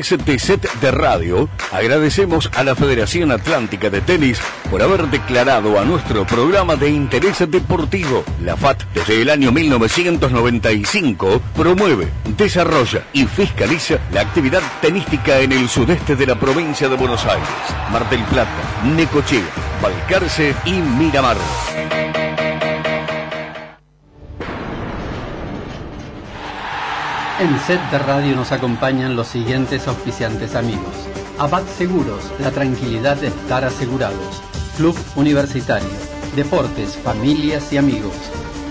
de set de radio, agradecemos a la Federación Atlántica de Tenis por haber declarado a nuestro programa de interés deportivo. La FAT, desde el año 1995, promueve, desarrolla y fiscaliza la actividad tenística en el sudeste de la provincia de Buenos Aires, Mar del Plata, Necochea, Balcarce y Miramar. En set de radio nos acompañan los siguientes auspiciantes amigos. Abad Seguros, la tranquilidad de estar asegurados. Club Universitario, Deportes, Familias y Amigos.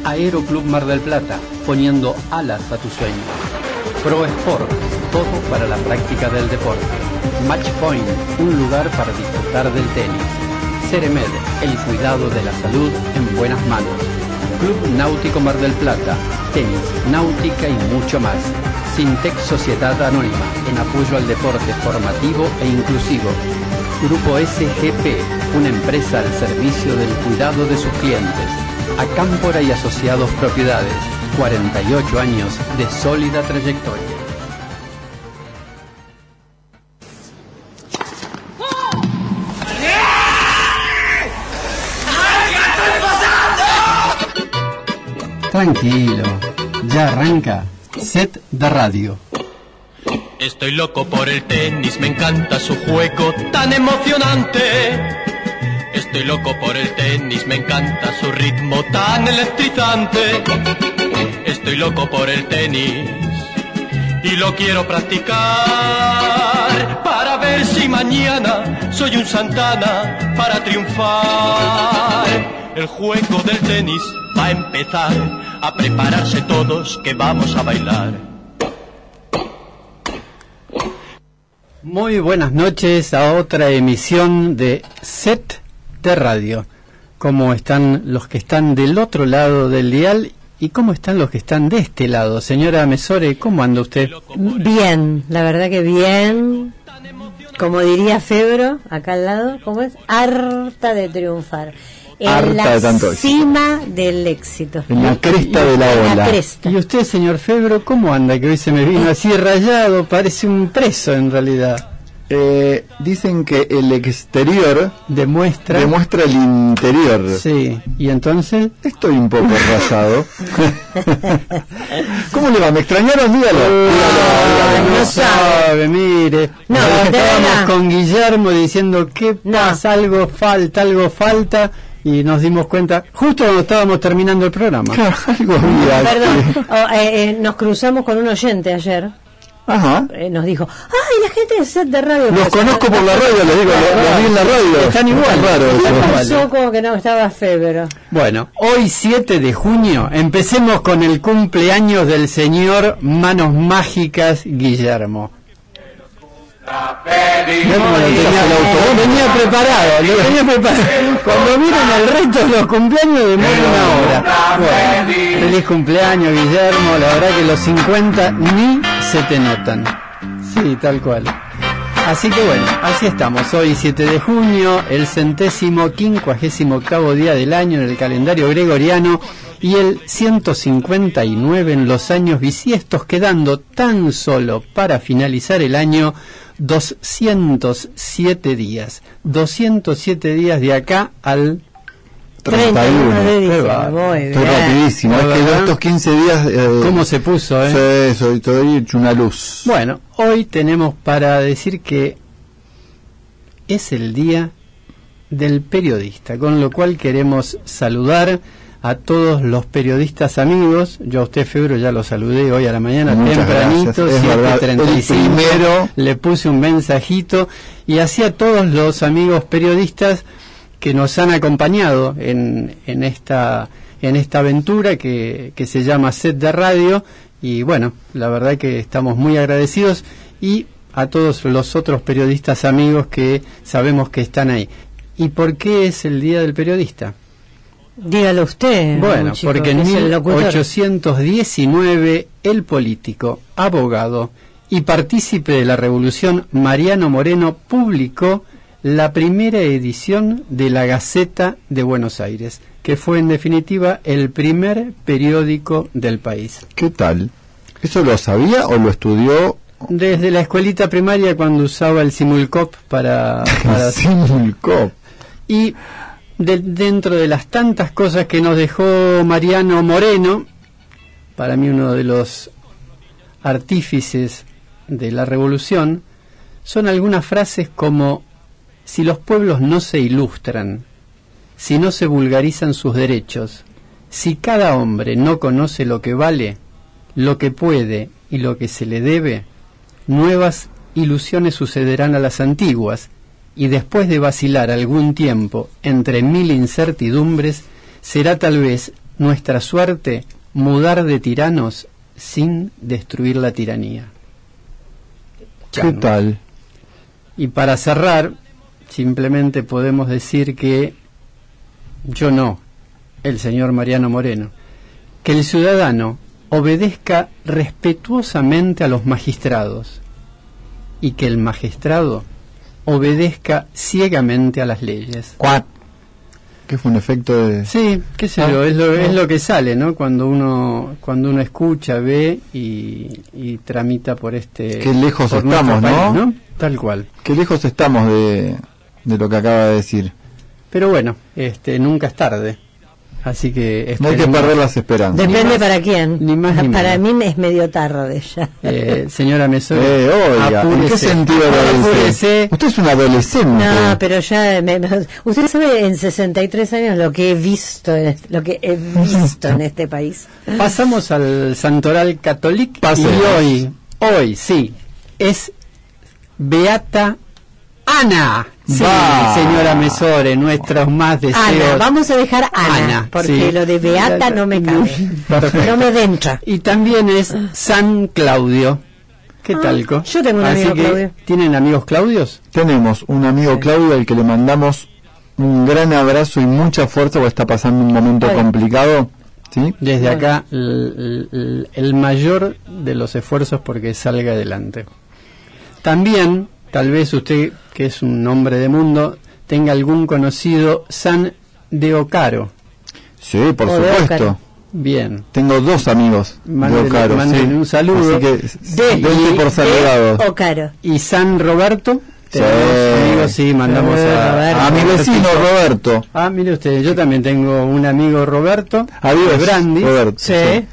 Aero Club Mar del Plata, poniendo alas a tu sueño. Pro Sport, todo para la práctica del deporte. Match Point, un lugar para disfrutar del tenis. Ceremed, el cuidado de la salud en buenas manos. Club Náutico Mar del Plata, tenis, náutica y mucho más. Sintec Sociedad Anónima, en apoyo al deporte formativo e inclusivo. Grupo SGP, una empresa al servicio del cuidado de sus clientes. Acámpora y Asociados Propiedades, 48 años de sólida trayectoria. Tranquilo, ya arranca Set de Radio. Estoy loco por el tenis, me encanta su juego tan emocionante. Estoy loco por el tenis, me encanta su ritmo tan electrizante. Estoy loco por el tenis y lo quiero practicar para ver si mañana soy un Santana para triunfar. El juego del tenis va a empezar a prepararse todos que vamos a bailar. Muy buenas noches a otra emisión de Set de Radio. ¿Cómo están los que están del otro lado del dial y cómo están los que están de este lado? Señora Mesore, ¿cómo anda usted? Bien, la verdad que bien. Como diría Febro, acá al lado, ¿cómo es? Harta de triunfar en la cima del éxito. En la cresta de la ola. Y usted, señor Febro, ¿cómo anda? Que hoy se me vino así rayado, parece un preso en realidad. Eh, dicen que el exterior demuestra demuestra el interior. Sí, y entonces estoy un poco rayado. ¿Cómo le va? ¿Me extrañaron? Dígalo. no, sabe, mire. No, estábamos con Guillermo diciendo que pasa, algo falta, algo falta y nos dimos cuenta justo cuando estábamos terminando el programa. Perdón, oh, eh, eh, nos cruzamos con un oyente ayer. Ajá. Eh, nos dijo, ay, la gente de set de radio. Los conozco por la radio, les digo, los, vi en la radio. Están igual. Raro, pasó como que no estaba febrero. Bueno, hoy 7 de junio empecemos con el cumpleaños del señor Manos Mágicas Guillermo venía preparado, lo tenía preparado. Cuando miren el resto de los cumpleaños de una hora. feliz cumpleaños, Guillermo. La verdad que los 50 ni se te notan. Sí, tal cual. Así que bueno, así estamos. Hoy 7 de junio, el centésimo quincuagésimo octavo día del año en el calendario gregoriano y el 159 en los años bisiestos, quedando tan solo para finalizar el año 207 días. 207 días de acá al 31 de diciembre. Estoy rapidísimo. Es que estos 15 días. Eh, ¿Cómo se puso, eh? Sí, estoy hecho una luz. Bueno, hoy tenemos para decir que es el día del periodista, con lo cual queremos saludar a todos los periodistas amigos. Yo a usted, Febro, ya lo saludé hoy a la mañana tempranito, 7.35. Le puse un mensajito y así a todos los amigos periodistas que nos han acompañado en, en, esta, en esta aventura que, que se llama Set de Radio. Y bueno, la verdad que estamos muy agradecidos y a todos los otros periodistas amigos que sabemos que están ahí. ¿Y por qué es el Día del Periodista? Dígalo usted. Bueno, porque en 1819 el político, abogado y partícipe de la revolución Mariano Moreno publicó la primera edición de la Gaceta de Buenos Aires, que fue en definitiva el primer periódico del país. ¿Qué tal? ¿Eso lo sabía o lo estudió Desde la escuelita primaria cuando usaba el Simulcop para... para Simulcop. Y dentro de las tantas cosas que nos dejó Mariano Moreno, para mí uno de los artífices de la revolución, son algunas frases como si los pueblos no se ilustran, si no se vulgarizan sus derechos, si cada hombre no conoce lo que vale, lo que puede y lo que se le debe, nuevas ilusiones sucederán a las antiguas, y después de vacilar algún tiempo entre mil incertidumbres, será tal vez nuestra suerte mudar de tiranos sin destruir la tiranía. ¿Qué tal? Y para cerrar, simplemente podemos decir que yo no, el señor Mariano Moreno, que el ciudadano obedezca respetuosamente a los magistrados y que el magistrado obedezca ciegamente a las leyes. ¿Cuál? Que fue un efecto de... Sí, qué sé yo, es lo, es lo que sale, ¿no? Cuando uno, cuando uno escucha, ve y, tramita por este... Qué lejos estamos, ¿no? Tal cual. Qué lejos estamos de, de lo que acaba de decir. Pero bueno, este, nunca es tarde. Así que no hay que perder las esperanzas. Depende para quién. Ni más, para mí es medio tarde ya. Eh, señora Mesor, eh, ¿en qué sentido adolescente? Usted es un adolescente. No, pero ya usted sabe en 63 años lo que he visto, lo que he visto en este país. Pasamos al Santoral Católico y hoy, hoy sí, es Beata Ana. Sí, señora Mesore, nuestros más deseos. Ana, vamos a dejar Ana, porque lo de Beata no me cabe. no me entra. Y también es San Claudio. ¿Qué ah, tal, Yo tengo un amigo Claudio. ¿Tienen amigos Claudios? Tenemos un amigo Claudio al que le mandamos un gran abrazo y mucha fuerza porque está pasando un momento complicado. ¿sí? Desde acá, el mayor de los esfuerzos porque salga adelante. También Tal vez usted, que es un hombre de mundo, tenga algún conocido San de Ocaro. Sí, por supuesto. Bien. Tengo dos amigos de Ocaro. un saludo. Así que de, por saludado. Ocaro. ¿Y San Roberto? Sí. amigos, sí, mandamos a, a, mi vecino Roberto. Ah, mire usted, yo también tengo un amigo Roberto. Adiós, Brandi. Roberto. Sí.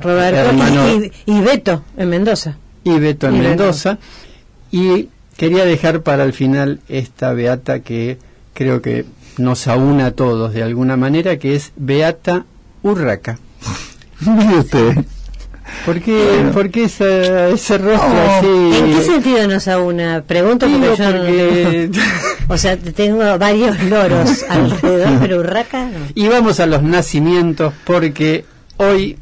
Roberto y, Beto en Mendoza. Y Beto en Mendoza. Y Quería dejar para el final esta beata que creo que nos aúna a todos de alguna manera, que es Beata Urraca. Mire usted. ¿Por qué, ese, rostro oh, así? ¿En qué sentido nos aúna? Pregunto porque yo o sea, tengo varios loros alrededor, pero Urraca no. Y vamos a los nacimientos porque hoy,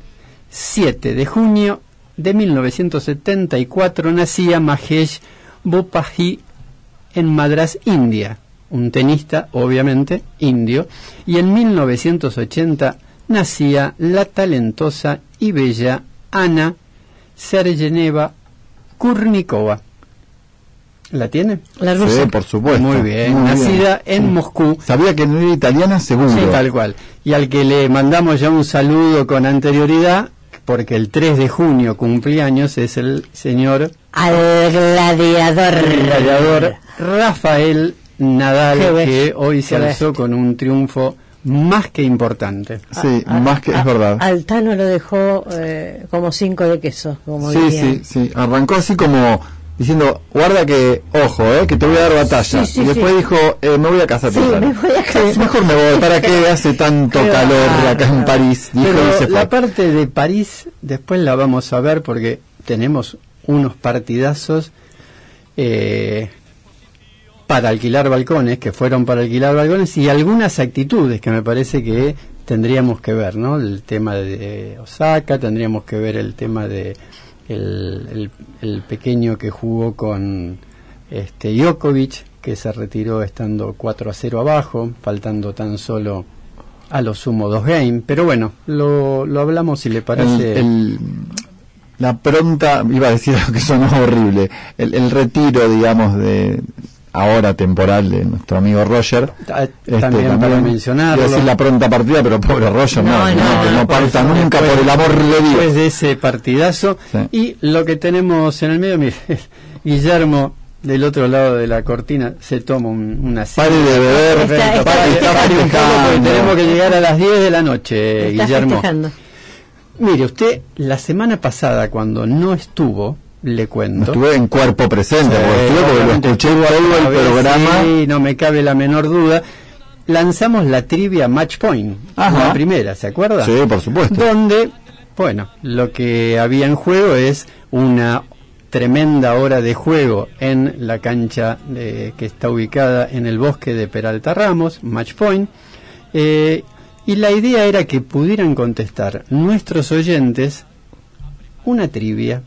7 de junio de 1974, nacía Mahesh Bopaji en Madras, India, un tenista obviamente indio, y en 1980 nacía la talentosa y bella Ana Sergeneva Kurnikova. ¿La tiene? La rusa. Sí, por supuesto. Muy bien. Nacida en Moscú. Sabía que no era italiana, seguro. Sí, tal cual. Y al que le mandamos ya un saludo con anterioridad, porque el 3 de junio cumpleaños es el señor al gladiador. Rafael Nadal, que hoy se alzó con un triunfo más que importante. Sí, más que, es verdad. Altano lo dejó eh, como cinco de queso, como Sí, sí, sí. Arrancó así como diciendo, guarda que, ojo, eh, que te voy a dar batalla. y después dijo, eh, me voy a casar. mejor me voy, ¿para qué hace tanto calor acá en París? Dijo la parte de París después la vamos a ver porque tenemos unos partidazos eh, para alquilar balcones, que fueron para alquilar balcones, y algunas actitudes que me parece que tendríamos que ver, ¿no? El tema de Osaka, tendríamos que ver el tema de el, pequeño que jugó con este Djokovic, que se retiró estando 4 a 0 abajo, faltando tan solo a lo sumo dos games, pero bueno, lo, lo hablamos si le parece. la pronta, iba a decir que sonó horrible, el, retiro, digamos, de ahora temporal de nuestro amigo Roger. Este, también, para mencionarlo. decir la pronta partida, pero pobre Roger, no, no, que no, parta nunca por el amor de Dios. Después de ese partidazo. Y lo que tenemos en el medio, mire, Guillermo del otro lado de la cortina se toma un, una Pare de beber, tenemos que llegar a las 10 de la noche, Guillermo. Mire, usted la semana pasada cuando no estuvo, le cuento. estuve en cuerpo presente, porque lo escuché todo el programa. Sí, no me cabe la menor duda. Lanzamos la trivia Match Point, la primera, ¿se acuerda? Sí, por supuesto. Donde, bueno, lo que había en juego es una tremenda hora de juego en la cancha que está ubicada en el bosque de Peralta Ramos, Match Point. Eh, y la idea era que pudieran contestar nuestros oyentes una trivia.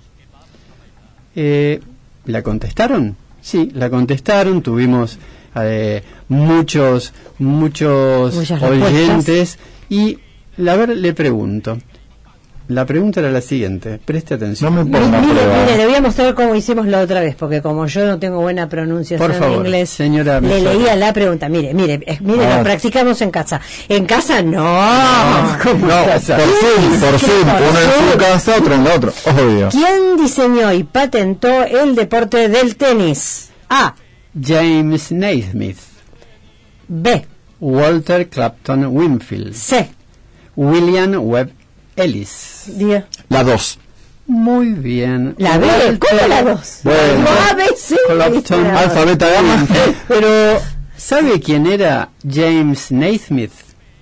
Eh, ¿La contestaron? Sí, la contestaron. Tuvimos eh, muchos, muchos oyentes. Y, a ver, le pregunto, la pregunta era la siguiente, preste atención. No me ponga mire, mire, le voy a mostrar cómo hicimos la otra vez, porque como yo no tengo buena pronunciación en inglés, señora le leía la pregunta. Mire, mire, mire, lo practicamos en casa. En casa no. No, ¿cómo no por fin, por fin, uno en su casa, otro en la otra, obvio. ¿Quién diseñó y patentó el deporte del tenis? A. James Naismith. B. Walter Clapton Winfield. C. William Webb Ellis. Día. La 2. Muy bien. La B, ¿cómo la 2? Bueno. A, B, C. Alfa, beta, gamma. Pero, ¿sabe quién era James Naismith?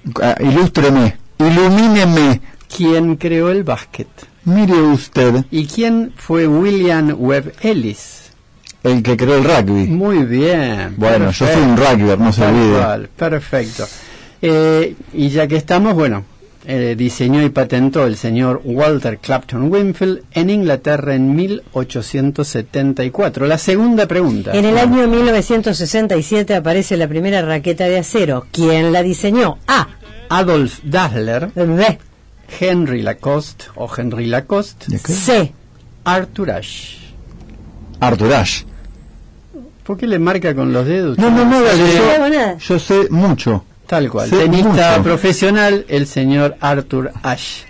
Uh, ilústreme, ilumíneme. ¿Quién creó el básquet? Mire usted. ¿Y quién fue William Webb Ellis? El que creó el rugby. Muy bien. Bueno, yo soy un rugby, no se olvide. Perfecto. Eh, y ya que estamos, bueno, eh, diseñó y patentó el señor Walter Clapton Winfield en Inglaterra en 1874. La segunda pregunta. En el año 1967 aparece la primera raqueta de acero. ¿Quién la diseñó? A. Adolf Dassler. B. Henry Lacoste o Henry Lacoste. C. Arthur Ashe. Arthur Ashe. ¿Por qué le marca con los dedos? No, no, no, yo sé mucho. Tal cual. Tenista profesional, el señor Arthur Ashe.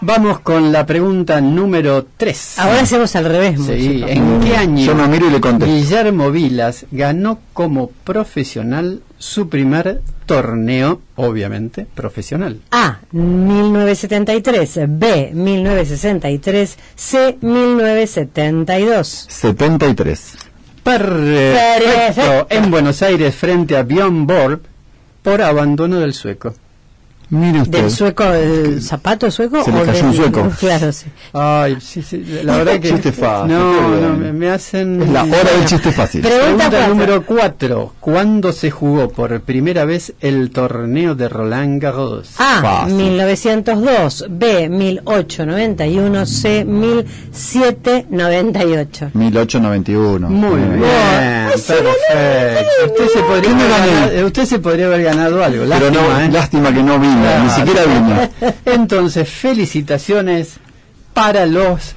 Vamos con la pregunta número 3. Ahora hacemos al revés. Sí, ¿en qué año Yo me miro y le Guillermo Vilas ganó como profesional su primer torneo, obviamente, profesional? A. 1973, B. 1963, C. 1972. 73. Perfecto. En Buenos Aires, frente a Bjorn Borg, por abandono del sueco. Mire usted. ¿Del sueco, el zapato sueco? Se le cayó un sueco. Claro, sí. Ay, sí, sí, la verdad que... chiste fácil. No, no, me, hacen... Es la hora del chiste fácil. Pregunta, número 4. ¿Cuándo se jugó por primera vez el torneo de Roland Garros? A. 1902. B. 1891. C. 1798. 1891. Muy bien. perfecto. Usted se, podría haber ganado, usted se podría haber ganado algo. Lástima, Pero no, ¿eh? lástima que no vino, ni siquiera vino. Entonces, felicitaciones para los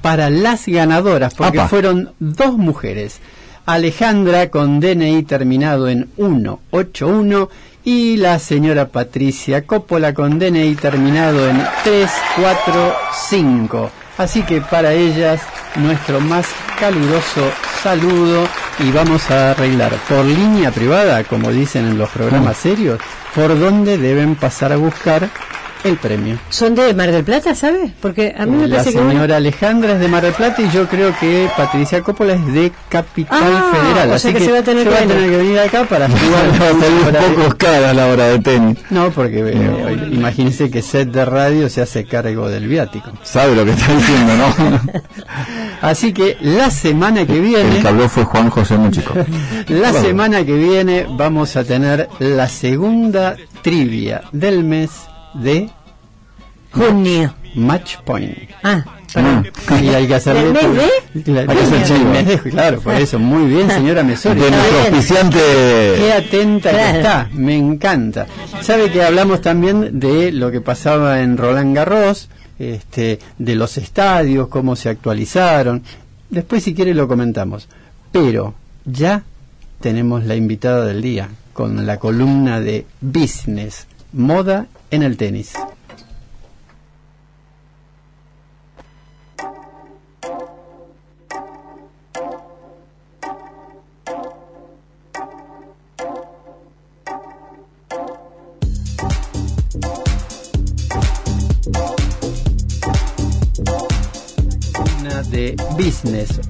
para las ganadoras, porque fueron dos mujeres. Alejandra con DNI terminado en 181 y la señora Patricia Coppola con DNI terminado en 345. Así que para ellas nuestro más caluroso saludo y vamos a arreglar por línea privada, como dicen en los programas serios, por dónde deben pasar a buscar el premio. ¿Son de Mar del Plata, sabes? Porque a mí me La señora Alejandra es de Mar del Plata y yo creo que Patricia Coppola es de Capital Ah, Federal. o así sea que que se va a tener se que va a venir. tener que venir acá para Va a jugar. salir un poco cara a la hora de tenis. No, porque eh, imagínense que set de radio se hace cargo del viático. Sabe lo que está diciendo, ¿no? Así que la semana que El viene, que habló fue Juan José Muchico. la semana que viene vamos a tener la segunda trivia del mes de Junio. Match Point. Ah, Mm. Y hay que hacer ¿Del mes de? Hay que hacer chivo. claro, por eso, muy bien, señora Mesori. De nuestro auspiciante. Qué atenta que Claro. está, me encanta. Sabe que hablamos también de lo que pasaba en Roland Garros, este, de los estadios, cómo se actualizaron. Después, si quiere, lo comentamos. Pero ya tenemos la invitada del día con la columna de Business, moda en el tenis. de Business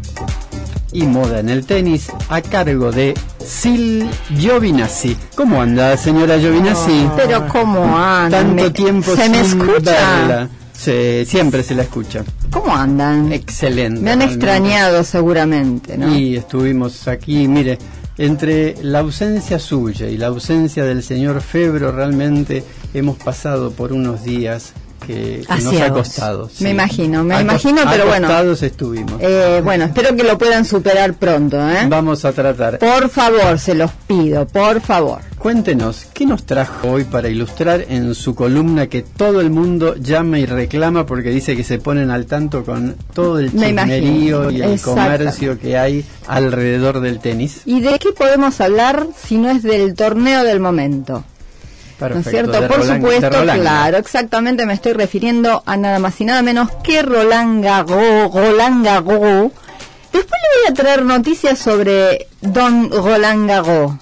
y moda en el tenis a cargo de Sil Giovinazzi. ¿Cómo anda, señora Giovinazzi? Pero ¿cómo anda? Tanto tiempo ¿Se me escucha? siempre se la escucha. ¿Cómo andan? Excelente. Me han extrañado seguramente, ¿no? Y estuvimos aquí, mire, entre la ausencia suya y la ausencia del señor Febro realmente hemos pasado por unos días que, nos ha costado. Me imagino, me imagino, pero bueno. estuvimos. Eh, bueno, espero que lo puedan superar pronto. ¿eh? Vamos a tratar. Por favor, se los pido, por favor. Cuéntenos, ¿qué nos trajo hoy para ilustrar en su columna que todo el mundo llama y reclama porque dice que se ponen al tanto con todo el chismerío y el comercio que hay alrededor del tenis? ¿Y de qué podemos hablar si no es del torneo del momento? ¿No es cierto? Por supuesto, claro, exactamente me estoy refiriendo a nada más y nada menos que Roland Garros. Después le voy a traer noticias sobre Don Roland Garros.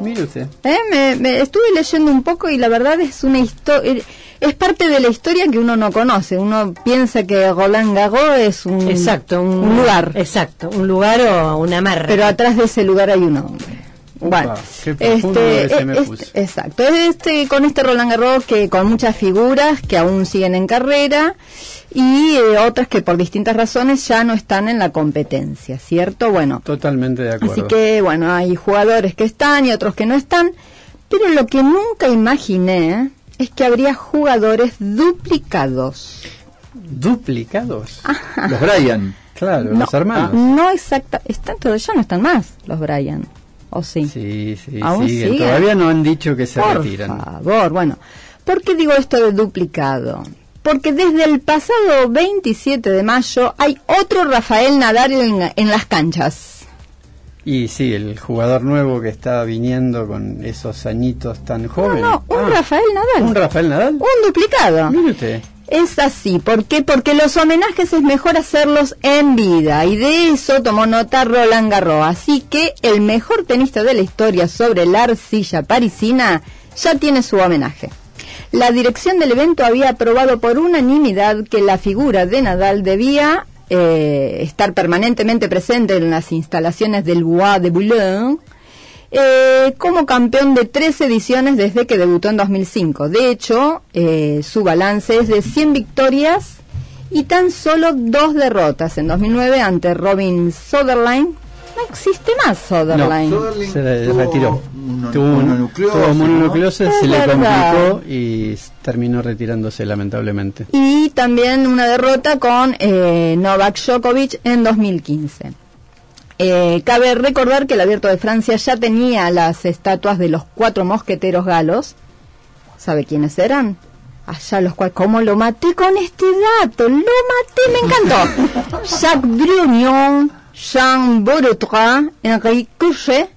Mire usted. ¿Eh? Me, estuve leyendo un poco y la verdad es una historia eh, es parte de la historia que uno no conoce. Uno piensa que Roland Garros es un, exacto, un, lugar. Exacto, un lugar o una mar. Pero atrás de ese lugar hay un hombre. Bueno, este, este exacto. Este, con este Roland Garros que con muchas figuras que aún siguen en carrera y eh, otras que por distintas razones ya no están en la competencia, ¿cierto? Bueno. Totalmente de acuerdo. Así que, bueno, hay jugadores que están y otros que no están, pero lo que nunca imaginé es que habría jugadores duplicados. ¿Duplicados? Los Brian. Claro, los hermanos. No exacta, están todos, ya no están más los Brian. ¿O sí? Sí, sí, sí. Todavía no han dicho que se retiran. Por favor, bueno. ¿Por qué digo esto de duplicado? Porque desde el pasado 27 de mayo hay otro Rafael Nadal en, las canchas. Y sí, el jugador nuevo que está viniendo con esos añitos tan jóvenes. No, no, un ah, Rafael Nadal. ¿Un Rafael Nadal? Un duplicado. Mire usted. Es así, ¿por qué? Porque los homenajes es mejor hacerlos en vida y de eso tomó nota Roland Garros. Así que el mejor tenista de la historia sobre la arcilla parisina ya tiene su homenaje. La dirección del evento había aprobado por unanimidad que la figura de Nadal debía eh, estar permanentemente presente en las instalaciones del Bois de Boulogne eh, como campeón de tres ediciones desde que debutó en 2005. De hecho, eh, su balance es de 100 victorias y tan solo dos derrotas en 2009 ante Robin Soderline. No existe más Soderline. se retiró. Tuvo mononucleosis, se le complicó y terminó retirándose lamentablemente. Y también una derrota con eh, Novak Djokovic en 2015. Eh, cabe recordar que el Abierto de Francia ya tenía las estatuas de los cuatro mosqueteros galos. ¿Sabe quiénes eran? Allá los cuales, ¿cómo lo maté con este dato? Lo maté, me encantó. Jacques Brunion, Jean Bourretrat, Henri Couchet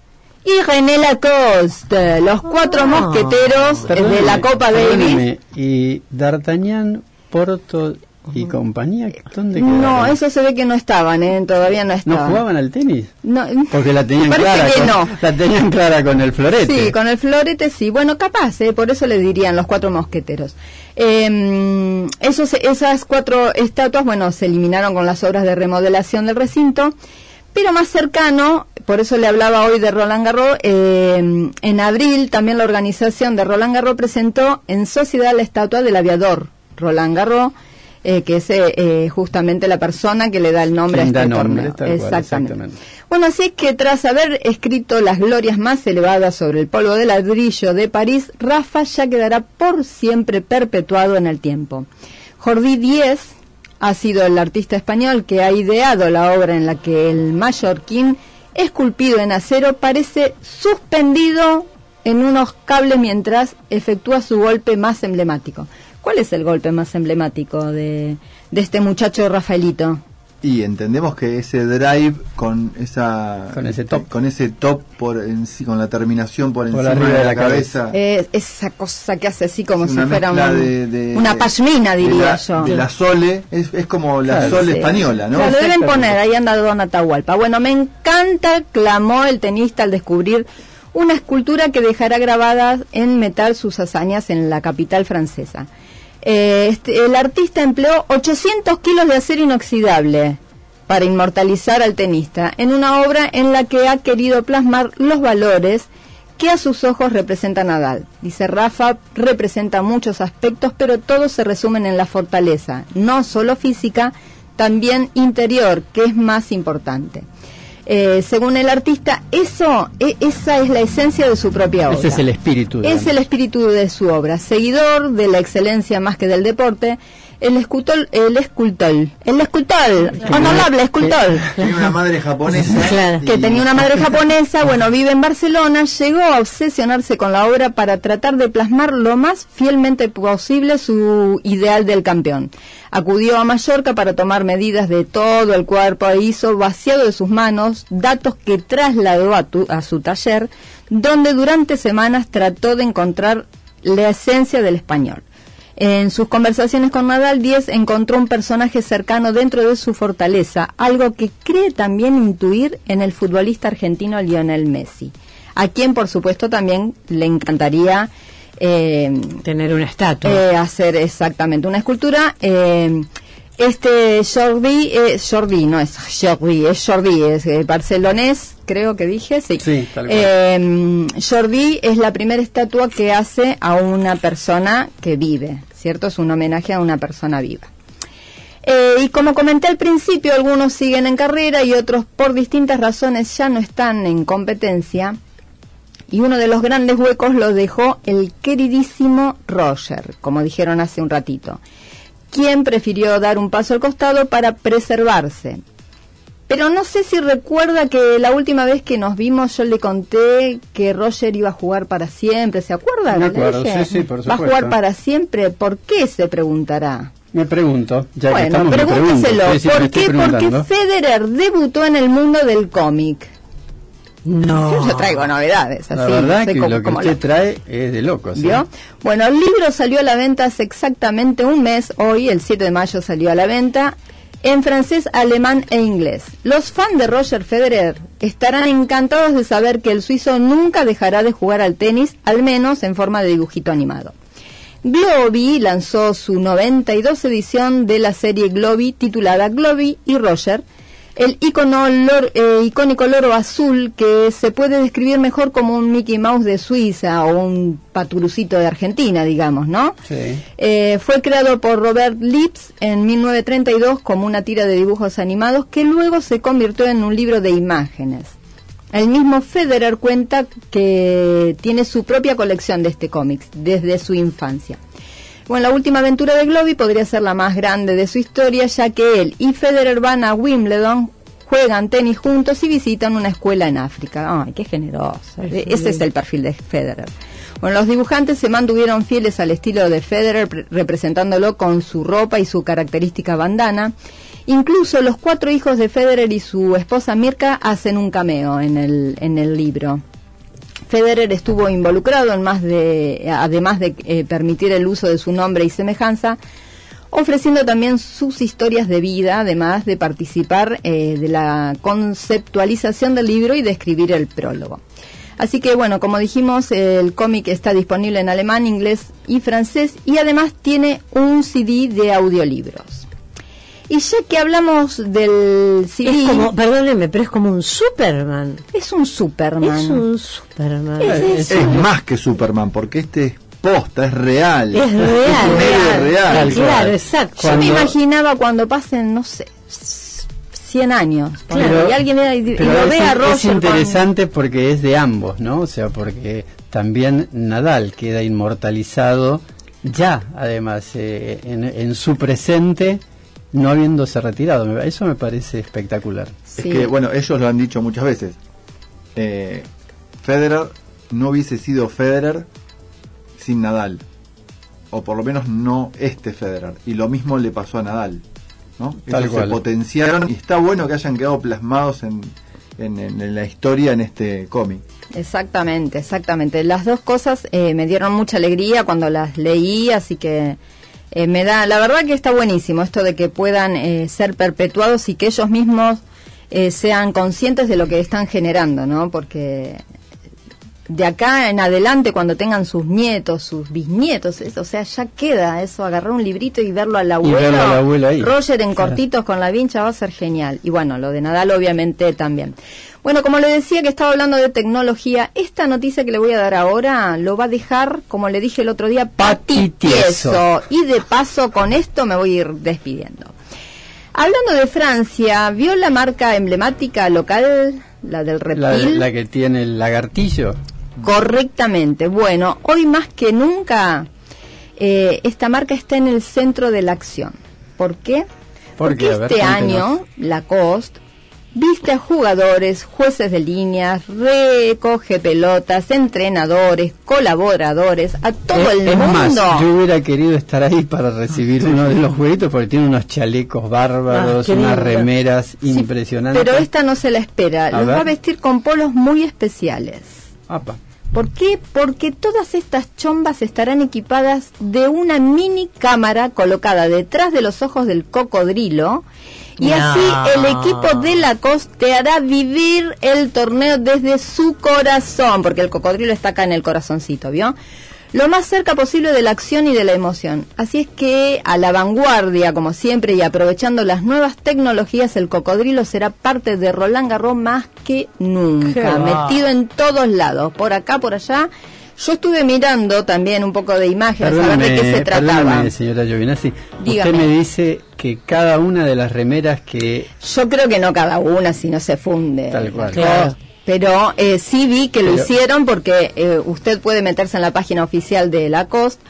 y René Lacoste, los cuatro ah. mosqueteros de la Copa Davis. Y D'Artagnan, Porto ¿Y compañía? ¿Dónde quedaron? No, eso se ve que no estaban, ¿eh? todavía no estaban. ¿No jugaban al tenis? No, Porque la tenían clara. con, La tenían clara con el florete. Sí, con el florete sí. Bueno, capaz, ¿eh? por eso le dirían los cuatro mosqueteros. Eh, esos, esas cuatro estatuas, bueno, se eliminaron con las obras de remodelación del recinto. Pero más cercano, por eso le hablaba hoy de Roland Garros, eh, en abril también la organización de Roland Garros presentó en sociedad la estatua del aviador Roland Garros eh, que es eh, eh, justamente la persona que le da el nombre a este torneo. exactamente. Bueno, así que tras haber escrito las glorias más elevadas sobre el polvo de ladrillo de París, Rafa ya quedará por siempre perpetuado en el tiempo. Jordi Díez ha sido el artista español que ha ideado la obra en la que el mallorquín, esculpido en acero, parece suspendido en unos cables mientras efectúa su golpe más emblemático. ¿Cuál es el golpe más emblemático de, este muchacho Rafaelito? Y entendemos que ese drive con esa con ese top, con ese top por en sí, con la terminación por, encima de la, cabeza, esa cosa que hace así como si fuera una pashmina diría yo. De la sole es, es como la sole española, ¿no? lo deben poner ahí anda Don Atahualpa. Bueno, me encanta, clamó el tenista al descubrir una escultura que dejará grabadas en metal sus hazañas en la capital francesa. Eh, este, el artista empleó 800 kilos de acero inoxidable para inmortalizar al tenista en una obra en la que ha querido plasmar los valores que a sus ojos representa Nadal. Dice Rafa, representa muchos aspectos, pero todos se resumen en la fortaleza, no solo física, también interior, que es más importante. Eh, según el artista, eso, e, esa es la esencia de su propia obra. Ese es el espíritu. Es el espíritu de su obra. Seguidor de la excelencia más que del deporte, el escultor, el escultor, el escultor, honorable escultor. Tenía una madre japonesa. Que tenía una madre japonesa, bueno, vive en Barcelona, llegó a obsesionarse con la obra para tratar de plasmar lo más fielmente posible su ideal del campeón. Acudió a Mallorca para tomar medidas de todo el cuerpo e hizo vaciado de sus manos datos que trasladó a, a su taller, donde durante semanas trató de encontrar la esencia del español. En sus conversaciones con Nadal, Díez encontró un personaje cercano dentro de su fortaleza, algo que cree también intuir en el futbolista argentino Lionel Messi, a quien por supuesto también le encantaría eh, tener una estatua. Eh, hacer exactamente una escultura. Eh, este Jordi, eh, Jordi, no es Jordi, es Jordi, es eh, barcelonés, creo que dije, sí. Eh, Jordi es la primera estatua que hace a una persona que vive, ¿cierto? Es un homenaje a una persona viva. Eh, y como comenté al principio, algunos siguen en carrera y otros por distintas razones ya no están en competencia. Y uno de los grandes huecos lo dejó el queridísimo Roger, como dijeron hace un ratito quien prefirió dar un paso al costado para preservarse. Pero no sé si recuerda que la última vez que nos vimos yo le conté que Roger iba a jugar para siempre. ¿Se acuerda? Me acuerdo, sí, sí, por supuesto. ¿Va a jugar para siempre? ¿Por qué? Se preguntará. Me pregunto, ya bueno, que estamos, pregúnteselo. ¿Por qué? Porque Federer debutó en el mundo del cómic. No. Yo traigo novedades. Así, la verdad que lo que usted trae es de locos. ¿Vio? Bueno, el libro salió a la venta hace exactamente un mes. Hoy, el 7 de mayo, salió a la venta en francés, alemán e inglés. Los fans de Roger Federer estarán encantados de saber que el suizo nunca dejará de jugar al tenis, al menos en forma de dibujito animado. Globy lanzó su 92 edición de la serie Globy titulada Globy y Roger, el icono eh, icónico loro azul que se puede describir mejor como un Mickey Mouse de Suiza o un paturucito de Argentina, digamos, ¿no? Sí. Eh, fue creado por Robert Lips en 1932 como una tira de dibujos animados que luego se convirtió en un libro de imágenes. El mismo Federer cuenta que tiene su propia colección de este cómic desde su infancia. Bueno, la última aventura de Globy podría ser la más grande de su historia, ya que él y Federer van a Wimbledon, juegan tenis juntos y visitan una escuela en África. ¡Ay, qué generoso! Ese es el perfil de Federer. Bueno, los dibujantes se mantuvieron fieles al estilo de Federer, representándolo con su ropa y su característica bandana. Incluso los cuatro hijos de Federer y su esposa Mirka hacen un cameo en el, en el libro. Federer estuvo involucrado en más de, además de eh, permitir el uso de su nombre y semejanza, ofreciendo también sus historias de vida, además de participar eh, de la conceptualización del libro y de escribir el prólogo. Así que bueno, como dijimos, el cómic está disponible en alemán, inglés y francés y además tiene un CD de audiolibros. Y ya que hablamos del CD... Es como, perdóneme, pero es como un Superman. Es un Superman. Es un Superman. Es, más que Superman, porque este es posta, es real. Es real. Es real. Claro, exacto. Yo me imaginaba cuando pasen, no sé, 100 años. Claro, y alguien y lo ve a Roger. Es interesante porque es de ambos, ¿no? O sea, porque también Nadal queda inmortalizado ya, además, eh, en, en su presente no habiéndose retirado. Eso me parece espectacular. Es que, bueno, ellos lo han dicho muchas veces. Eh, Federer no hubiese sido Federer sin Nadal. O por lo menos no este Federer. Y lo mismo le pasó a Nadal. ¿no? Tal se potenciaron y está bueno que hayan quedado plasmados en, en, la historia en este cómic. Exactamente, exactamente. Las dos cosas eh, me dieron mucha alegría cuando las leí, así que eh, me da, la verdad que está buenísimo esto de que puedan eh, ser perpetuados y que ellos mismos sean conscientes de lo que están generando, ¿no? Porque de acá en adelante, cuando tengan sus nietos, sus bisnietos, o sea, ya queda eso, agarrar un librito y verlo al abuelo. ahí. Roger en cortitos con la vincha va a ser genial. Y bueno, lo de Nadal obviamente también. Bueno, como le decía que estaba hablando de tecnología, esta noticia que le voy a dar ahora lo va a dejar, como le dije el otro día, patitieso. Y de paso con esto me voy a ir despidiendo. Hablando de Francia, ¿vio la marca emblemática local, la del reptil? la que tiene el lagartillo. Correctamente. Bueno, hoy más que nunca eh, esta marca está en el centro de la acción. ¿Por qué? Porque este año Lacoste viste a jugadores, jueces de líneas, recoge pelotas, entrenadores, colaboradores, a todo el es mundo. Más, yo hubiera querido estar ahí para recibir uno de los jueguitos porque tiene unos chalecos bárbaros, ah, unas remeras impresionantes. Pero esta no se la espera, los va a vestir con polos muy especiales. ¿Por qué? Porque todas estas chombas estarán equipadas de una mini cámara colocada detrás de los ojos del cocodrilo y así el equipo de la te hará vivir el torneo desde su corazón, porque el cocodrilo está acá en el corazoncito, ¿vio? Lo más cerca posible de la acción y de la emoción. Así es que a la vanguardia, como siempre, y aprovechando las nuevas tecnologías, el cocodrilo será parte de Roland Garros más que nunca, metido en todos lados, por acá, por allá. Yo estuve mirando también un poco de imágenes, a ver de qué se trataba. señora Giovinazzi. Usted me dice que cada una de las remeras que... Yo creo que no cada una, si no se funde. Tal cual. Claro pero eh, sí vi que lo hicieron porque eh, usted puede meterse en la página oficial de Lacoste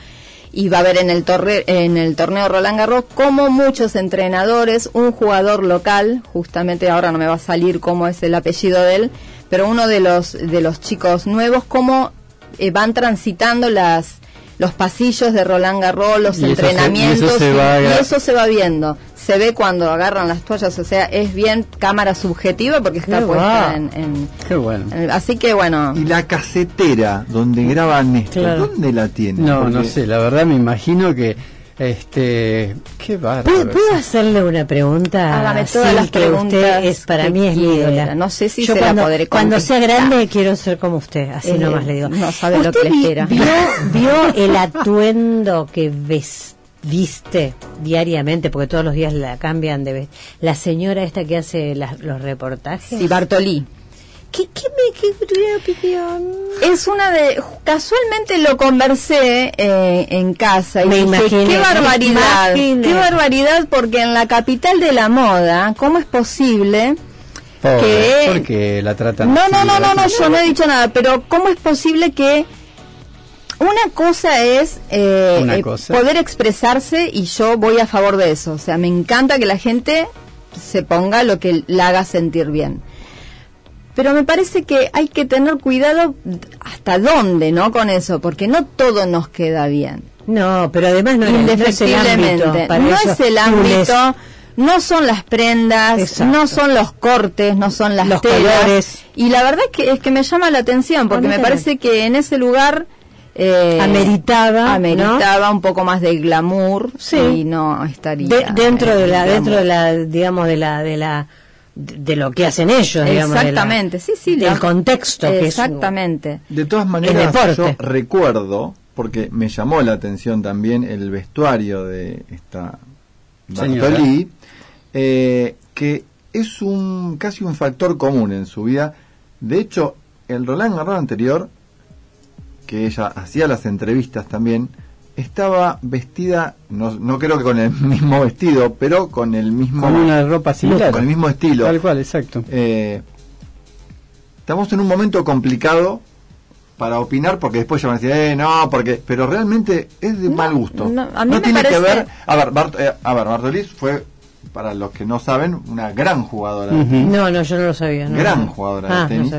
y va a ver en el, torre, en el torneo Roland Garros como muchos entrenadores, un jugador local, justamente ahora no me va a salir cómo es el apellido de él, pero uno de los, de los chicos nuevos, cómo eh, van transitando las los pasillos de Roland Garros, los entrenamientos, y eso se va viendo se ve cuando agarran las toallas, o sea, es bien cámara subjetiva porque está puesta en, Qué bueno. así que bueno. Y la casetera donde graban esto, ¿dónde la tienen? No, no sé, la verdad me imagino que este qué bárbaro. ¿Puedo, hacerle una pregunta? Hágame todas las preguntas. Usted es para mí es mi ídola. No sé si Yo se cuando, la podré Cuando sea grande quiero ser como usted, así eh, nomás le digo. No sabe lo que le espera. Vio, vio el atuendo que ves viste diariamente, porque todos los días la cambian de la señora esta que hace los reportajes. Sí, Bartolí. ¿Qué, qué me qué opinión? Es una de. Casualmente lo conversé eh, en casa y me dije, qué barbaridad, qué barbaridad, porque en la capital de la moda, ¿cómo es posible? que porque la tratan no no no no no yo no he dicho nada pero cómo es posible que una cosa es eh, eh, poder expresarse y yo voy a favor de eso. O sea, me encanta que la gente se ponga lo que la haga sentir bien. Pero me parece que hay que tener cuidado hasta dónde, ¿no? Con eso, porque no todo nos queda bien. No, pero además no, es el ámbito. no es el ámbito, no son las prendas, no son los cortes, no son las los colores. Y la verdad es que, es que me llama la atención, porque me parece que en ese lugar eh, ameritaba ameritaba un poco más de glamour y no estaría dentro de la dentro de la digamos de la de la de lo que hacen ellos digamos exactamente sí sí del contexto exactamente. De todas maneras yo recuerdo porque me llamó la atención también el vestuario de esta Bartolí eh, que es un casi un factor común en su vida. De hecho el Roland Garros anterior que ella hacía las entrevistas también, estaba vestida, no, no creo que con el mismo vestido, pero con el mismo... Con una ropa similar. Con el mismo estilo. Tal cual, exacto. Eh, estamos en un momento complicado para opinar porque después ya van a decir, eh, no, porque... Pero realmente es de mal gusto. No, a mí tiene que ver... A ver, eh, a ver, Bartolis fue para los que no saben, una gran jugadora. No, no, yo no lo sabía. gran jugadora de ah, tenis.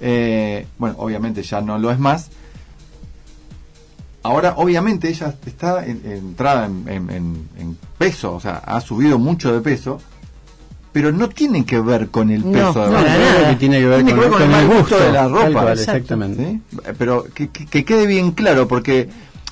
Eh, bueno, obviamente ya no lo es más, Ahora, obviamente, ella está entrada en, peso, o sea, ha subido mucho de peso, pero no tiene que ver con el peso de la ropa. tiene que ver, con, el, gusto de la ropa. exactamente. Pero que, quede bien claro, porque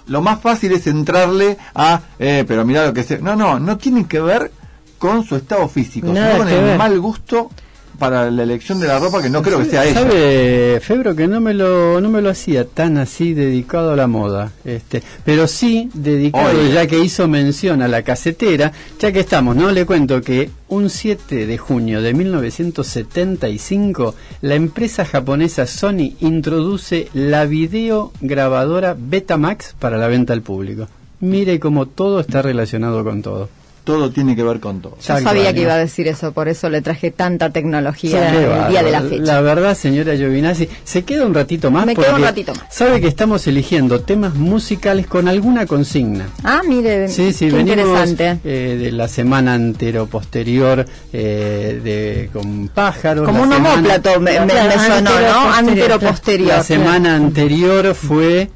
lo más fácil es entrarle a, eh, pero mira lo que se... No, no, no tiene que ver con su estado físico, sino con el mal gusto para la elección de la ropa que no creo que sea ella. Sabe, Febro, que no me lo no me lo hacía tan así dedicado a la moda, este, pero sí dedicado ya que hizo mención a la casetera, ya que estamos, no le cuento que un 7 de junio de 1975 la empresa japonesa Sony introduce la videograbadora Betamax para la venta al público. Mire cómo todo está relacionado con todo todo tiene que ver con todo. Yo sabía que iba a decir eso, por eso le traje tanta tecnología el día de la fecha. La verdad, señora Giovinazzi, se queda un ratito más. Me quedo un ratito más. Sabe que estamos eligiendo temas musicales con alguna consigna. Ah, mire, sí, sí, qué interesante. Eh, de la semana antero posterior eh, de con pájaros. Como un homóplato me, sonó, ¿no? Antero posterior. La semana anterior fue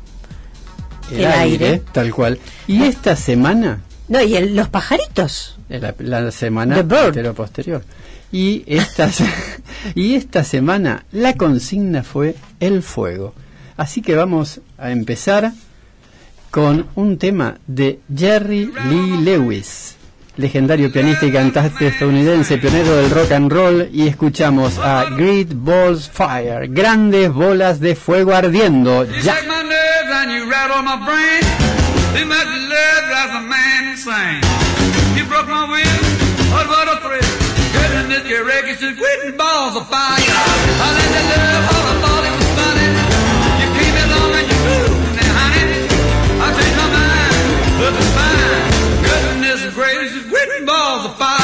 el, aire, tal cual. Y esta semana no, y los pajaritos. La, la semana anterior posterior. Y esta, y esta semana la consigna fue el fuego. Así que vamos a empezar con un tema de Jerry Lee Lewis, legendario pianista y cantante estadounidense, pionero del rock and roll, y escuchamos a Great Balls Fire, grandes bolas de fuego ardiendo. Ya. He the love drives a man insane. He broke my will, what what a thrill. Goodness, your records is quitting balls of fire. I let the love, all I thought it was funny. You and you me, honey. I changed my mind, but fine. Goodness gracious, balls of fire.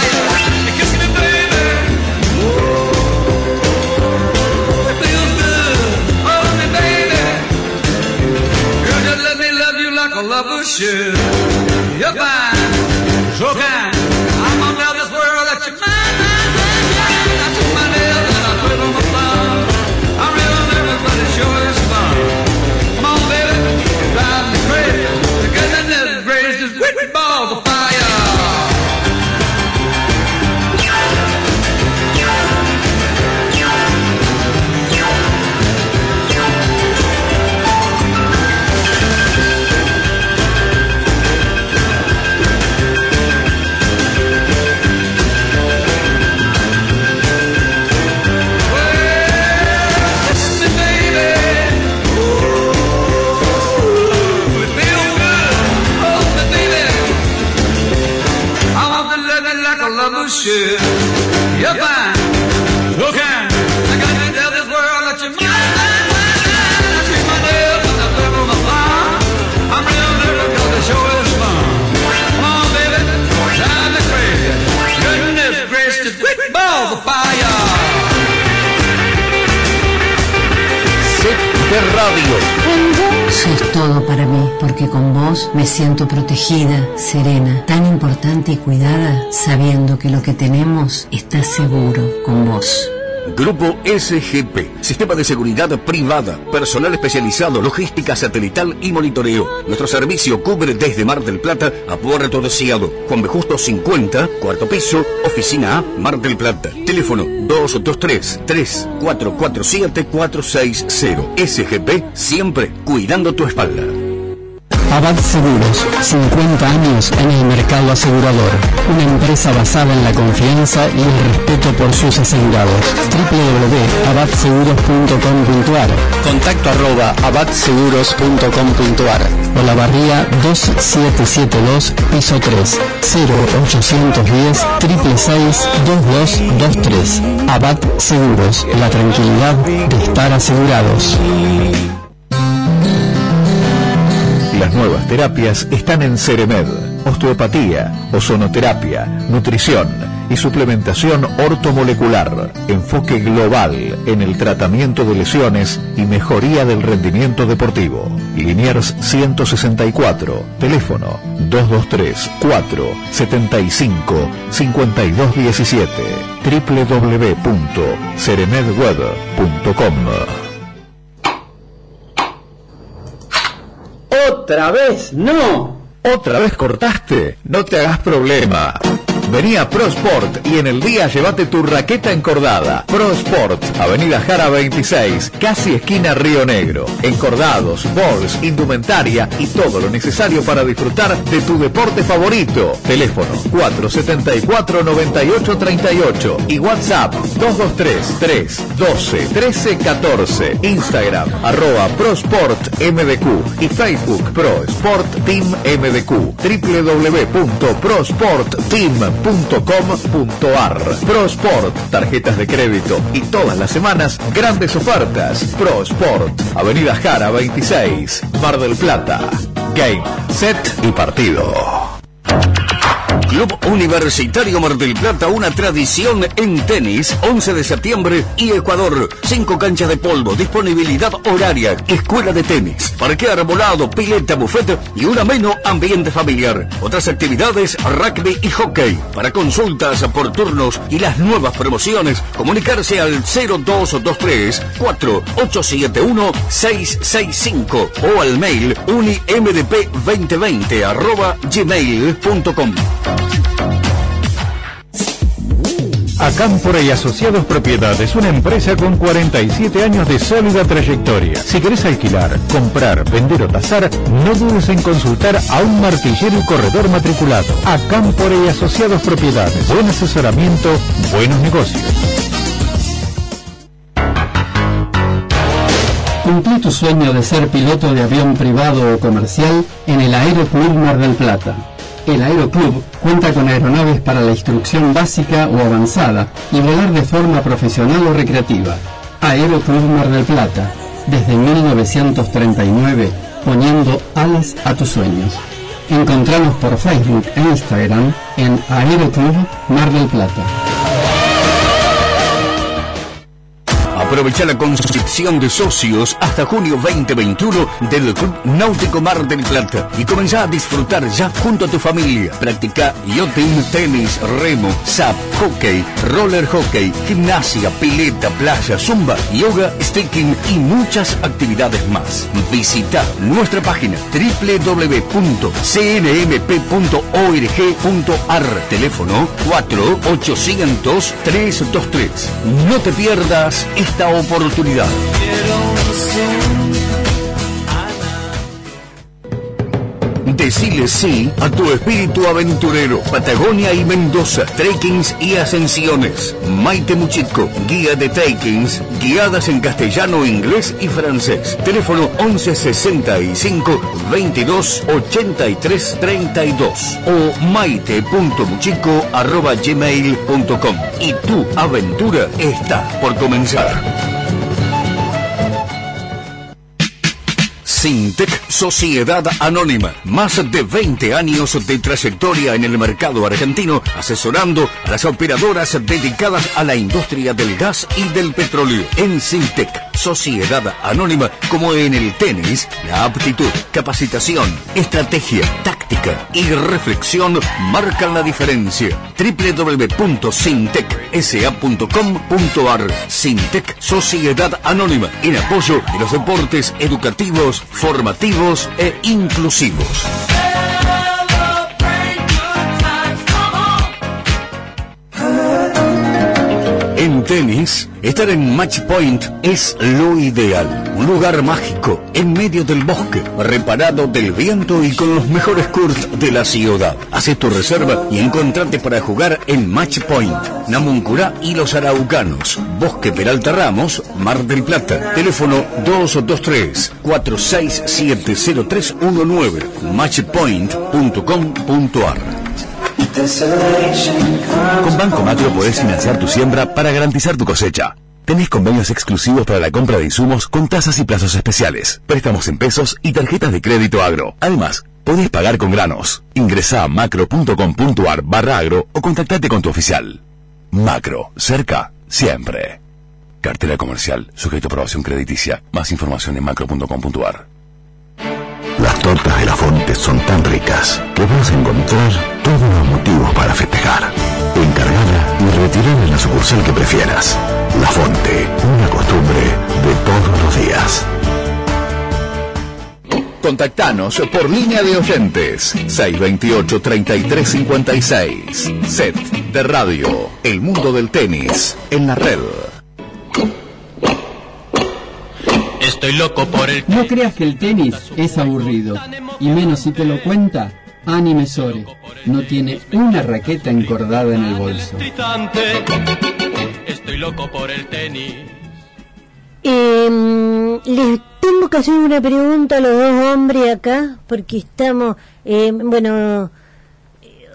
Lover should. You're fine, so should. You're radio. Sos todo para mí, porque con vos me siento protegida, serena, tan importante y cuidada, sabiendo que lo que tenemos está seguro con vos. Grupo SGP, Sistema de Seguridad Privada, personal especializado, logística satelital y monitoreo. Nuestro servicio cubre desde Mar del Plata a Puerto Deseado. Juan B. Justo 50, cuarto piso, oficina A, Mar del Plata. Teléfono 223-3447-460. SGP, siempre cuidando tu espalda. Abad Seguros, 50 años en el mercado asegurador. Una empresa basada en la confianza y el respeto por sus asegurados. www.abadseguros.com.ar Contacto arroba abadseguros.com.ar O la barría 2772, piso 3, 0810 666 2223. Abad Seguros, la tranquilidad de estar asegurados. Las nuevas terapias están en Ceremed. Osteopatía, ozonoterapia, nutrición y suplementación ortomolecular. Enfoque global en el tratamiento de lesiones y mejoría del rendimiento deportivo. Liniers 164, teléfono 223 4 75 5217 www.ceremedweb.com Otra vez, no. ¿Otra vez cortaste? No te hagas problema. Vení a ProSport y en el día llévate tu raqueta encordada. ProSport, Avenida Jara 26, casi esquina Río Negro. Encordados, balls, indumentaria y todo lo necesario para disfrutar de tu deporte favorito. Teléfono 474-9838 y WhatsApp 223-312-1314. Instagram arroba ProSport MDQ y Facebook ProSport Team MDQ. www.prosportteam.com .com.ar ProSport, tarjetas de crédito y todas las semanas grandes ofertas. ProSport, Avenida Jara 26, Mar del Plata. Game, set y partido. Club Universitario Mar del Plata, una tradición en tenis, 11 de septiembre y Ecuador. Cinco canchas de polvo, disponibilidad horaria, escuela de tenis, parque arbolado, pileta, buffet y un ameno ambiente familiar. Otras actividades, rugby y hockey. Para consultas por turnos y las nuevas promociones, comunicarse al 0223 4871 665 o al mail unimdp2020 arroba gmail.com. Acámpora y Asociados Propiedades, una empresa con 47 años de sólida trayectoria. Si querés alquilar, comprar, vender o tasar, no dudes en consultar a un martillero y corredor matriculado. Acámpora y Asociados Propiedades, buen asesoramiento, buenos negocios. Cumplí tu sueño de ser piloto de avión privado o comercial en el Aeroclub Mar del Plata el Aeroclub cuenta con aeronaves para la instrucción básica o avanzada y volar de forma profesional o recreativa. Aeroclub Mar del Plata, desde 1939, poniendo alas a tus sueños. Encontramos por Facebook e Instagram en Aeroclub Mar del Plata. Aprovecha la conscripción de socios hasta junio 2021 del Club Náutico Mar del Plata y comenzá a disfrutar ya junto a tu familia. Practica yachting, tenis, remo, sap, hockey, roller hockey, gimnasia, pileta, playa, zumba, yoga, sticking y muchas actividades más. Visita nuestra página www.cnmp.org.ar Teléfono 4800 323. No te pierdas esta oportunidad. Decile sí a tu espíritu aventurero. Patagonia y Mendoza, trekkings y ascensiones. Maite Muchico, guía de trekkings, guiadas en castellano, inglés y francés. Teléfono 1165 22 83 32 o maite.muchico. Y tu aventura está por comenzar. Sintec Sociedad Anónima. Más de 20 años de trayectoria en el mercado argentino, asesorando a las operadoras dedicadas a la industria del gas y del petróleo. En Sintec Sociedad Anónima, como en el tenis, la aptitud, capacitación, estrategia, táctica y reflexión marcan la diferencia. www.sintecsa.com.ar Sintec Sociedad Anónima, en apoyo de los deportes educativos formativos e inclusivos. En tenis, estar en Match Point es lo ideal. Un lugar mágico, en medio del bosque, reparado del viento y con los mejores courts de la ciudad. Haz tu reserva y encontrate para jugar en Match Point, Namuncurá y Los Araucanos, Bosque Peralta Ramos, Mar del Plata. Teléfono 223-4670319, matchpoint.com.ar. Con Banco Macro podés financiar tu siembra para garantizar tu cosecha. Tenés convenios exclusivos para la compra de insumos con tasas y plazos especiales, préstamos en pesos y tarjetas de crédito agro. Además, podés pagar con granos. Ingresa a macro.com.ar barra agro o contactate con tu oficial. Macro, cerca, siempre. Cartera comercial, sujeto a aprobación crediticia. Más información en macro.com.ar. Las tortas de la Fonte son tan ricas que vas a encontrar todos los motivos para festejar. Encargada y retirada en la sucursal que prefieras. La Fonte, una costumbre de todos los días. Contactanos por línea de oyentes 628-3356. Set de radio. El mundo del tenis en la red. Estoy loco por el No creas que el tenis es aburrido, y menos si te lo cuenta Anime Sore. No tiene una raqueta encordada en el bolso. Estoy loco por el tenis. Eh, les tengo que hacer una pregunta a los dos hombres acá, porque estamos, eh, bueno,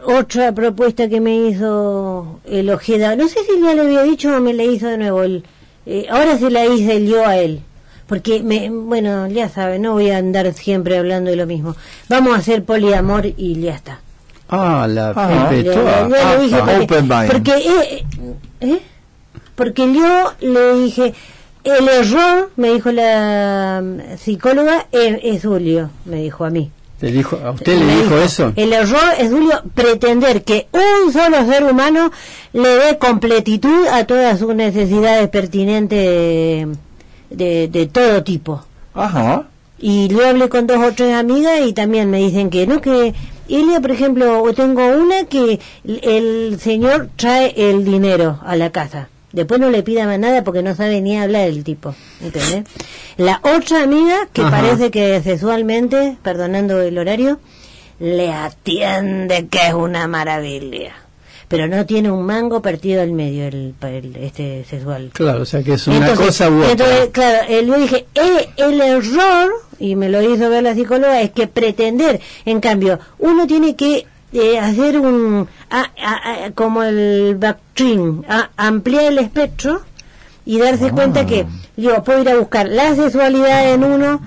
otra propuesta que me hizo el Ojeda, no sé si ya le había dicho o me la hizo de nuevo, el, eh, ahora se la hice yo a él, porque, me, bueno, ya sabe, no voy a andar siempre hablando de lo mismo. Vamos a hacer poliamor y ya está. Ah, la ah, dije porque, eh, eh, porque yo le dije el error, me dijo la mm, psicóloga, es, Julio, me dijo a mí. ¿Le dijo, ¿A usted le, dijo, eso? El error es, Julio, pretender que un solo ser humano le dé completitud a todas sus necesidades pertinentes de, de, todo tipo. Ajá. Y yo hablé con dos o tres amigas y también me dicen que no, que Ilia, por ejemplo, tengo una que el señor trae el dinero a la casa Después no le pida más nada porque no sabe ni hablar el tipo. ¿Entendés? La otra amiga, que parece que sexualmente, perdonando el horario, le atiende que es una maravilla. Pero no tiene un mango partido al medio el, este sexual. Claro, o sea que es una cosa buena. Entonces, claro, yo dije, eh, el error, y me lo hizo ver la psicóloga, es que pretender, en cambio, uno tiene que eh, hacer un como el backstream ampliar el espectro y darse ah. cuenta que yo puedo ir a buscar la sexualidad en uno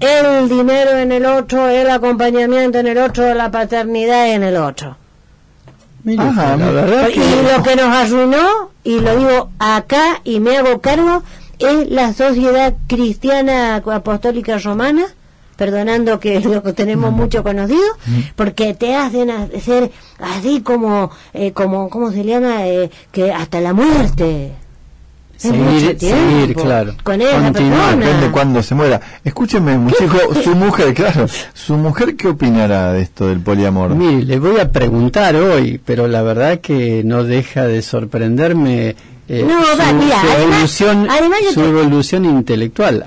el dinero en el otro el acompañamiento en el otro la paternidad en el otro y lo que nos arruinó y lo digo acá y me hago cargo es la sociedad cristiana apostólica romana perdonando que lo tenemos mucho conocido, porque te hacen hacer así como, eh, como ¿cómo se llama? Eh, que hasta la muerte. Seguir, seguir, claro. Con. Depende cuando se muera. Escúcheme, muchacho, su mujer, claro, su mujer, ¿qué opinará de esto del poliamor? Mire, le voy a preguntar hoy, pero la verdad que no deja de sorprenderme eh, no, su, evolución, su evolución intelectual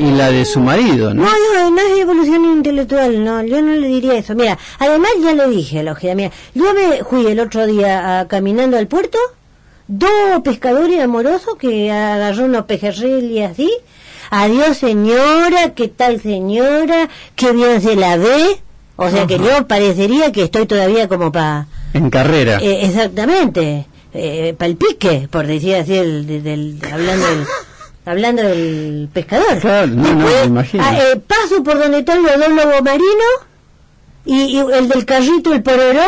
y, la de su marido, ¿no? No, no, es evolución intelectual, no, yo no le diría eso. Mira, además ya le dije a la mira, yo me fui el otro día caminando al puerto, dos pescadores amorosos que agarró unos pejerril así, adiós señora, qué tal señora, qué bien se la ve, o sea que yo parecería que estoy todavía como para... En carrera. Eh, exactamente eh, palpique, por decir así, el, del, hablando del hablando del pescador. Claro, no, no, imagino. Ah, eh, paso por donde están los dos lobos marinos y, el del carrito, el pororó,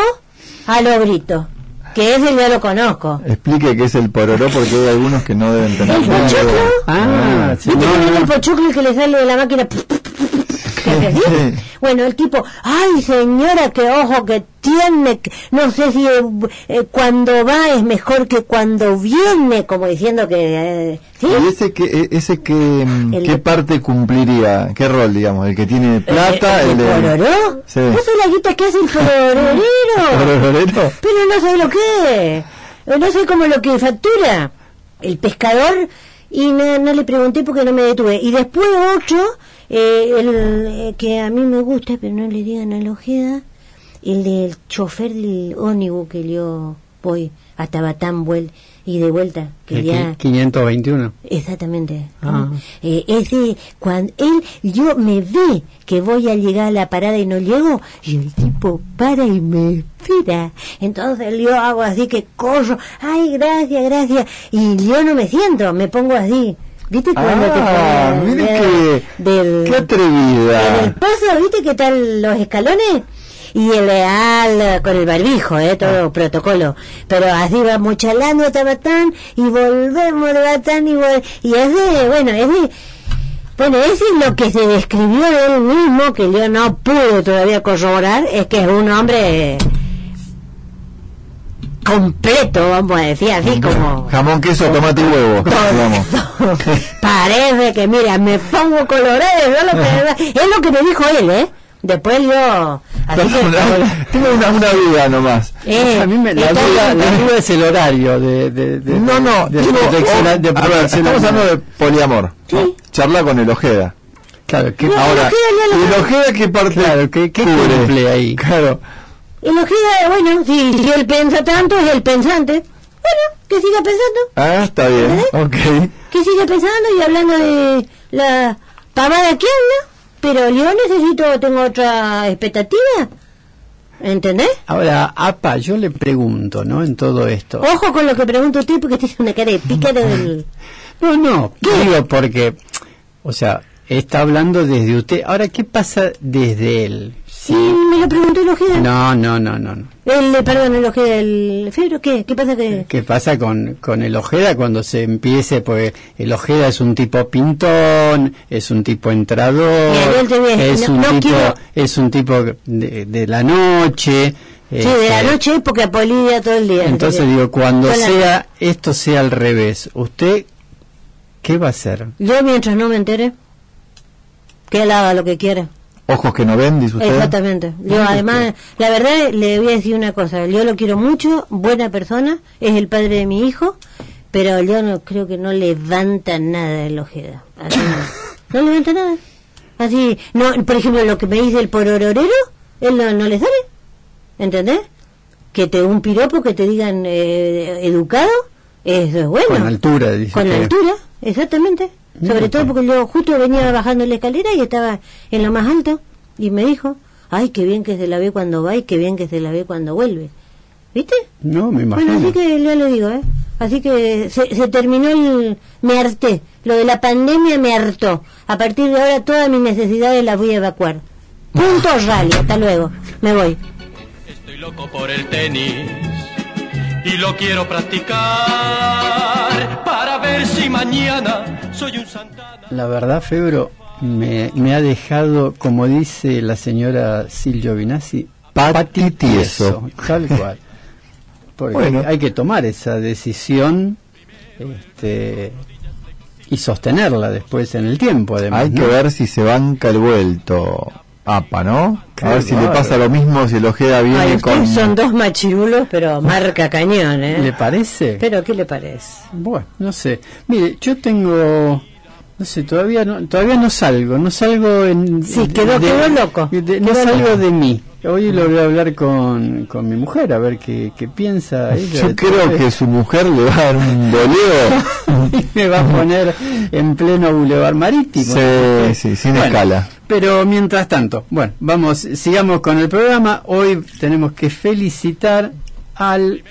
a lo grito. Que ese ya lo conozco. Explique qué es el pororó porque hay algunos que no deben tener. ¿El pochoclo? Ah, sí, ¿Viste no, no. el pochoclo que le sale de la máquina? Bueno, el tipo, ay señora, qué ojo que tiene, no sé si eh, eh, cuando va es mejor que cuando viene, como diciendo que... Eh, ¿Y ese que, ese que, mm, qué parte cumpliría? ¿Qué rol, digamos? ¿El que tiene plata? ¿El, el, pororó? Sí. ¿No la guita que hace el pororero? Pero no sé lo que No sé cómo lo que factura. El pescador y no, no le pregunté porque no me detuve. Y después otro eh, el eh, que a mí me gusta, pero no le digan a la ojeda, el del chofer del ónibus que yo voy hasta Batán y de vuelta. Que ya, 521. Exactamente. Ah. Eh, ese, cuando él, yo me ve que voy a llegar a la parada y no llego, y el tipo para y me espera. Entonces yo hago así que corro, ay, gracias, gracias, y yo no me siento, me pongo así ¿Viste cuando ah, te mire que, del, qué atrevida. En el paso, ¿viste qué tal los escalones? Y el leal con el barbijo, ¿eh? todo ah. protocolo. Pero así vamos charlando hasta Batán y volvemos de Batán y, vol y es de, bueno, es de... Bueno, eso es lo que se describió de él mismo, que yo no pude todavía corroborar, es que es un hombre completo, vamos a decir así como... Jamón, queso, tomate y huevo. Todo, Parece que, mira, me pongo colorado, es lo que me dijo él, ¿eh? Después yo... tengo una, una, duda nomás. Eh, a mí me, la, duda, la, duda, es el horario de... de, de no, no, de, digo, de, oh, estamos hablando de poliamor. ¿Sí? Charla con el Ojeda. Claro, que ahora, el Ojeda qué parte claro, ¿qué, qué cumple ahí? Claro. El Ojeda, bueno, si, si él piensa tanto, es el pensante. Bueno, que siga pensando. Ah, está bien, ok. Que siga pensando y hablando de la pavada que habla pero yo necesito, tengo otra expectativa. ¿Entendés? Ahora, APA, yo le pregunto, ¿no? En todo esto. Ojo con lo que pregunto usted porque tiene una cara de pícara del... No, no, ¿Qué? digo porque, o sea, está hablando desde usted. Ahora, ¿qué pasa desde él? Sí, me lo preguntó el Ojeda. No, no, no, no. El, perdón, el Ojeda, el Febro, ¿qué? ¿Qué pasa que...? ¿Qué pasa con, con el Ojeda cuando se empiece? Pues el Ojeda es un tipo pintón, es un tipo entrador, es, un tipo, es un tipo de, de la noche... Sí, de la este, noche porque Polidia todo el día. Entonces digo, cuando sea, esto sea al revés, ¿usted qué va a hacer? Yo mientras no me entere, que él haga lo que quiera. Ojos que no ven, dice usted. Exactamente. Yo además, la verdad, le voy a decir una cosa. Yo lo quiero mucho, buena persona, es el padre de mi hijo, pero yo no creo que no levanta nada el Ojeda. no, levanta nada. Así, no, por ejemplo, lo que me dice el porororero, él no, no le sale. ¿Entendés? Que te un piropo que te digan eh, educado, eso es bueno. Con altura, dice. Con altura, exactamente. Sobre todo porque yo justo venía bajando la escalera y estaba en lo más alto y me dijo, ay, qué bien que se la ve cuando va y qué bien que se la ve cuando vuelve. ¿Viste? No, me imagino. Bueno, así que ya lo digo, ¿eh? Así que se, se terminó el... Me harté. Lo de la pandemia me hartó. A partir de ahora todas mis necesidades las voy a evacuar. Punto rally. Hasta luego. Me voy. Estoy loco por el tenis y lo quiero practicar para ver si mañana soy un Santana. La verdad, Febro, me, me ha dejado, como dice la señora Silvio Vinazzi, patitieso, tal cual. Porque hay, que tomar esa decisión este, y sostenerla después en el tiempo, además. Hay que ver si se banca el vuelto. APA, ¿no? a ver si le pasa lo mismo, si el Ojeda viene con... Son dos machirulos, pero marca cañón, ¿eh? ¿Le parece? ¿Pero qué le parece? Bueno, no sé. Mire, yo tengo... No sé, todavía no, todavía no salgo, no salgo en... Sí, quedó, quedó loco. no salgo de mí. Hoy lo voy a hablar con, con mi mujer, a ver qué, qué piensa ella. Yo creo que su mujer le va a dar un boleo. y me va a poner en pleno bulevar marítimo. Sí, sí, sin escala. Pero mientras tanto, bueno, vamos, sigamos con el programa. Hoy tenemos que felicitar al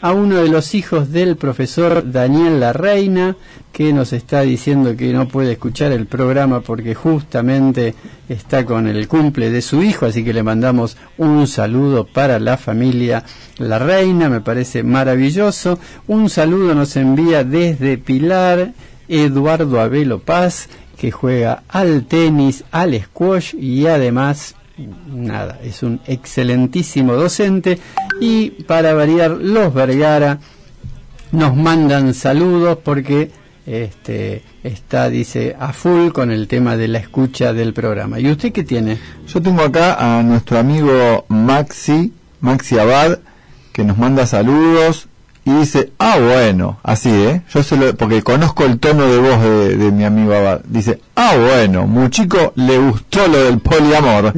a uno de los hijos del profesor Daniel La Reina, que nos está diciendo que no puede escuchar el programa porque justamente está con el cumple de su hijo, así que le mandamos un saludo para la familia La Reina, me parece maravilloso. Un saludo nos envía desde Pilar Eduardo Abelo Paz, que juega al tenis, al squash y además nada, es un excelentísimo docente y para variar los Vergara nos mandan saludos porque este, está, dice, a full con el tema de la escucha del programa. ¿Y usted qué tiene? Yo tengo acá a nuestro amigo Maxi, Maxi Abad, que nos manda saludos y dice, ah, bueno, así, ¿eh? Yo se lo, porque conozco el tono de voz de, mi amigo Abad. Dice, ah, bueno, Muchico le gustó lo del poliamor.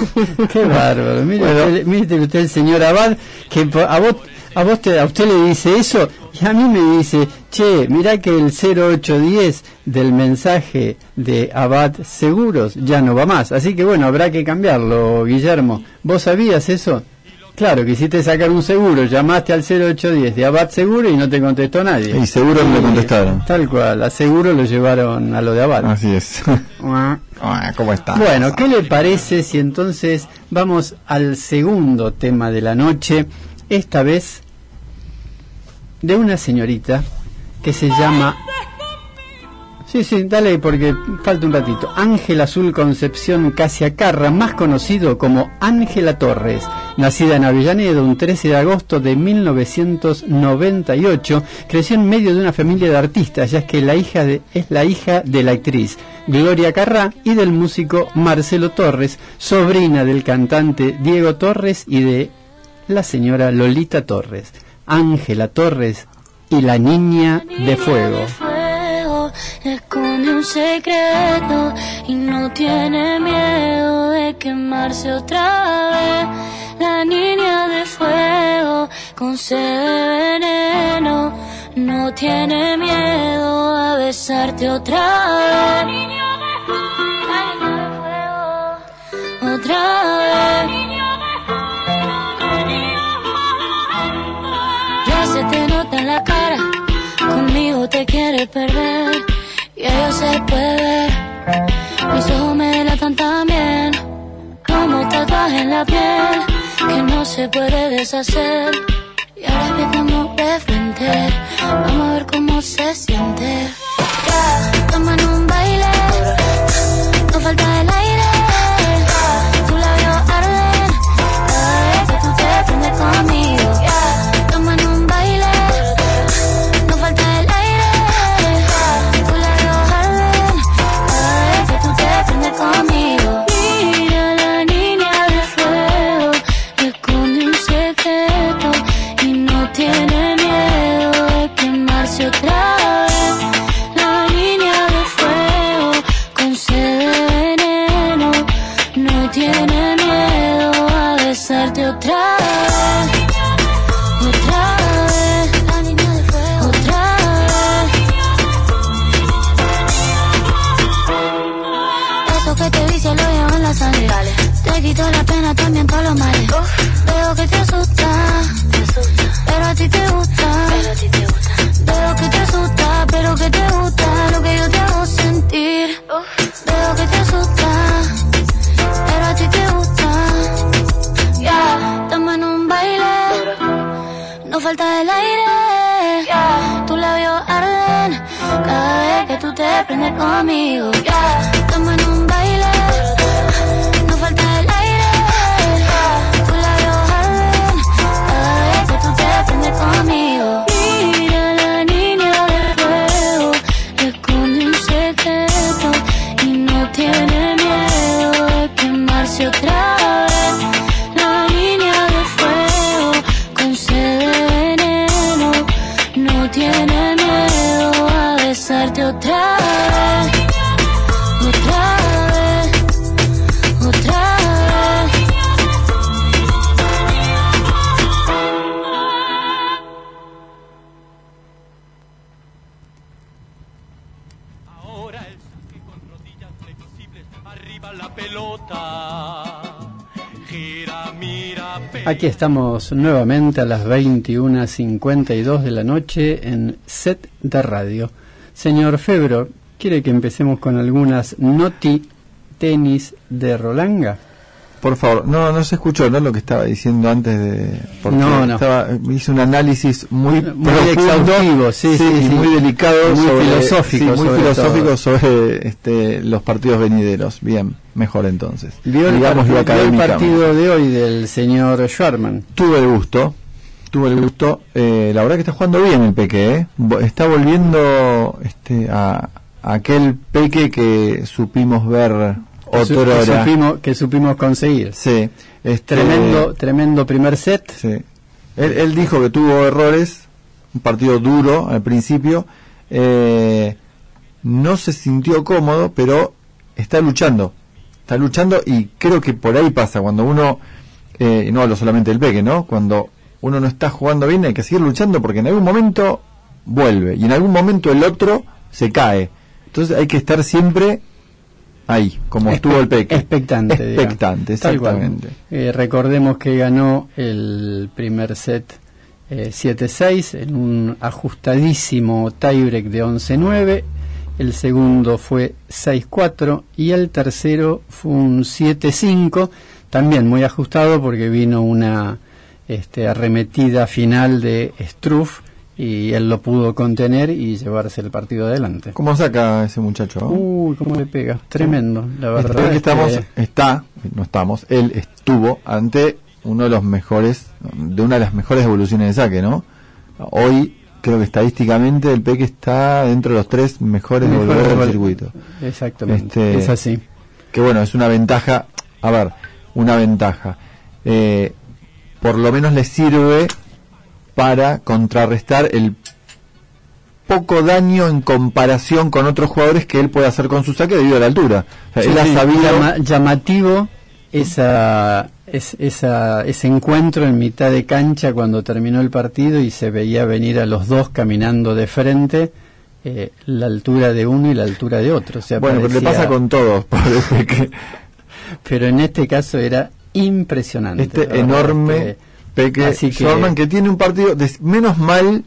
qué bárbaro. Mire, usted, usted, el señor Abad, que a vos a vos te, a usted le dice eso y a mí me dice, che, mira que el 0810 del mensaje de Abad Seguros ya no va más. Así que bueno, habrá que cambiarlo, Guillermo. ¿Vos sabías eso? Claro, quisiste sacar un seguro, llamaste al 0810 de Abad Seguro y no te contestó nadie. Y seguro no le contestaron. Tal cual, a seguro lo llevaron a lo de Abad. Así es. ¿Cómo está? Bueno, ¿qué le parece si entonces vamos al segundo tema de la noche? Esta vez de una señorita que se llama Sí, sí, dale porque falta un ratito. Ángel Azul Concepción Casiacarra, más conocido como Ángela Torres, nacida en Avellaneda un 13 de agosto de 1998, creció en medio de una familia de artistas, ya que la hija de, es la hija de la actriz Gloria Carrá y del músico Marcelo Torres, sobrina del cantante Diego Torres y de la señora Lolita Torres. Ángela Torres y la niña de fuego secreto y no tiene miedo de quemarse otra vez. La niña de fuego con sed de veneno no tiene miedo a besarte otra vez. La niña de fuego, otra vez. Ya se te nota en la cara, conmigo te quiere perder y ello se puede. Mis ojos me delatan también, como tatuaje en la piel que no se puede deshacer. Y ahora que estamos de frente, vamos a ver cómo se siente. Yeah, toman un baile, no falta el aire. Conmigo. Yeah. Aquí estamos nuevamente a las 21.52 de la noche en set de radio. Señor Febro, ¿quiere que empecemos con algunas noti tenis de Rolanga? Por favor, no, no se escuchó, ¿no? Lo que estaba diciendo antes de... Porque no, no. Estaba, hizo un análisis muy, muy exhaustivo, sí, sí, muy delicado, muy filosófico, muy sobre filosófico sobre este, los partidos venideros. Bien, mejor entonces. ¿Vio el, el partido de hoy del señor Schwarman? Tuve el gusto, tuve el gusto. Eh, la verdad que está jugando bien el Peque, ¿eh? Está volviendo este, a, a aquel Peque que supimos ver que, supimos, que supimos conseguir. Sí. Este, tremendo, tremendo primer set. Sí. Él, dijo que tuvo errores, un partido duro al principio. Eh, no se sintió cómodo, pero está luchando. Está luchando y creo que por ahí pasa. Cuando uno, eh, no hablo solamente del peque, ¿no? Cuando uno no está jugando bien hay que seguir luchando porque en algún momento vuelve y en algún momento el otro se cae. Entonces hay que estar siempre ahí, como estuvo el Peque. Expectante. Expectante, exactamente. Eh, recordemos que ganó el primer set 7-6 eh, en un ajustadísimo tiebreak de 11-9. El segundo fue 6-4 y el tercero fue un 7-5, también muy ajustado porque vino una este, arremetida final de Struff y él lo pudo contener y llevarse el partido adelante. ¿Cómo saca ese muchacho? Uy, cómo le pega. Tremendo, la verdad. Este, es estamos, que- está, no estamos, él estuvo ante uno de los mejores, de una de las mejores evoluciones de saque, ¿no? Hoy creo que estadísticamente el Peque está dentro de los tres mejores Mejor devolvedores del circuito. Exactamente, Este, es así. Que bueno, es una ventaja, a ver, una ventaja. Eh, por lo menos le sirve para contrarrestar el poco daño en comparación con otros jugadores que él puede hacer con su saque debido a la altura. O sea, Sí, él ha sí, sabido... llama- llamativo esa, es- esa, ese encuentro en mitad de cancha cuando terminó el partido y se veía venir a los dos caminando de frente eh, la altura de uno y la altura de otro. O sea, Bueno, pero le pasa con todos, parece que Pero en este caso era impresionante. este enorme este, Peque así que- que tiene un partido de, menos mal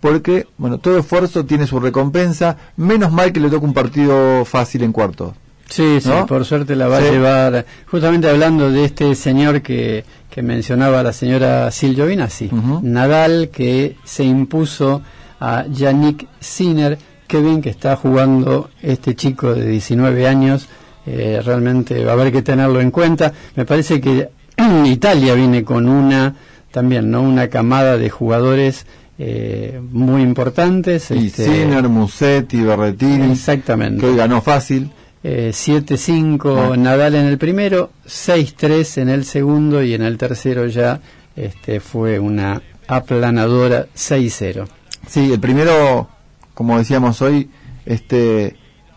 porque bueno todo esfuerzo tiene su recompensa menos mal que le toca un partido fácil en cuarto Sí, sí, ¿no? por suerte la va Sí. a llevar. Justamente hablando de este señor que, que mencionaba la señora Sil Giovinazzi, Ujú. Nadal que se impuso a Yannick Sinner. Qué bien que está jugando este chico de 19 años. eh, realmente va a haber que tenerlo en cuenta. Me parece que Italia viene con una también, ¿no? Una camada de jugadores eh, muy importantes. y este, Sinner, Musetti, Berretini Exactamente. que hoy ganó fácil Eh, 7-5 Ah. Nadal en el primero, 6-3 en el segundo y en el tercero ya este, fue una aplanadora 6-0. sí el primero como decíamos hoy este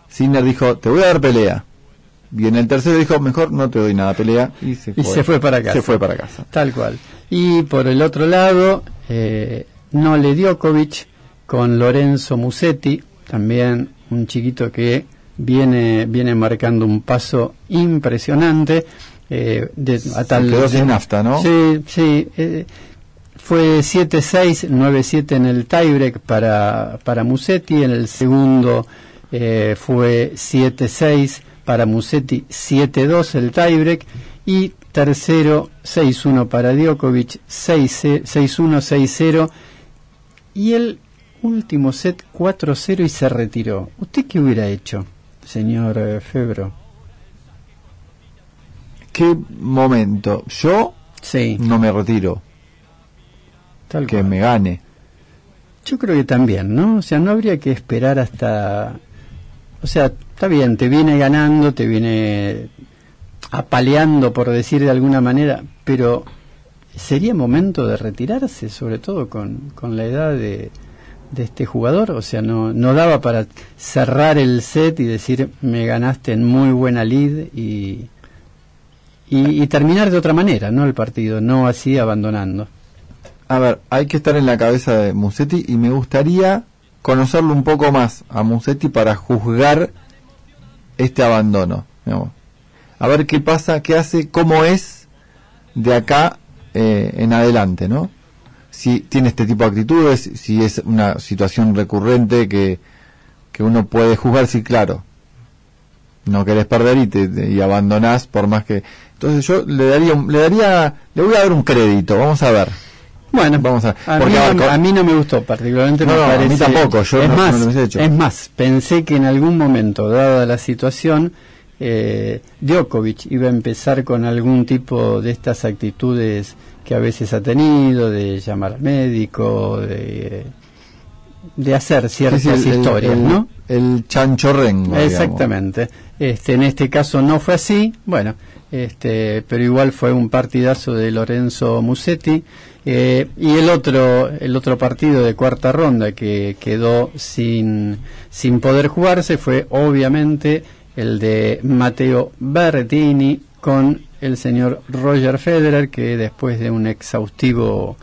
Sinner dijo te voy a dar pelea y en el tercero dijo mejor no te doy nada pelea y se Y fue, se fue para casa. se fue para casa Tal cual. Y por el otro lado, eh, Nole Djokovic con Lorenzo Musetti, también un chiquito que viene, viene marcando un paso impresionante. eh, de, a Se quedó sin nafta, ¿no? Sí, sí. eh, fue 7-6, 9-7 en el tiebreak para, para Musetti. En el segundo eh, fue 7-6 para Musetti, 7-2 el tiebreak. Y tercero, 6-1 para Djokovic, 6-1, 6-0. Y el último set, 4-0 y se retiró. ¿Usted qué hubiera hecho, señor eh, Febro? qué momento yo Sí, no me retiro tal que cual. me gane Yo creo que también, ¿no? O sea, no habría que esperar hasta... O sea, está bien, te viene ganando, te viene apaleando, por decir de alguna manera, pero sería momento de retirarse, sobre todo con, con la edad de, de este jugador. O sea, no, no daba para cerrar el set y decir, me ganaste en muy buena lead y, y, y terminar de otra manera, ¿no? El partido, no así abandonando. A ver, hay que estar en la cabeza de Musetti y me gustaría conocerlo un poco más a Musetti para juzgar este abandono. digamos. A ver qué pasa, qué hace, cómo es de acá eh, en adelante, ¿no? Si tiene este tipo de actitudes, si es una situación recurrente que, que uno puede juzgar, sí, claro. No querés perder y, te, y abandonás por más que... Entonces yo le daría, le daría, le voy a dar un crédito, vamos a ver. Bueno, Vamos a- a, mí, no, con- a mí no me gustó particularmente. No, me no, a mí parece- tampoco, yo es no- más, no lo hecho. Es más, pensé que en algún momento, dada la situación, eh, Djokovic iba a empezar con algún tipo de estas actitudes que a veces ha tenido, de llamar al médico, de, de hacer ciertas Sí, sí, el- el- historias, el- ¿no? El chanchorrengo. digamos. Exactamente. Este, en este caso no fue así, bueno, este, pero igual fue un partidazo de Lorenzo Musetti. Eh, y el otro, el otro partido de cuarta ronda que quedó sin, sin poder jugarse fue obviamente el de Matteo Berrettini con el señor Roger Federer, que después de un exhaustivo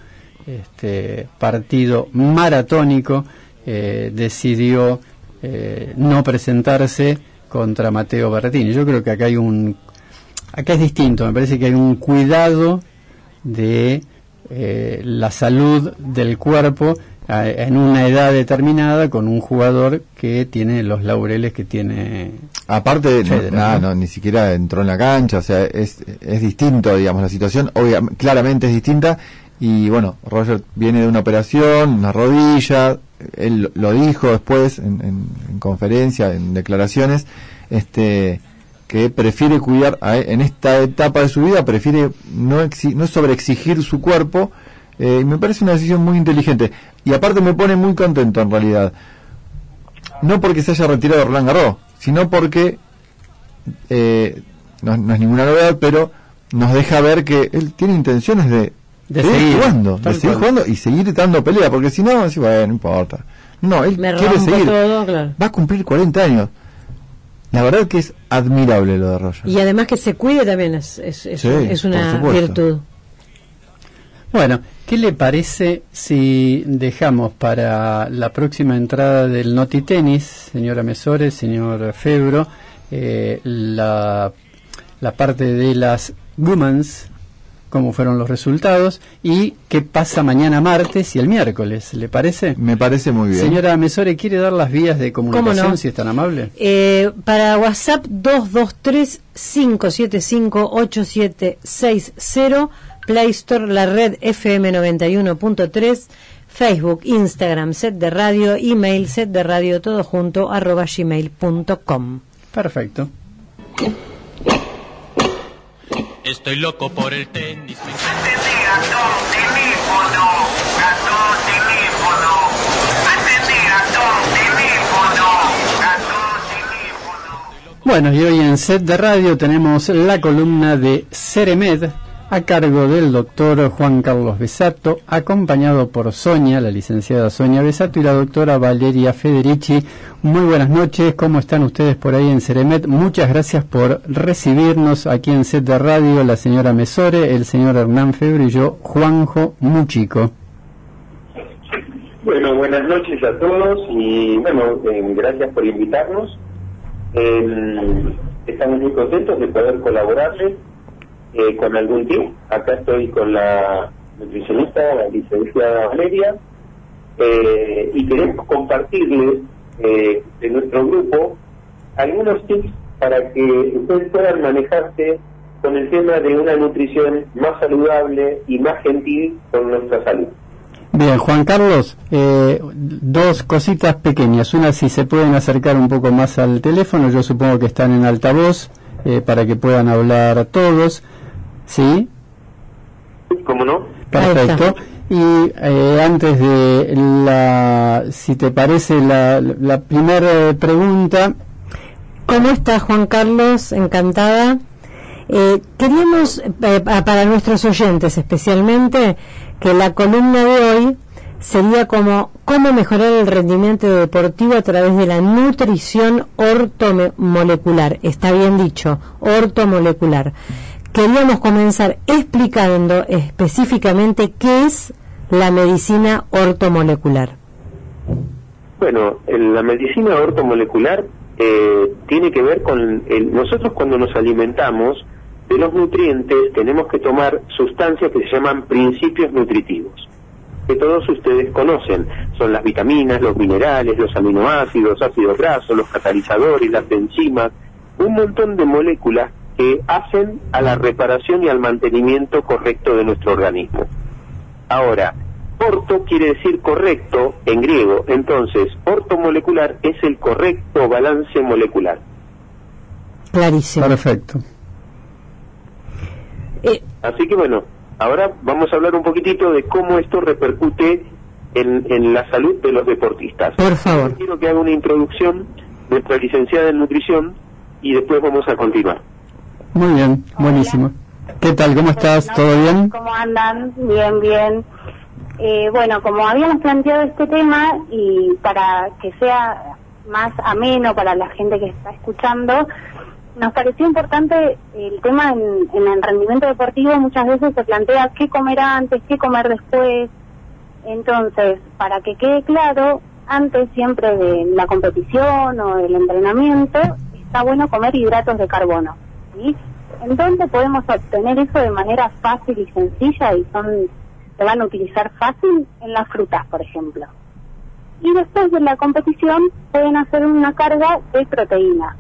este, partido maratónico eh, decidió eh, no presentarse contra Mateo Berrettini. Yo creo que acá hay un acá es distinto, me parece que hay un cuidado de eh, la salud del cuerpo en una edad determinada con un jugador que tiene los laureles que tiene Aparte, no, Federer, nada, ¿no? no, ni siquiera entró en la cancha, o sea, es, es distinto, digamos, la situación, obviamente, claramente es distinta, Y bueno, Roger viene de una operación, una rodilla, él lo dijo después en, en, conferencia, en declaraciones, este que prefiere cuidar en esta etapa de su vida, prefiere no, no sobreexigir su cuerpo, eh, y me parece una decisión muy inteligente. Y aparte me pone muy contento en realidad. No porque se haya retirado Roland Garros, sino porque eh, no, es ninguna novedad, pero nos deja ver que él tiene intenciones de, seguir jugando, de seguir jugando y seguir dando pelea, porque si no, así, bueno, no importa. No, él quiere seguir. Va a cumplir 40 años. La verdad que es admirable lo de Roger. Y además que se cuide también es, es, es una virtud. Bueno, ¿qué le parece si dejamos para la próxima entrada del Noti Tenis, señora Mesore, señor Febro, eh, la, la parte de las Women's cómo fueron los resultados y qué pasa mañana martes y el miércoles, ¿le parece? Me parece muy bien. Señora Mesore, ¿quiere dar las vías de comunicación si es tan amable? Eh, para WhatsApp 223-575-8760, Play Store, la red FM 91.3, Facebook, Instagram, set de radio, email, set de radio, todo junto, arroba gmail.com. Perfecto. Estoy loco por el tenis. Atendí a Tom teléfono, a Tom teléfono. Atendí a Tom teléfono, a Tom teléfono. Bueno, y hoy en set de radio tenemos la columna de Ceremed a cargo del doctor Juan Carlos Besato, acompañado por Sonia, la licenciada Sonia Besato, y la doctora Valeria Federici. Muy buenas noches, ¿cómo están ustedes por ahí en Ceremet? Muchas gracias por recibirnos aquí en Set de Radio, la señora Mesore, el señor Hernán Febre y yo, Juanjo Muchico. Bueno, buenas noches a todos y bueno, eh, gracias por invitarnos. Eh, estamos muy contentos de poder colaborarles eh, con algún tiempo. Acá estoy con la nutricionista, la licenciada Valeria, eh, y queremos compartirles eh, de nuestro grupo algunos tips para que ustedes puedan manejarse con el tema de una nutrición más saludable y más gentil con nuestra salud. Bien, Juan Carlos, dos cositas pequeñas. Una, si se pueden acercar un poco más al teléfono, yo supongo que están en altavoz para que puedan hablar todos. ¿Sí? ¿Cómo no? Perfecto. Y eh, antes de la, si te parece, la, la primera pregunta. ¿Cómo está Juan Carlos? Encantada. Eh, queríamos, eh, para nuestros oyentes especialmente, que la columna de hoy sería como cómo mejorar el rendimiento deportivo a través de la nutrición ortomolecular. Está bien dicho, ortomolecular queríamos comenzar explicando específicamente qué es la medicina ortomolecular. Bueno, la medicina ortomolecular eh, tiene que ver con nosotros cuando nos alimentamos de los nutrientes tenemos que tomar sustancias que se llaman principios nutritivos que todos ustedes conocen. Son las vitaminas, los minerales, los aminoácidos, ácidos grasos, los catalizadores, las enzimas, un montón de moléculas que hacen a la reparación y al mantenimiento correcto de nuestro organismo. Ahora, orto quiere decir correcto en griego, entonces ortomolecular es el correcto balance molecular. Clarísimo. Perfecto. Eh, Así que bueno, ahora vamos a hablar un poquitito de cómo esto repercute en, en la salud de los deportistas. Por favor. Quiero que haga una introducción nuestra licenciada en nutrición y después vamos a continuar. Muy bien, buenísimo. ¿Qué tal? ¿Cómo estás? ¿Todo bien? ¿Cómo andan? Bien, bien. Eh, bueno, como habíamos planteado este tema y para que sea más ameno para la gente que está escuchando, nos pareció importante el tema en, en, el rendimiento deportivo. Muchas veces se plantea qué comer antes, qué comer después. Entonces, para que quede claro, antes siempre de la competición o del entrenamiento, está bueno comer hidratos de carbono. ¿Sí? Entonces podemos obtener eso de manera fácil y sencilla y son se van a utilizar fácil en las frutas, por ejemplo. Y después de la competición pueden hacer una carga de proteína,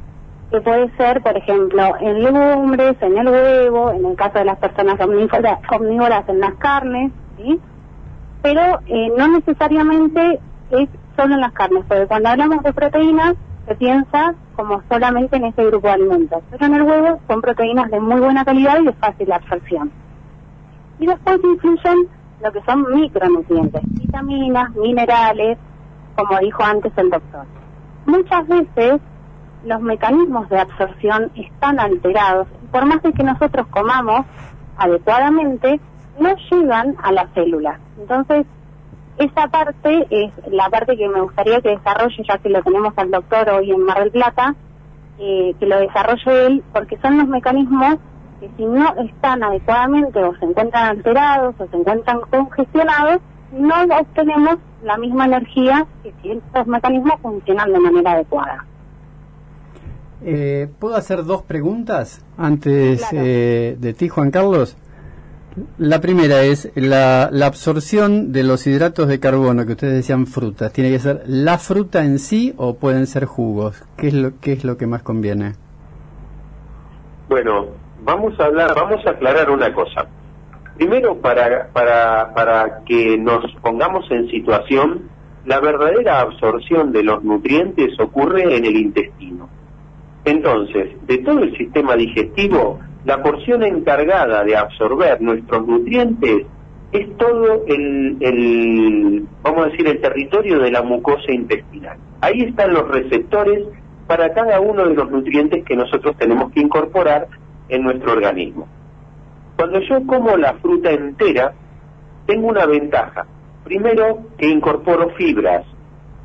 que puede ser, por ejemplo, en legumbres, en el huevo, en el caso de las personas omnívoras, omnívoras en las carnes. Pero eh, no necesariamente es solo en las carnes, porque cuando hablamos de proteínas se piensa como solamente en ese grupo de alimentos, pero en el huevo son proteínas de muy buena calidad y de fácil absorción. Y después influyen lo que son micronutrientes, vitaminas, minerales, como dijo antes el doctor. Muchas veces los mecanismos de absorción están alterados y por más de que nosotros comamos adecuadamente, no llegan a la célula. Entonces, esa parte es la parte que me gustaría que desarrolle, ya que lo tenemos al doctor hoy en Mar del Plata, eh, que lo desarrolle él, porque son los mecanismos que si no están adecuadamente o se encuentran alterados o se encuentran congestionados, no obtenemos la misma energía que si estos mecanismos funcionan de manera adecuada. Eh, ¿Puedo hacer dos preguntas antes eh, de ti, Juan Carlos? La primera es la, absorción de los hidratos de carbono que ustedes decían frutas. ¿Tiene que ser la fruta en sí o pueden ser jugos? ¿Qué es lo, qué es lo que más conviene? Bueno, vamos a hablar, vamos a aclarar una cosa. Primero, para, para, para que nos pongamos en situación, la verdadera absorción de los nutrientes ocurre en el intestino. Entonces, de todo el sistema digestivo, la porción encargada de absorber nuestros nutrientes es todo el, vamos a decir, el territorio de la mucosa intestinal. Ahí están los receptores para cada uno de los nutrientes que nosotros tenemos que incorporar en nuestro organismo. Cuando yo como la fruta entera, tengo una ventaja. Primero, que incorporo fibras.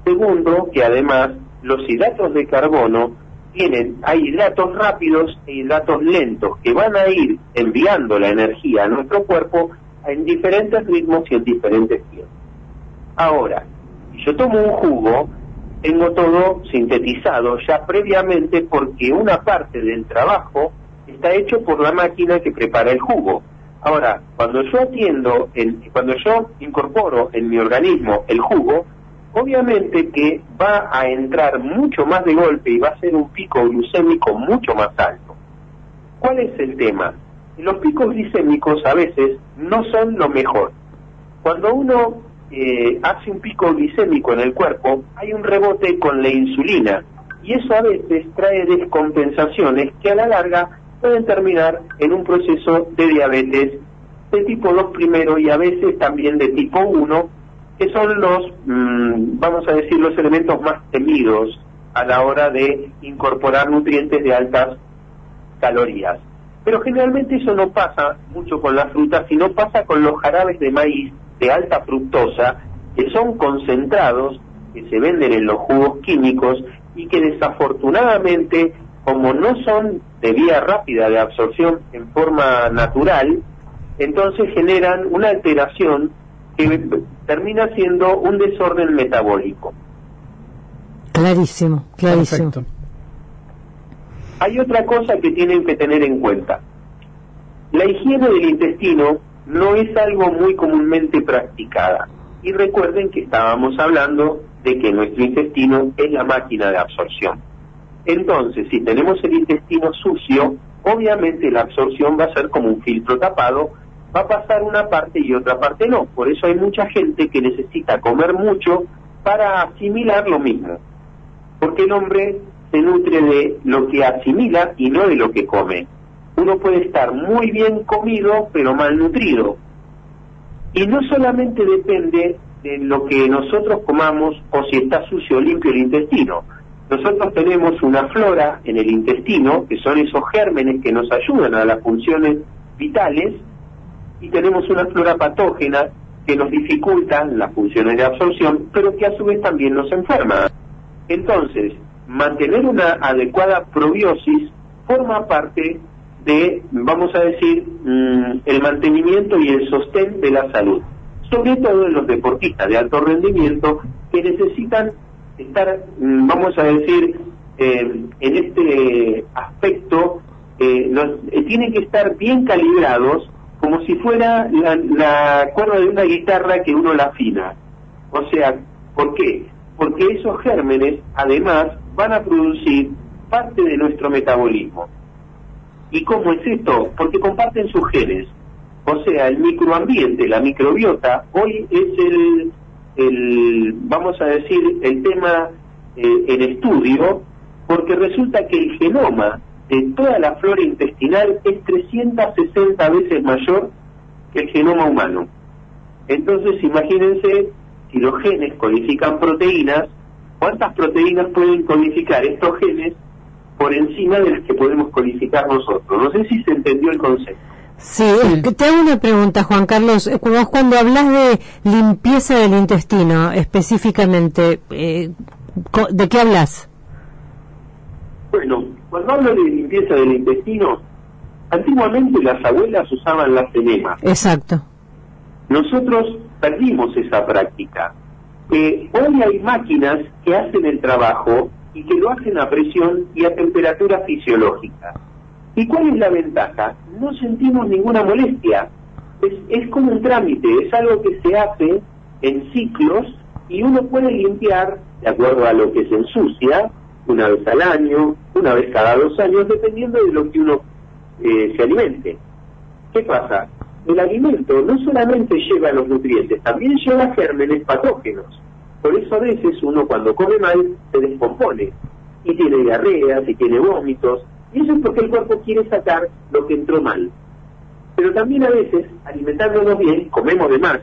Segundo, que además los hidratos de carbono tienen, hay hidratos rápidos e hidratos lentos que van a ir enviando la energía a nuestro cuerpo en diferentes ritmos y en diferentes tiempos. Ahora, si yo tomo un jugo, tengo todo sintetizado ya previamente porque una parte del trabajo está hecho por la máquina que prepara el jugo. Ahora, cuando yo atiendo, el, cuando yo incorporo en mi organismo el jugo, obviamente que va a entrar mucho más de golpe y va a ser un pico glucémico mucho más alto. ¿Cuál es el tema? Los picos glicémicos a veces no son lo mejor. Cuando uno eh, hace un pico glicémico en el cuerpo, hay un rebote con la insulina y eso a veces trae descompensaciones que a la larga pueden terminar en un proceso de diabetes de tipo 2 primero y a veces también de tipo 1 que son los, mmm, vamos a decir, los elementos más temidos a la hora de incorporar nutrientes de altas calorías. Pero generalmente eso no pasa mucho con las frutas, sino pasa con los jarabes de maíz de alta fructosa, que son concentrados, que se venden en los jugos químicos y que desafortunadamente, como no son de vía rápida de absorción en forma natural, entonces generan una alteración que termina siendo un desorden metabólico. Clarísimo, clarísimo. Perfecto. Hay otra cosa que tienen que tener en cuenta. La higiene del intestino no es algo muy comúnmente practicada. Y recuerden que estábamos hablando de que nuestro intestino es la máquina de absorción. Entonces, si tenemos el intestino sucio, obviamente la absorción va a ser como un filtro tapado va a pasar una parte y otra parte no. Por eso hay mucha gente que necesita comer mucho para asimilar lo mismo. Porque el hombre se nutre de lo que asimila y no de lo que come. Uno puede estar muy bien comido pero malnutrido. Y no solamente depende de lo que nosotros comamos o si está sucio o limpio el intestino. Nosotros tenemos una flora en el intestino, que son esos gérmenes que nos ayudan a las funciones vitales, y tenemos una flora patógena que nos dificulta las funciones de absorción, pero que a su vez también nos enferma. Entonces, mantener una adecuada probiosis forma parte de, vamos a decir, mm, el mantenimiento y el sostén de la salud, sobre todo en los deportistas de alto rendimiento que necesitan estar, mm, vamos a decir, eh, en este aspecto, eh, eh, tienen que estar bien calibrados como si fuera la, cuerda de una guitarra que uno la afina. O sea, ¿por qué? Porque esos gérmenes, además, van a producir parte de nuestro metabolismo. ¿Y cómo es esto? Porque comparten sus genes. O sea, el microambiente, la microbiota, hoy es el, el vamos a decir, el tema eh, en estudio, porque resulta que el genoma de toda la flora intestinal es 360 veces mayor que el genoma humano. Entonces, imagínense, si los genes codifican proteínas, ¿cuántas proteínas pueden codificar estos genes por encima de las que podemos codificar nosotros? No sé si se entendió el concepto. Sí, eh, te hago una pregunta, Juan Carlos. Eh, Vos cuando hablas de limpieza del intestino, específicamente, eh, ¿de qué hablas? Bueno, cuando hablo de limpieza del intestino, antiguamente las abuelas usaban las enemas. Exacto. Nosotros perdimos esa práctica. Eh, hoy hay máquinas que hacen el trabajo y que lo hacen a presión y a temperatura fisiológica. ¿Y cuál es la ventaja? No sentimos ninguna molestia. Es, es como un trámite, es algo que se hace en ciclos y uno puede limpiar, de acuerdo a lo que se ensucia, una vez al año, una vez cada dos años, dependiendo de lo que uno eh, se alimente. ¿Qué pasa? El alimento no solamente lleva los nutrientes, también lleva gérmenes patógenos. Por eso a veces uno cuando come mal se descompone y tiene diarreas y tiene vómitos. Y eso es porque el cuerpo quiere sacar lo que entró mal. Pero también a veces, alimentándonos bien, comemos de más.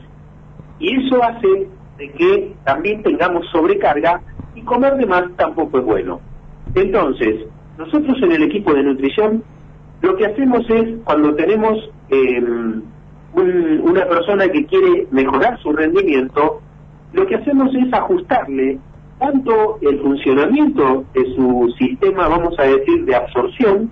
Y eso hace de que también tengamos sobrecarga y comer de más tampoco es bueno. Entonces, nosotros en el equipo de nutrición lo que hacemos es cuando tenemos eh, un- una persona que quiere mejorar su rendimiento, lo que hacemos es ajustarle tanto el funcionamiento de su sistema, vamos a decir, de absorción,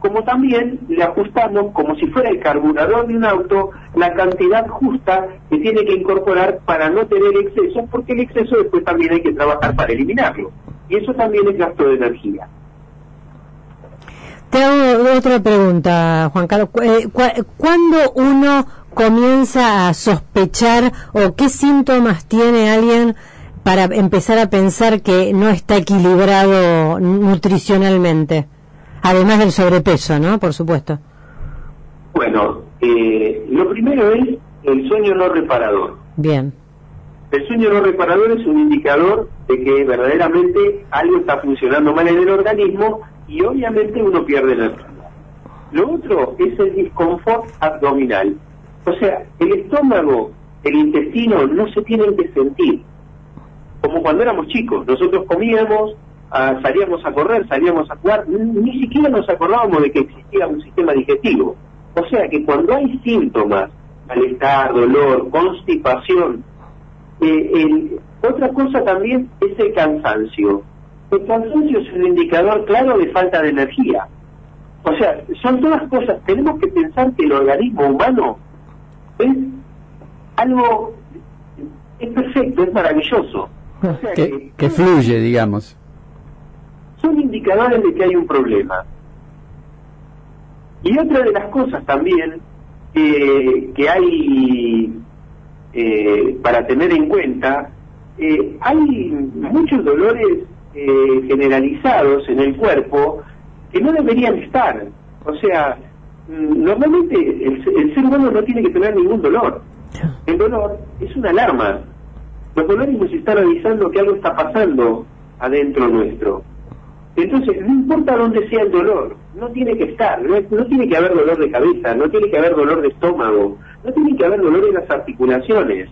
como también le ajustamos, como si fuera el carburador de un auto, la cantidad justa que tiene que incorporar para no tener exceso, porque el exceso después también hay que trabajar para eliminarlo. Y eso también es gasto de energía. Te hago otra pregunta, Juan Carlos. Eh, ¿Cuándo uno comienza a sospechar o qué síntomas tiene alguien para empezar a pensar que no está equilibrado nutricionalmente? Además del sobrepeso, ¿no? Por supuesto. Bueno, eh, lo primero es el sueño no reparador. Bien. El sueño no reparador es un indicador de que verdaderamente algo está funcionando mal en el organismo y obviamente uno pierde energía. Lo otro es el disconfort abdominal. O sea, el estómago, el intestino no se tienen que sentir. Como cuando éramos chicos, nosotros comíamos, ah, salíamos a correr, salíamos a jugar, ni, ni siquiera nos acordábamos de que existía un sistema digestivo. O sea que cuando hay síntomas, malestar, dolor, constipación, eh, el- otra cosa también es el cansancio. El cansancio es un indicador claro de falta de energía. O sea, son todas cosas. Tenemos que pensar que el organismo humano es algo, es perfecto, es maravilloso. O sea Que, que fluye, digamos. Son indicadores de que hay un problema. Y otra de las cosas también que hay eh, para tener en cuenta, eh, hay muchos dolores eh, generalizados en el cuerpo que no deberían estar. O sea, mm, normalmente el, el ser humano no tiene que tener ningún dolor. El dolor es una alarma. Los dolores nos están avisando que algo está pasando adentro nuestro. Entonces, no importa dónde sea el dolor, no tiene que estar, no, tiene que haber dolor de cabeza, no tiene que haber dolor de estómago, no tiene que haber dolor en las articulaciones.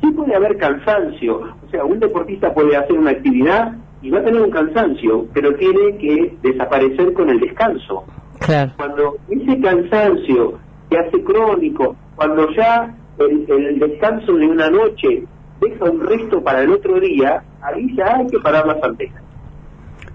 Sí puede haber cansancio, o sea, un deportista puede hacer una actividad y va a tener un cansancio, pero tiene que desaparecer con el descanso. Claro. Cuando ese cansancio se hace crónico, cuando ya el, el descanso de una noche deja un resto para el otro día, ahí ya hay que parar las antenas.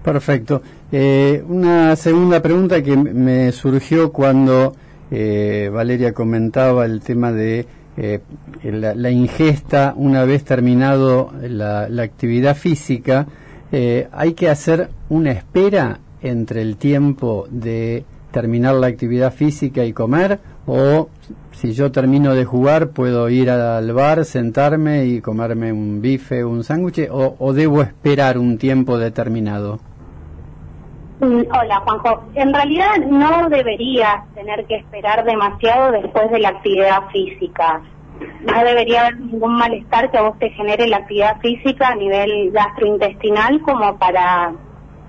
Perfecto. Eh, una segunda pregunta que me surgió cuando eh, Valeria comentaba el tema de eh, la, la ingesta una vez terminado la, la actividad física. Eh, ¿Hay que hacer una espera entre el tiempo de terminar la actividad física y comer? ¿O si yo termino de jugar puedo ir al bar, sentarme y comerme un bife un sándwich? ¿O, ¿O debo esperar un tiempo determinado? Mm, Hola, Juanjo. En realidad no deberías tener que esperar demasiado después de la actividad física. No debería haber ningún malestar que a vos te genere la actividad física a nivel gastrointestinal como para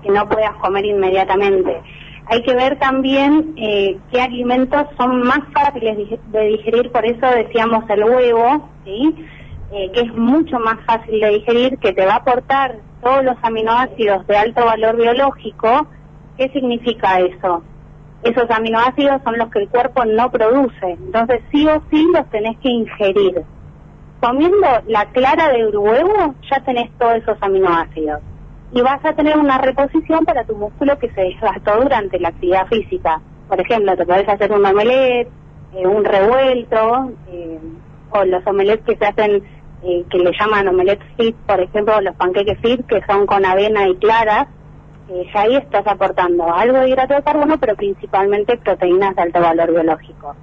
que no puedas comer inmediatamente. Hay que ver también eh, qué alimentos son más fáciles de digerir, por eso decíamos el huevo, ¿sí? Eh, que es mucho más fácil de digerir, que te va a aportar todos los aminoácidos de alto valor biológico. ¿Qué significa eso? Esos aminoácidos son los que el cuerpo no produce, entonces sí o sí los tenés que ingerir. Comiendo la clara del huevo ya tenés todos esos aminoácidos y vas a tener una reposición para tu músculo que se desgastó durante la actividad física. Por ejemplo, te podés hacer un omelette, eh, un revuelto, eh, o los omelettes que se hacen, eh, que le llaman omelette fit, por ejemplo, los panqueques fit, que son con avena y claras, eh, ya ahí estás aportando algo de hidrato de carbono, pero principalmente proteínas de alto valor biológico.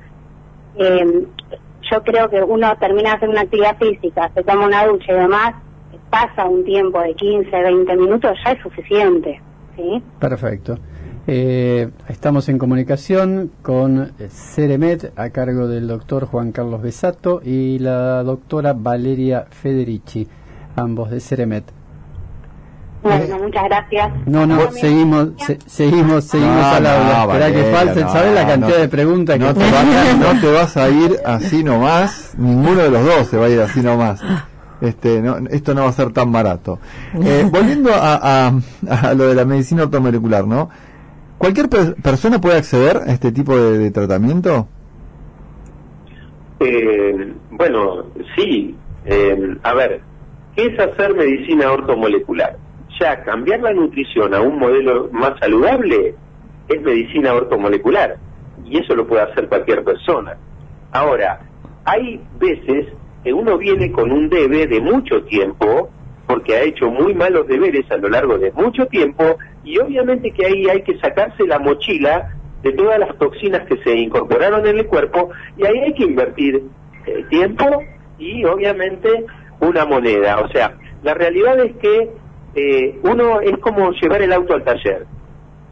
Eh, yo creo que uno termina de hacer una actividad física, se toma una ducha y demás, pasa un tiempo de 15, 20 minutos, ya es suficiente. ¿sí? Perfecto. Eh, estamos en comunicación con Ceremet a cargo del doctor Juan Carlos Besato y la doctora Valeria Federici, ambos de Ceremet. Bueno, muchas gracias. No, no, seguimos, se- seguimos, seguimos No, al no, habla. Esperá que falten, no, ¿sabes la cantidad no. de preguntas no que te, vas, a- no te vas a ir así nomás, ninguno de los dos se va a ir así nomás. Este, no, esto no va a ser tan barato. Eh, volviendo a, a- a lo de la medicina ortomolecular, ¿no? ¿Cualquier per- persona puede acceder a este tipo de, de tratamiento? Eh, bueno, sí. Eh, a ver, ¿qué es hacer medicina ortomolecular? Ya cambiar la nutrición a un modelo más saludable es medicina ortomolecular y eso lo puede hacer cualquier persona. Ahora, hay veces que uno viene con un debe de mucho tiempo porque ha hecho muy malos deberes a lo largo de mucho tiempo y obviamente que ahí hay que sacarse la mochila de todas las toxinas que se incorporaron en el cuerpo y ahí hay que invertir eh, tiempo y obviamente una moneda. O sea, la realidad es que eh, uno es como llevar el auto al taller.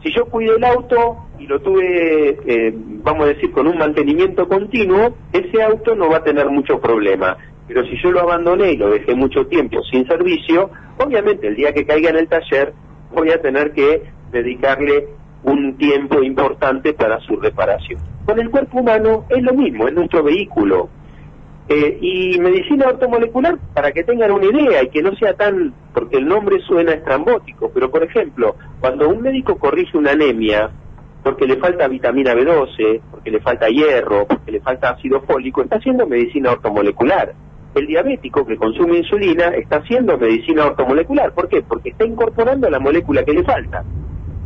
Si yo cuido el auto y lo tuve, eh, vamos a decir, con un mantenimiento continuo, ese auto no va a tener mucho problema. Pero si yo lo abandoné y lo dejé mucho tiempo sin servicio, obviamente el día que caiga en el taller voy a tener que dedicarle un tiempo importante para su reparación. Con el cuerpo humano es lo mismo, es nuestro vehículo. Eh, y medicina ortomolecular, para que tengan una idea y que no sea tan, porque el nombre suena estrambótico, pero por ejemplo, cuando un médico corrige una anemia, porque le falta vitamina B12, porque le falta hierro, porque le falta ácido fólico, está haciendo medicina ortomolecular. El diabético que consume insulina está haciendo medicina ortomolecular. ¿Por qué? Porque está incorporando la molécula que le falta.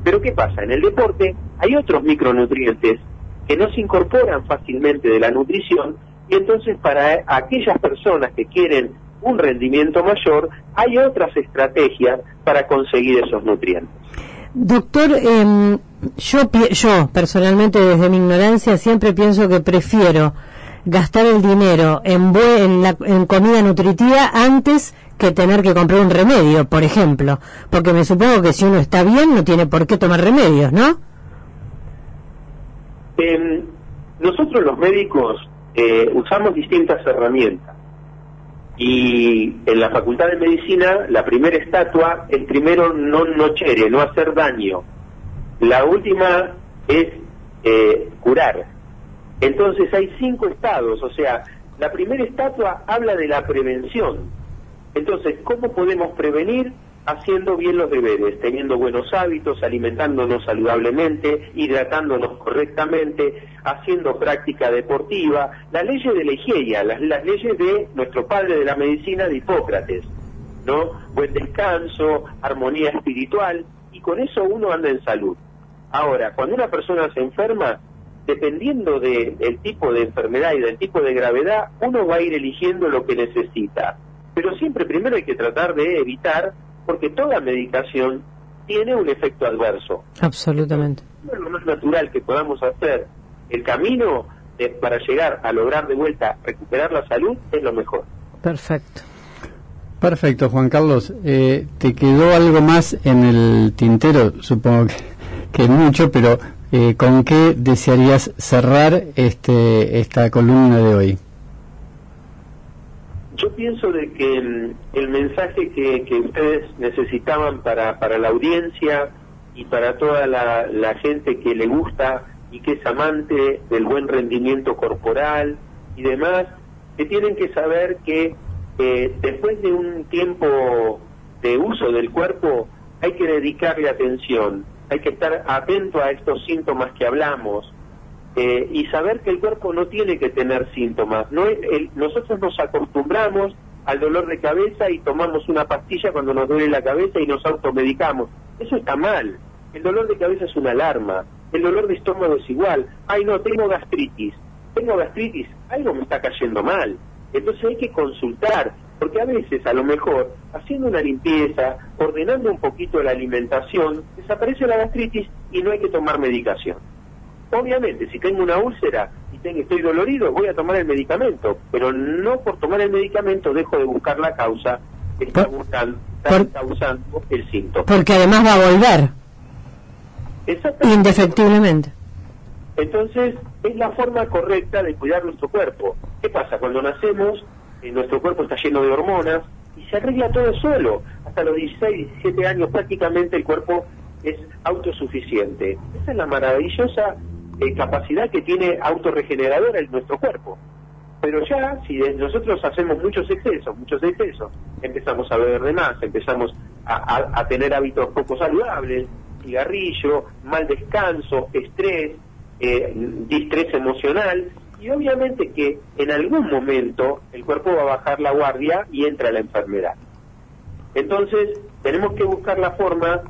Pero ¿qué pasa? En el deporte hay otros micronutrientes que no se incorporan fácilmente de la nutrición y entonces para aquellas personas que quieren un rendimiento mayor hay otras estrategias para conseguir esos nutrientes. Doctor, em, yo, yo personalmente desde mi ignorancia siempre pienso que prefiero gastar el dinero en, en, la- en comida nutritiva antes que tener que comprar un remedio, por ejemplo. Porque me supongo que si uno está bien no tiene por qué tomar remedios, ¿no? Eh, nosotros los médicos eh, usamos distintas herramientas y en la Facultad de Medicina la primera estatua es primero no nocere, no hacer daño. La última es eh, curar. Entonces hay cinco estados, o sea, la primera estatua habla de la prevención. Entonces, ¿cómo podemos prevenir? Haciendo bien los deberes, teniendo buenos hábitos, alimentándonos saludablemente, hidratándonos correctamente, haciendo práctica deportiva, las leyes de la higiene, las, leyes de nuestro padre de la medicina de Hipócrates, ¿no? Buen descanso, armonía espiritual, y con eso uno anda en salud. Ahora, cuando una persona se enferma, dependiendo de- del tipo de enfermedad y del tipo de gravedad, uno va a ir eligiendo lo que necesita. Pero siempre primero hay que tratar de evitar, porque toda medicación tiene un efecto adverso. Absolutamente. Es lo más natural que podamos hacer. El camino de- para llegar a lograr de vuelta recuperar la salud es lo mejor. Perfecto. Perfecto, Juan Carlos. Eh, ¿Te quedó algo más en el tintero? Supongo que que mucho, pero eh, ¿con qué desearías cerrar este esta columna de hoy? Yo pienso de que el mensaje que, ustedes necesitaban para, para la audiencia y para toda la, la gente que le gusta y que es amante del buen rendimiento corporal y demás, que tienen que saber que eh, después de un tiempo de uso del cuerpo hay que dedicarle atención, hay que estar atento a estos síntomas que hablamos eh, y saber que el cuerpo no tiene que tener síntomas. No es el- nosotros nos acostumbramos al dolor de cabeza y tomamos una pastilla cuando nos duele la cabeza y nos automedicamos. Eso está mal. El dolor de cabeza es una alarma. El dolor de estómago es igual. Ay, no, tengo gastritis. Tengo gastritis. Algo me está cayendo mal. Entonces hay que consultar, porque a veces, a lo mejor, haciendo una limpieza, ordenando un poquito la alimentación, desaparece la gastritis y no hay que tomar medicación. Obviamente, si tengo una úlcera y tengo, estoy dolorido, voy a tomar el medicamento, pero no por tomar el medicamento dejo de buscar la causa que está, buscando, está causando el síntoma. Porque además va a volver, Exactamente. indefectiblemente. Entonces, es la forma correcta de cuidar nuestro cuerpo. ¿Qué pasa? Cuando nacemos, eh, nuestro cuerpo está lleno de hormonas y se arregla todo solo. Hasta los 16, 17 años prácticamente el cuerpo es autosuficiente. Esa es la maravillosa capacidad que tiene autorregeneradora en nuestro cuerpo. Pero ya, si nosotros hacemos muchos excesos, muchos excesos, empezamos a beber de más, empezamos a tener hábitos poco saludables, cigarrillo, mal descanso, estrés, eh, distrés emocional, y obviamente que en algún momento el cuerpo va a bajar la guardia y entra la enfermedad. Entonces, tenemos que buscar la forma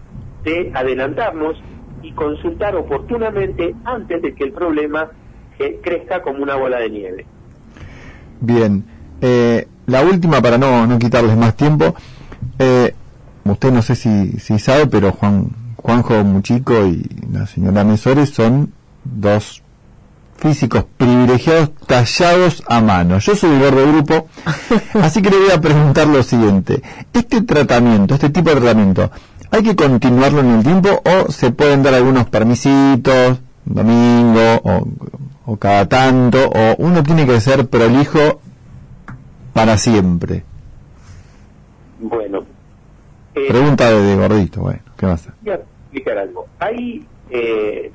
de adelantarnos y consultar oportunamente antes de que el problema eh, crezca como una bola de nieve. Bien, eh, la última para no, no quitarles más tiempo. Eh, usted no sé si, si sabe, pero Juan Juanjo Muchico y la señora Mesores son dos físicos privilegiados tallados a mano. Yo soy el gordo grupo, así que le voy a preguntar lo siguiente. ¿Este tratamiento, este tipo de tratamiento, hay que continuarlo en el tiempo o se pueden dar algunos permisitos, domingo o, o cada tanto, o uno tiene que ser prolijo para siempre? Bueno, eh, Pregunta de, de gordito, bueno, ¿qué va a hacer? voy a explicar algo. Hay, eh,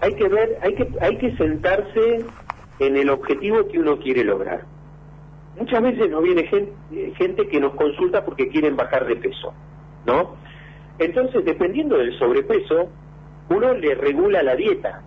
hay que ver, hay que, hay que sentarse en el objetivo que uno quiere lograr. Muchas veces nos viene gente, gente que nos consulta porque quieren bajar de peso, ¿no? Entonces, dependiendo del sobrepeso, uno le regula la dieta,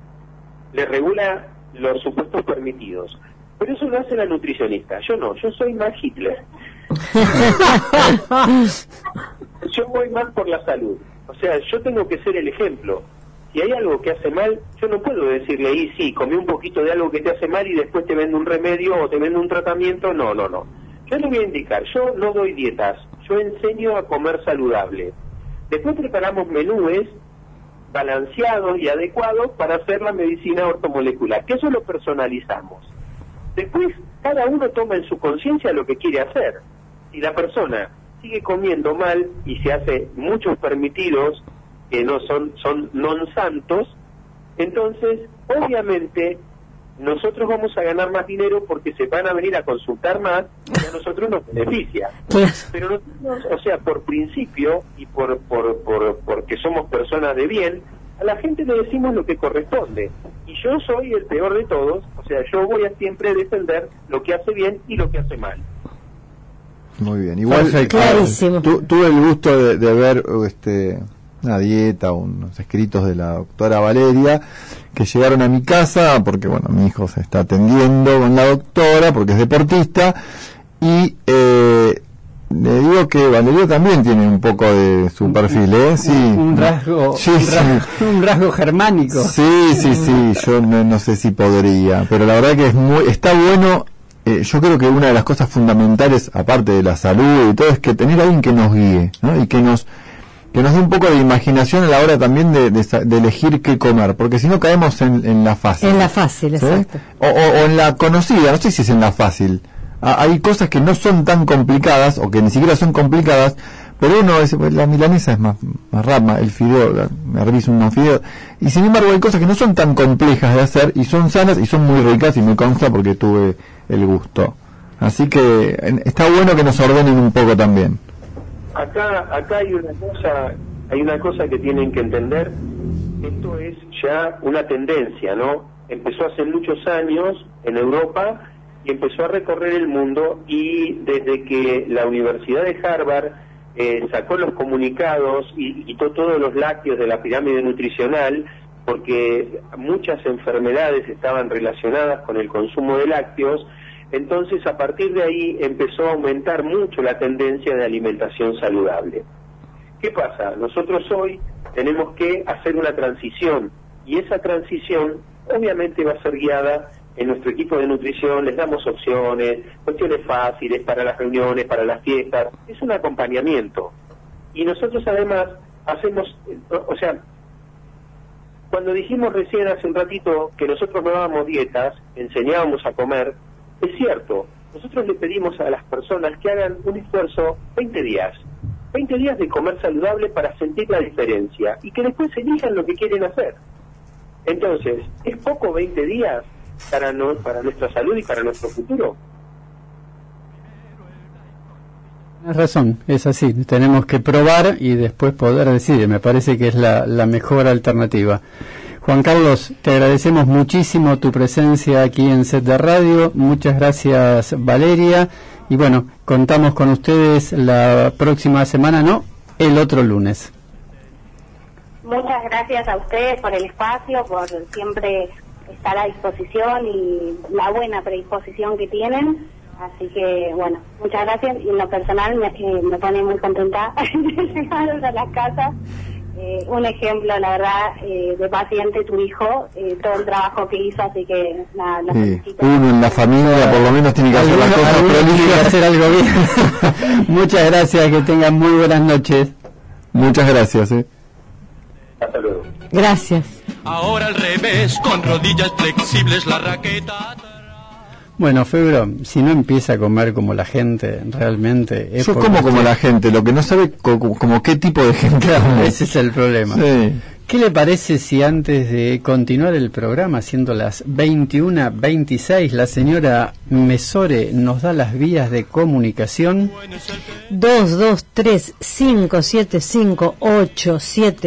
le regula los supuestos permitidos. Pero eso lo hace la nutricionista. Yo no, yo soy más Hitler. yo voy más por la salud. O sea, yo tengo que ser el ejemplo. Si hay algo que hace mal, yo no puedo decirle ahí, sí, comí un poquito de algo que te hace mal y después te vendo un remedio o te vendo un tratamiento. No, no, no. Yo le voy a indicar, yo no doy dietas, yo enseño a comer saludable. Después preparamos menúes balanceados y adecuados para hacer la medicina ortomolecular, que eso lo personalizamos. Después, cada uno toma en su conciencia lo que quiere hacer. Si la persona sigue comiendo mal y se hace muchos permitidos que no son, son non santos, entonces, obviamente, nosotros vamos a ganar más dinero porque se van a venir a consultar más y a nosotros nos beneficia. Pero nosotros, o sea, por principio y por, por, por, porque somos personas de bien, a la gente le decimos lo que corresponde. Y yo soy el peor de todos, o sea, yo voy a siempre defender lo que hace bien y lo que hace mal. Muy bien. Igual Perfecto. eh, Clarísimo. tu- tuve el gusto de, de ver este, una dieta, unos escritos de la doctora Valeria que llegaron a mi casa porque, bueno, mi hijo se está atendiendo con la doctora porque es deportista y eh, le digo que Valeria también tiene un poco de su perfil, ¿eh? Sí. Un rasgo, Sí, un, sí. rasgo un rasgo germánico. Sí, sí, sí, yo no, no sé si podría, pero la verdad que es muy, está bueno, eh, yo creo que una de las cosas fundamentales, aparte de la salud y todo, es que tener a alguien que nos guíe, ¿no? Y que nos, que nos dé un poco de imaginación a la hora también de, de elegir qué comer, porque si no caemos en, en la fácil. En la fácil, ¿sí? exacto. O, o- o en la conocida, no sé si es en la fácil. Hay cosas que no son tan complicadas o que ni siquiera son complicadas, pero uno es, la milanesa es más, más rama, el fideo, la- me reviso una fideo, y sin embargo hay cosas que no son tan complejas de hacer y son sanas y son muy ricas y me consta porque tuve el gusto. Así que está bueno que nos ordenen un poco también. Acá, acá hay una cosa, hay una cosa que tienen que entender. Esto es ya una tendencia, ¿no? Empezó hace muchos años en Europa y empezó a recorrer el mundo y desde que la Universidad de Harvard eh, sacó los comunicados y quitó todos los lácteos de la pirámide nutricional, porque muchas enfermedades estaban relacionadas con el consumo de lácteos, entonces a partir de ahí empezó a aumentar mucho la tendencia de alimentación saludable. ¿Qué pasa? Nosotros hoy tenemos que hacer una transición y esa transición obviamente va a ser guiada en nuestro equipo de nutrición, les damos opciones, cuestiones fáciles para las reuniones, para las fiestas, es un acompañamiento. Y nosotros además hacemos, o sea, cuando dijimos recién hace un ratito que nosotros no dietas, enseñábamos a comer, es cierto, nosotros le pedimos a las personas que hagan un esfuerzo 20 días, 20 días de comer saludable para sentir la diferencia y que después elijan lo que quieren hacer. Entonces, ¿es poco 20 días para, no, para nuestra salud y para nuestro futuro? Tienes razón, es así. Tenemos que probar y después poder decidir. Me parece que es la, la mejor alternativa. Juan Carlos, te agradecemos muchísimo tu presencia aquí en Set de Radio. Muchas gracias, Valeria. Y bueno, contamos con ustedes la próxima semana, ¿no? El otro lunes. Muchas gracias a ustedes por el espacio, por siempre estar a disposición y la buena predisposición que tienen. Así que, bueno, muchas gracias. Y en lo personal me, eh, me pone muy contenta llegar a la casa. Eh, un ejemplo, la verdad, eh, de paciente, tu hijo, eh, todo el trabajo que hizo, así que nada, lo Sí, uno en la familia por lo menos tiene que hacer las cosas tiene que hacer algo bien. Muchas gracias, que tengan muy buenas noches. Muchas gracias. eh. Hasta luego. Gracias. Ahora al revés, con rodillas flexibles la raqueta. Bueno, Febro, si no empieza a comer como la gente, realmente... es Yo como como la gente, lo que no sabe co- co- como qué tipo de gente como. Ese es el problema. Sí. ¿Qué le parece si antes de continuar el programa, siendo las 21.26, la señora Mesore nos da las vías de comunicación?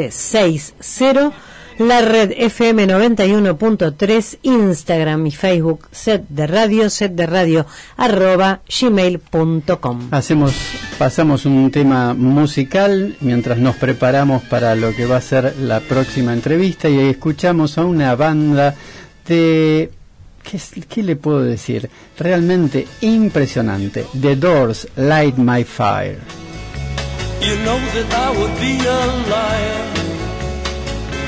223-575-8760, la red FM 91.3, Instagram y Facebook, set de radio, set de radio, arroba gmail.com. Hacemos, pasamos un tema musical mientras nos preparamos para lo que va a ser la próxima entrevista y escuchamos a una banda de... ¿Qué, es- qué le puedo decir? Realmente impresionante. The Doors, Light My Fire. You know that I would be a liar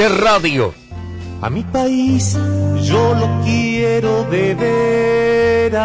De radio. A mi país yo lo quiero de veras.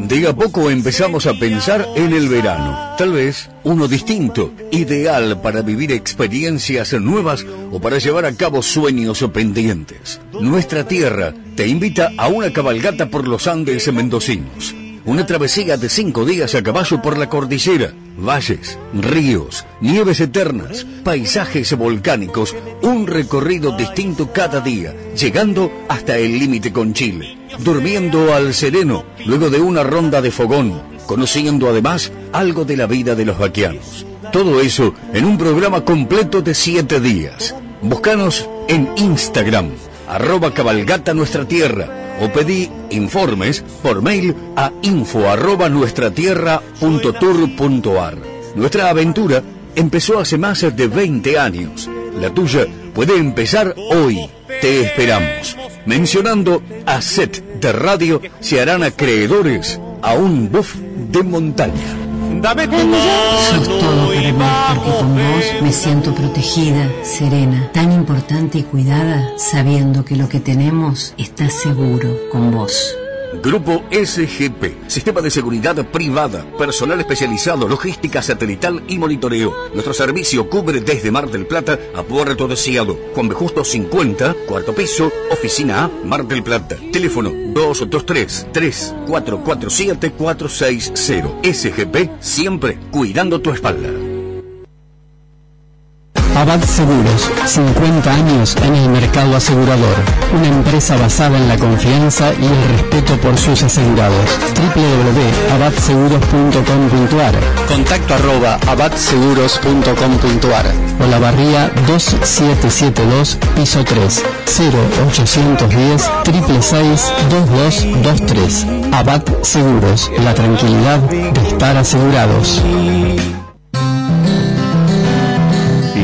De a poco empezamos a pensar en el verano. Tal vez uno distinto, ideal para vivir experiencias nuevas o para llevar a cabo sueños pendientes. Nuestra tierra te invita a una cabalgata por los Andes mendocinos. Una travesía de cinco días a caballo por la cordillera, valles, ríos, nieves eternas, paisajes volcánicos, un recorrido distinto cada día, llegando hasta el límite con Chile, durmiendo al sereno, luego de una ronda de fogón, conociendo además algo de la vida de los vaquianos. Todo eso en un programa completo de siete días. Búscanos en Instagram, arroba cabalgata nuestra tierra o pedí informes por mail a info arroba nuestra tierra punto tour punto ar. Nuestra aventura empezó hace más de 20 años. La tuya puede empezar hoy. Te esperamos. Mencionando a Set de Radio se harán acreedores a un buff de montaña. Sos todo para mí, porque con vos. me siento protegida, serena, tan importante y cuidada, sabiendo que lo que tenemos está seguro con vos. Grupo SGP, Sistema de Seguridad Privada, personal especializado, logística satelital y monitoreo. Nuestro servicio cubre desde Mar del Plata a Puerto Deseado. Juan B. Justo 50, cuarto piso, oficina A, Mar del Plata. Teléfono 223-3447-460. SGP, siempre cuidando tu espalda. Abad Seguros, 50 años en el mercado asegurador. Una empresa basada en la confianza y el respeto por sus asegurados. www.abadseguros.com.ar Contacto arroba abadseguros.com.ar O la barría 2772, piso 3, 0810 666 2223. Abad Seguros, la tranquilidad de estar asegurados.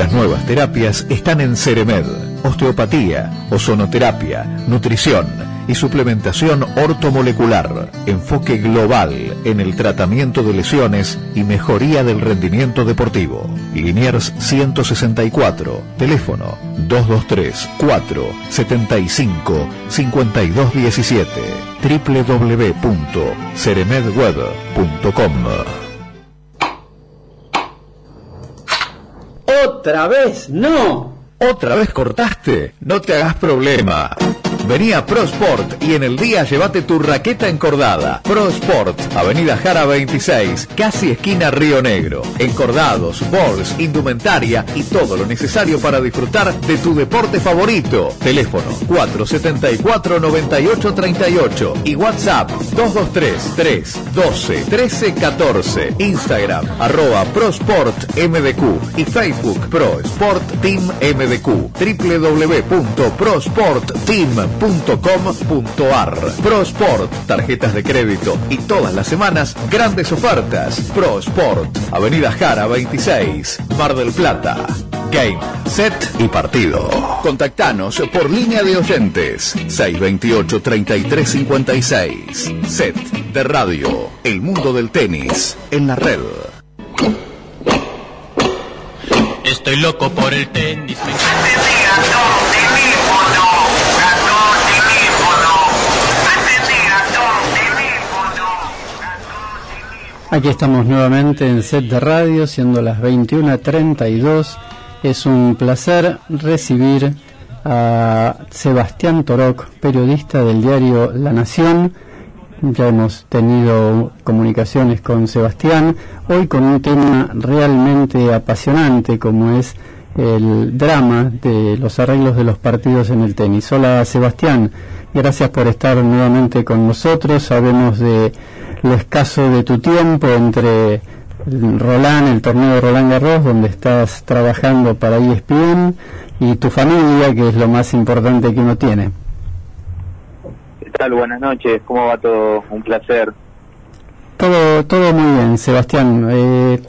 Las nuevas terapias están en Ceremed. Osteopatía, ozonoterapia, nutrición y suplementación ortomolecular. Enfoque global en el tratamiento de lesiones y mejoría del rendimiento deportivo. Liniers 164. Teléfono 223 4 75 5217 www.ceremedweb.com ¡Otra vez! ¡No! ¿Otra vez cortaste? No te hagas problema. Vení a ProSport y en el día llévate tu raqueta encordada. ProSport, Avenida Jara 26, casi esquina Río Negro. Encordados, balls, indumentaria y todo lo necesario para disfrutar de tu deporte favorito. Teléfono 474-9838 y WhatsApp 223-312-1314. Instagram arroba ProSport MDQ y Facebook ProSport Team MDQ. www.prosportteam.com.ar ProSport, tarjetas de crédito y todas las semanas grandes ofertas. ProSport, Avenida Jara 26, Mar del Plata. Game, set y partido. Contactanos por línea de oyentes 628-3356. Set de radio. El mundo del tenis en la red. Estoy loco por el tenis. me Aquí estamos nuevamente en set de radio, siendo las 21.32. Es un placer recibir a Sebastián Toroc, periodista del diario La Nación. Ya hemos tenido comunicaciones con Sebastián, hoy con un tema realmente apasionante como es el drama de los arreglos de los partidos en el tenis. Hola Sebastián, gracias por estar nuevamente con nosotros. Sabemos de lo escaso de tu tiempo entre Roland, el torneo de Roland Garros, donde estás trabajando para ESPN, y tu familia, que es lo más importante que uno tiene. ¿Qué tal? Buenas noches, ¿cómo va todo? Un placer. Todo, todo muy bien, Sebastián. Eh,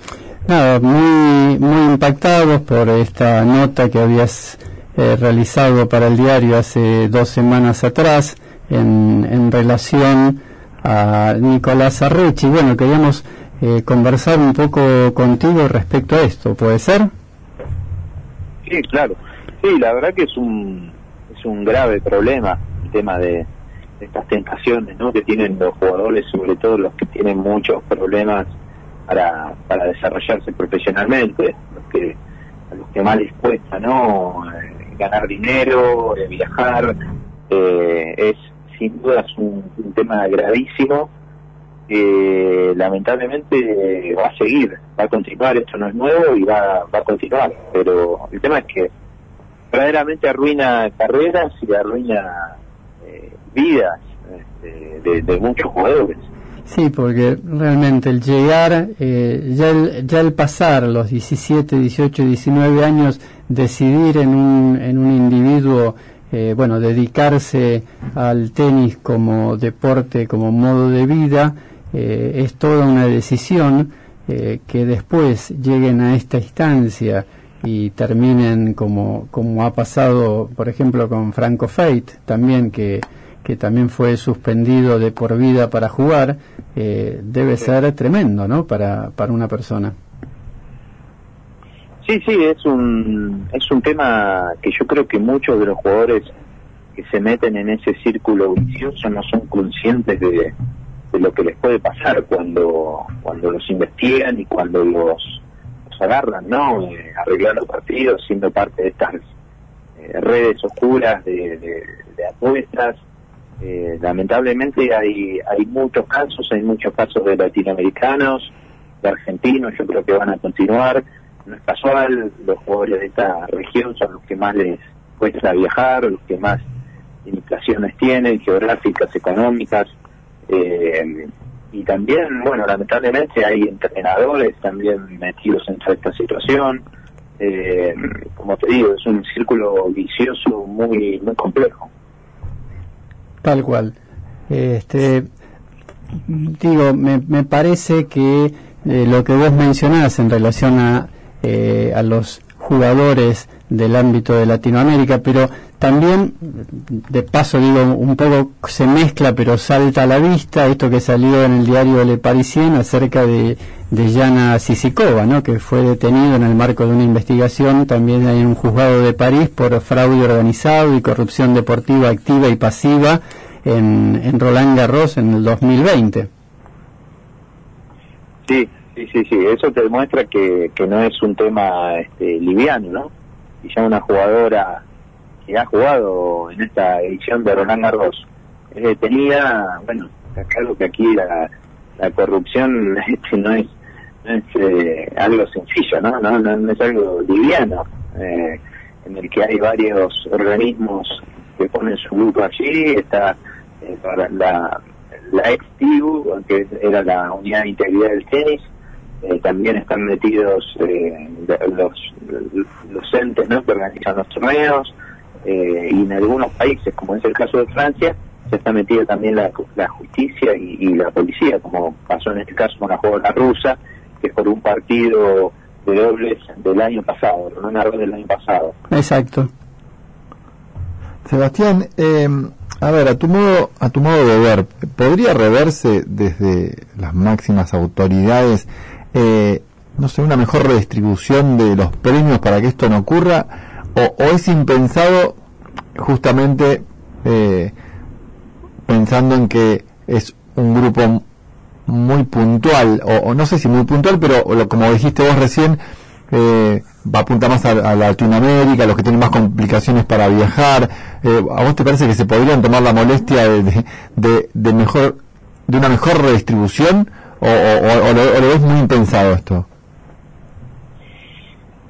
nada, muy, muy impactados por esta nota que habías eh, realizado para el diario hace dos semanas atrás en, en relación a Nicolás Arrechi. Bueno, queríamos eh, conversar un poco contigo respecto a esto, ¿puede ser? Sí, claro. Sí, la verdad que es un, es un grave problema el tema de, estas tentaciones ¿no? que tienen los jugadores, sobre todo los que tienen muchos problemas para, para desarrollarse profesionalmente, los que, a les cuesta ¿no? Eh, ganar dinero, eh, viajar, eh, es sin duda es un, tema gravísimo que lamentablemente va a seguir, va a continuar, esto no es nuevo y va, va a continuar, pero el tema es que verdaderamente arruina carreras y arruina eh, vidas este, de, de muchos jugadores. Sí, porque realmente el llegar, eh, ya, el, ya el pasar los 17, 18, 19 años, decidir en un, en un individuo, eh, bueno, dedicarse al tenis como deporte, como modo de vida, eh, es toda una decisión eh, que después lleguen a esta instancia y terminen como, como ha pasado, por ejemplo, con Franco Fate, también que, que también fue suspendido de por vida para jugar, eh, debe ser tremendo, ¿no? Para, para una persona. Sí, sí, es un, es un tema que yo creo que muchos de los jugadores que se meten en ese círculo vicioso no son conscientes de, de lo que les puede pasar cuando, cuando los investigan y cuando los, los agarran, ¿no? Eh, arreglando partidos, siendo parte de estas eh, redes oscuras de, de, de apuestas. Eh, lamentablemente hay, hay muchos casos, hay muchos casos de latinoamericanos, de argentinos, yo creo que van a continuar. No es casual, los jugadores de esta región son los que más les cuesta viajar, los que más limitaciones tienen, geográficas, económicas. Eh, y también, bueno, lamentablemente hay entrenadores también metidos en esta situación. Eh, como te digo, es un círculo vicioso muy, muy complejo. Tal cual. Este, digo, me, me parece que eh, lo que vos mencionás en relación a, eh, a los jugadores del ámbito de Latinoamérica, pero también, de paso digo, un poco se mezcla, pero salta a la vista esto que salió en el diario Le Parisien acerca de, de Yana Sisikova, ¿no? que fue detenido en el marco de una investigación también en un juzgado de París por fraude organizado y corrupción deportiva activa y pasiva en, en Roland Garros en el 2020. Sí, sí, sí, sí, eso te demuestra que, que no es un tema este, liviano, ¿no? Y ya una jugadora que ha jugado en esta edición de Roland Garros es detenida, bueno, claro que aquí la, la corrupción este, no es, no es eh, algo sencillo, ¿no? No, no, no es algo liviano, eh, en el que hay varios organismos que ponen su grupo allí, está eh, la, la ex TIBU, que era la unidad de integridad del tenis, eh, también están metidos eh, los, los entes ¿no? que organizan los torneos, eh, y en algunos países, como es el caso de Francia, se está metida también la, justicia y, la policía, como pasó en este caso con la jugadora rusa, que por un partido de dobles del año pasado, no Garros del año pasado. Exacto. Sebastián, eh, a ver, a tu modo, a tu modo de ver, ¿podría reverse desde las máximas autoridades, eh, no sé, una mejor redistribución de los premios para que esto no ocurra? ¿O, o es impensado justamente eh, pensando en que es un grupo muy puntual, o, no sé si muy puntual, pero lo- como dijiste vos recién, eh, va a apuntar más a, a Latinoamérica, los que tienen más complicaciones para viajar. Eh, ¿A vos te parece que se podrían tomar la molestia de, de- de mejor de una mejor redistribución o, o, lo, o ves muy impensado esto?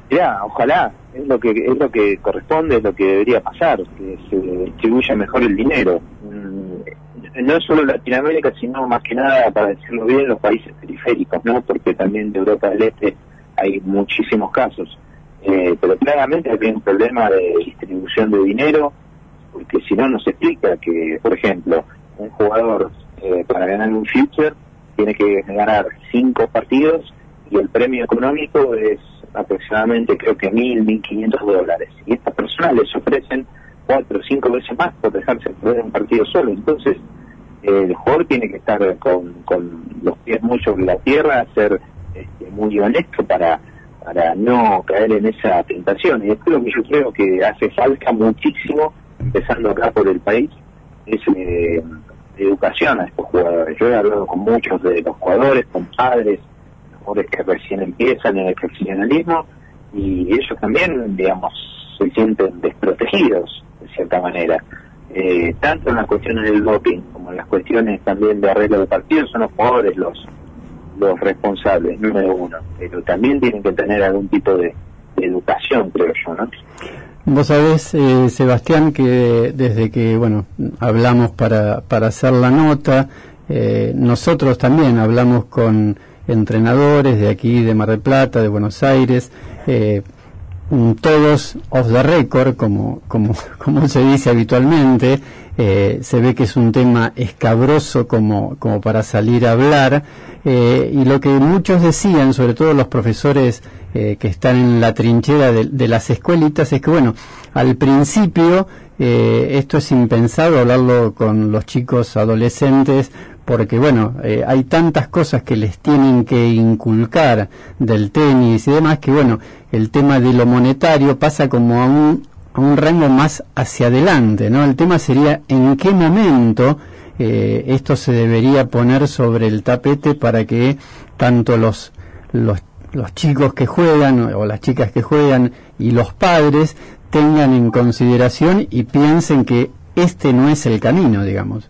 Mirá, ojalá, es lo que es lo que corresponde, es lo que debería pasar, que se distribuya mejor el dinero. Mm, No es solo Latinoamérica, sino más que nada, para decirlo bien, los países periféricos, ¿no? Porque también de Europa del Este hay muchísimos casos. Eh, pero claramente hay un problema de distribución de dinero, porque si no, nos explica que, por ejemplo, un jugador eh, para ganar un future tiene que ganar cinco partidos y el premio económico es aproximadamente creo que mil, mil quinientos dólares. Y estas personas les ofrecen cuatro o cinco veces más por dejarse perder un partido solo. Entonces, eh, el jugador tiene que estar con, con los pies muy sobre la tierra, ser este, muy honesto para para no caer en esa tentación. Y esto es lo que yo creo que hace falta muchísimo, empezando acá por el país, es eh, educación a estos jugadores. Yo he hablado con muchos de los jugadores, con padres, jugadores que recién empiezan en el profesionalismo y ellos también, digamos, se sienten desprotegidos de cierta manera. Eh, tanto en las cuestiones del doping como en las cuestiones también de arreglo de partidos son los jugadores los los responsables, número uno, pero también tienen que tener algún tipo de, de educación, creo yo, ¿no? Vos sabés, eh, Sebastián, que desde que, bueno, hablamos para, para hacer la nota, eh, nosotros también hablamos con entrenadores de aquí, de Mar del Plata, de Buenos Aires, eh, todos off the record, como, como, como se dice habitualmente, eh, se ve que es un tema escabroso como, como para salir a hablar, eh, y lo que muchos decían, sobre todo los profesores eh, que están en la trinchera de, de, las escuelitas, es que, bueno, al principio eh, esto es impensado hablarlo con los chicos adolescentes, porque, bueno, hay tantas cosas que les tienen que inculcar del tenis y demás, que, bueno, el tema de lo monetario pasa como a un, a un rango más hacia adelante, ¿no? El tema sería en qué momento eh, esto se debería poner sobre el tapete para que tanto los, los, los chicos que juegan o las chicas que juegan y los padres tengan en consideración y piensen que este no es el camino, digamos.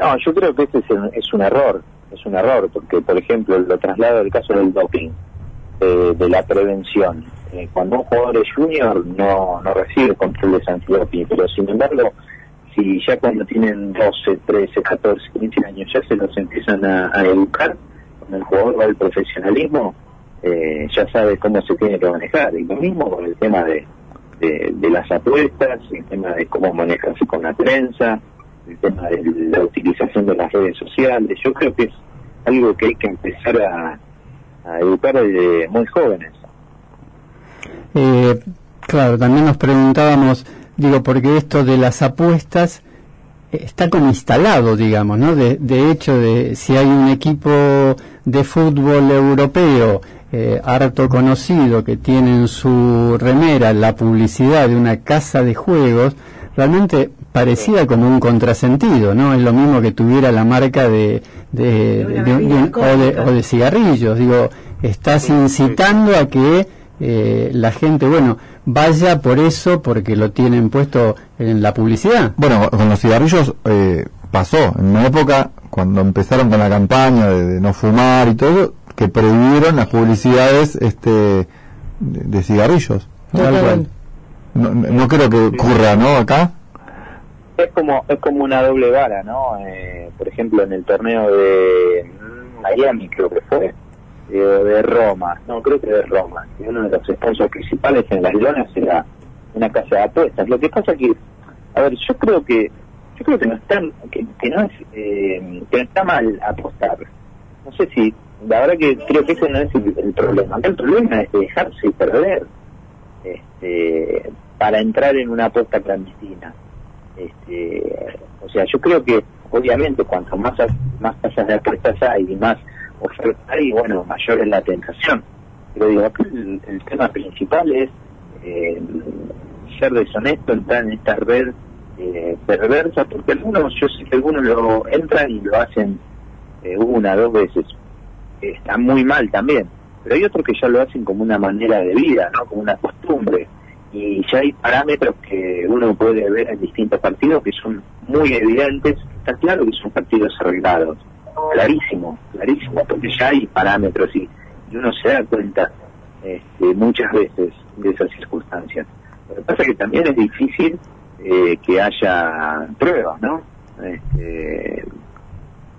No, yo creo que este es un, es un error, es un error, porque por ejemplo lo traslado al caso del doping, eh, de la prevención. Eh, cuando un jugador es junior no, no recibe controles antidoping, pero sin embargo si ya cuando tienen 12, 13, 14, 15 años ya se los empiezan a, educar, cuando el jugador va al profesionalismo, eh, ya sabe cómo se tiene que manejar. Y lo mismo con el tema de, de, las apuestas, el tema de cómo manejarse con la prensa, el tema de la utilización de las redes sociales. Yo creo que es algo que hay que empezar a educar desde muy jóvenes. Eh, claro, también nos preguntábamos digo, porque esto de las apuestas está como instalado, digamos, ¿no? De, de hecho, de si hay un equipo de fútbol europeo eh, harto conocido que tiene en su remera la publicidad de una casa de juegos, realmente parecía como un contrasentido, ¿no? Es lo mismo que tuviera la marca de, de, de, de un, o, de o de cigarrillos, digo, estás incitando a que eh, la gente, bueno, vaya por eso, porque lo tienen puesto en la publicidad. Bueno, con los cigarrillos eh, pasó, en una época, cuando empezaron con la campaña de, de, no fumar y todo, que prohibieron las publicidades este de, de cigarrillos. No, no, no, creo que ocurra, ¿no? Acá. Es como, es como una doble vara, ¿no? Eh, por ejemplo, en el torneo de Miami, creo que fue, eh, de Roma, no, creo que de Roma, y uno de los sponsors principales en las Leonas era una casa de apuestas. Lo que pasa que, a ver, yo creo que yo creo que no está, que, que no es eh, que no está mal apostar. No sé si, la verdad que creo que ese no es el, el problema. El problema es dejarse perder este, para entrar en una apuesta clandestina. Este, o sea, yo creo que obviamente cuanto más más casas de apuestas hay y más oferta hay, bueno, mayor es la tentación. Pero digo, el, el tema principal es eh, ser deshonesto, entrar en esta red eh, perversa, porque algunos, yo sé que algunos lo entran y lo hacen eh, una, dos veces. Está muy mal también. Pero hay otros que ya lo hacen como una manera de vida, ¿no? Como una costumbre. Y ya hay parámetros que uno puede ver en distintos partidos que son muy evidentes. Está claro que son partidos arreglados clarísimo, clarísimo, porque ya hay parámetros y, y uno se da cuenta este, muchas veces de esas circunstancias. Lo que pasa es que también es difícil eh, que haya pruebas, ¿no? Este,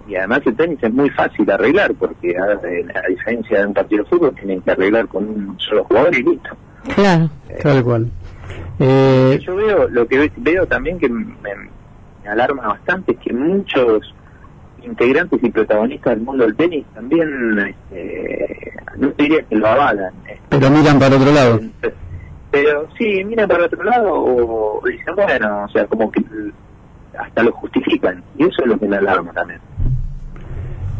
y además el tenis es muy fácil de arreglar, porque a, a, diferencia de un partido de fútbol tienen que arreglar con un solo jugador y listo. Claro, eh, tal cual. Eh, yo veo, lo que veo también que me, me alarma bastante es que muchos integrantes y protagonistas del mundo del tenis también, este, no diría que lo avalan. Este, pero miran para otro lado. Pero sí, miran para otro lado o dicen, bueno, o sea, como que hasta lo justifican. Y eso es lo que me alarma también.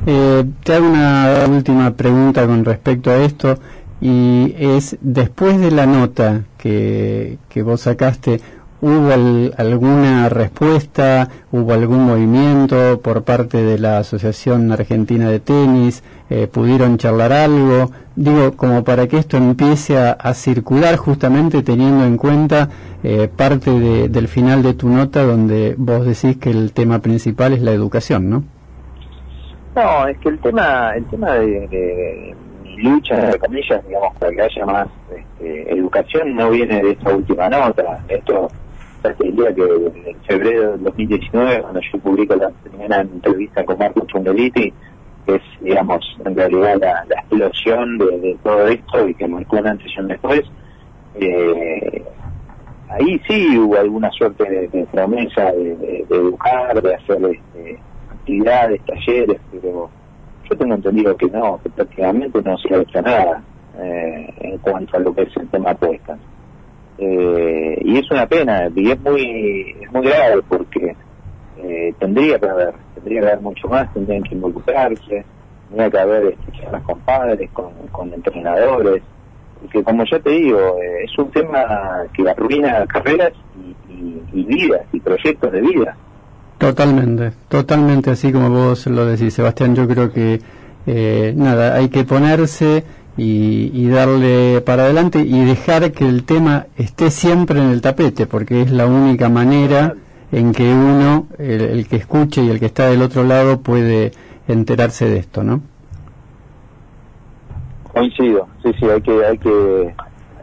Eh, te hago una última pregunta con respecto a esto y es, después de la nota que, que vos sacaste, ¿Hubo al- alguna respuesta? ¿Hubo algún movimiento por parte de la Asociación Argentina de Tenis? Eh, ¿Pudieron charlar algo? Digo, como para que esto empiece a, circular justamente teniendo en cuenta eh, parte de- del final de tu nota donde vos decís que el tema principal es la educación, ¿no? No, es que el tema, el tema de, de lucha, entre comillas, digamos, para que haya más este, educación no viene de esta última nota. Esto, te diría que en febrero del 2019, cuando yo publico la primera entrevista con Marco Chundeliti, que es, digamos, en realidad la, explosión de, todo esto y que marcó un antes y después, eh, ahí sí hubo alguna suerte de, promesa de, educar, de hacer este, actividades, talleres, pero yo tengo entendido que no, que prácticamente no se ha hecho nada eh, en cuanto a lo que es el tema apuestas. Eh, y es una pena, y es muy, es muy grave porque eh, tendría que haber, tendría que haber mucho más, tendrían que involucrarse, tendría que haber este, charlas con padres, con, con entrenadores, porque como ya te digo, eh, es un tema que arruina carreras y, y- vidas y proyectos de vida. Totalmente, totalmente así como vos lo decís, Sebastián. Yo creo que eh, nada, hay que ponerse y, y darle para adelante y dejar que el tema esté siempre en el tapete, porque es la única manera en que uno, el, el que escuche y el que está del otro lado, puede enterarse de esto, ¿no? Coincido, sí, sí, hay que, hay que,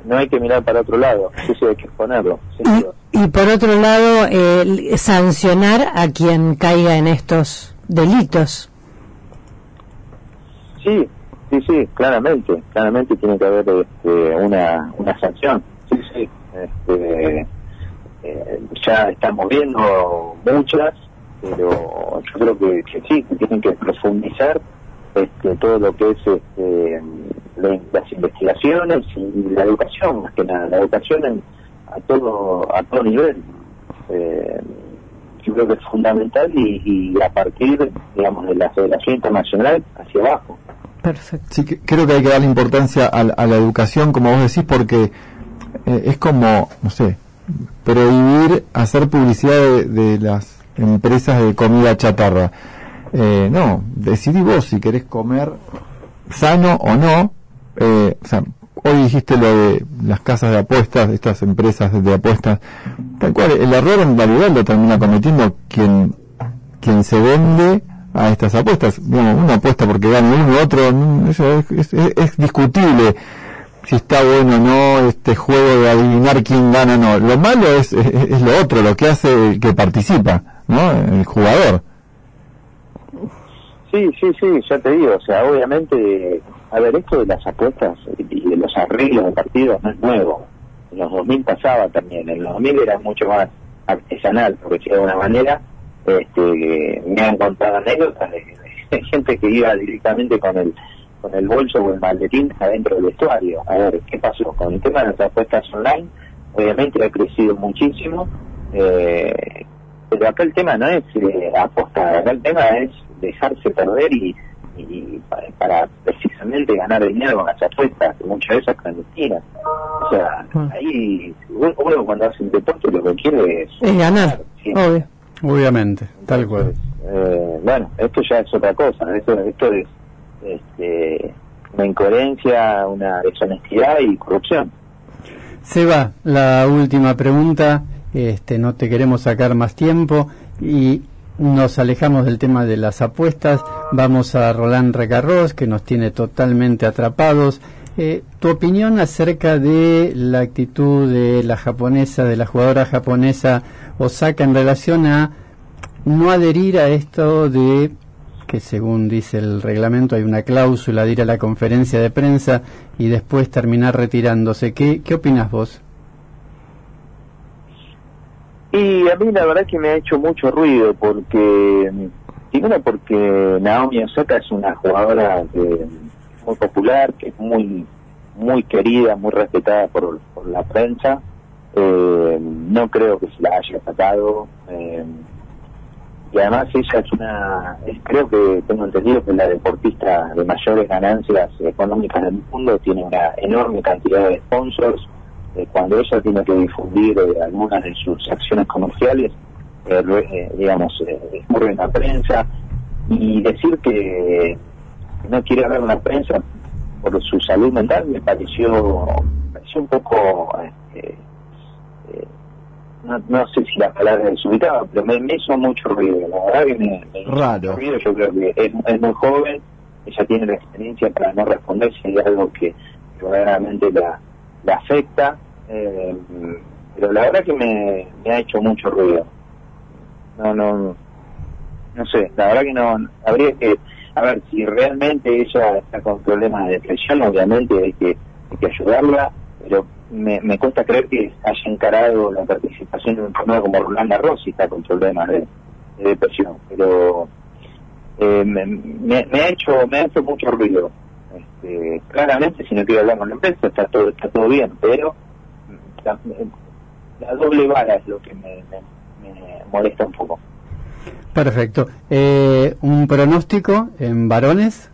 no hay que mirar para otro lado, sí, sí, hay que exponerlo. duda. Y por otro lado, eh, sancionar a quien caiga en estos delitos. Sí, sí, sí, claramente, claramente tiene que haber este, una, una sanción. Sí, sí, este, eh, ya estamos viendo muchas, pero yo creo que, sí, que tienen que profundizar este, todo lo que es este, la- las investigaciones y la educación, más que nada, la educación en- a todo a todo nivel. Eh, yo creo que es fundamental y, y a partir, digamos, de la Federación Internacional hacia abajo. Perfecto. Sí, que- creo que hay que darle importancia a, a la educación, como vos decís, porque eh, es como, no sé, prohibir hacer publicidad de, las empresas de comida chatarra. Eh, no, decidí vos si querés comer sano o no. Eh, o sea, hoy dijiste lo de las casas de apuestas, de estas empresas de apuestas. Tal cual, el error en realidad lo termina cometiendo quien, quien se vende a estas apuestas. Digamos, una apuesta porque gana uno otro, eso es, discutible si está bueno o no este juego de adivinar quién gana o no. Lo malo es, es, lo otro, lo que hace el que participa, ¿no? El jugador. Sí, sí, sí, ya te digo, o sea, obviamente, a ver, esto de las apuestas y de los arreglos de partidos no es nuevo. En los 2000 pasaba también, en los 2000 era mucho más artesanal, porque de alguna manera este, me han contado anécdotas de, de gente que iba directamente con el con el bolso o el maletín adentro del vestuario. A ver, ¿qué pasó? Con el tema de las apuestas online, obviamente ha crecido muchísimo, eh, pero acá el tema no es eh, apostar, acá el tema es dejarse perder y, y para, para precisamente ganar dinero con las apuestas, muchas veces clandestinas. O sea, ahí uno cuando hace un deporte lo que quiere es... Es ganar, obvio. Obviamente, tal cual. Eh, bueno, esto ya es otra cosa, esto, esto es este, una incoherencia, una deshonestidad y corrupción. Seba, la última pregunta, este, no te queremos sacar más tiempo y nos alejamos del tema de las apuestas, vamos a Roland Recarros, que nos tiene totalmente atrapados. Eh, tu opinión acerca de la actitud de la japonesa, de la jugadora japonesa Osaka en relación a no adherir a esto de que según dice el reglamento hay una cláusula de ir a la conferencia de prensa y después terminar retirándose. ¿Qué, qué opinas vos? Y a mí la verdad que me ha hecho mucho ruido porque, primero porque Naomi Osaka es una jugadora que- muy popular, que es muy muy querida, muy respetada por, por la prensa. Eh, no creo que se la haya atacado. eh, y además ella es una, creo que tengo entendido que la deportista de mayores ganancias económicas del mundo, tiene una enorme cantidad de sponsors, eh, cuando ella tiene que difundir algunas de sus acciones comerciales, digamos, escurre en la prensa y decir que no quiere hablar en la prensa por su salud mental me pareció, me pareció un poco, este, no, no sé si la palabra es desubicada, pero me, me hizo mucho ruido, la verdad que me, me hizo Raro. mucho ruido, yo creo que es, es muy joven, ella tiene la experiencia para no responder si hay algo que, que verdaderamente la, la afecta, eh, pero la verdad que me, me ha hecho mucho ruido. No, no, no sé, la verdad que no, habría que, a ver, si realmente ella está con problemas de depresión, obviamente hay que, hay que ayudarla, pero me, me cuesta creer que haya encarado la participación en un torneo como Roland Garros y está con problemas de, de depresión, pero eh, me, me, me ha hecho me ha hecho mucho ruido. Este, claramente, si no quiero hablar con la empresa, está todo está todo bien, pero la, doble vara es lo que me molesta un poco. Perfecto. Eh, ¿Un pronóstico en varones?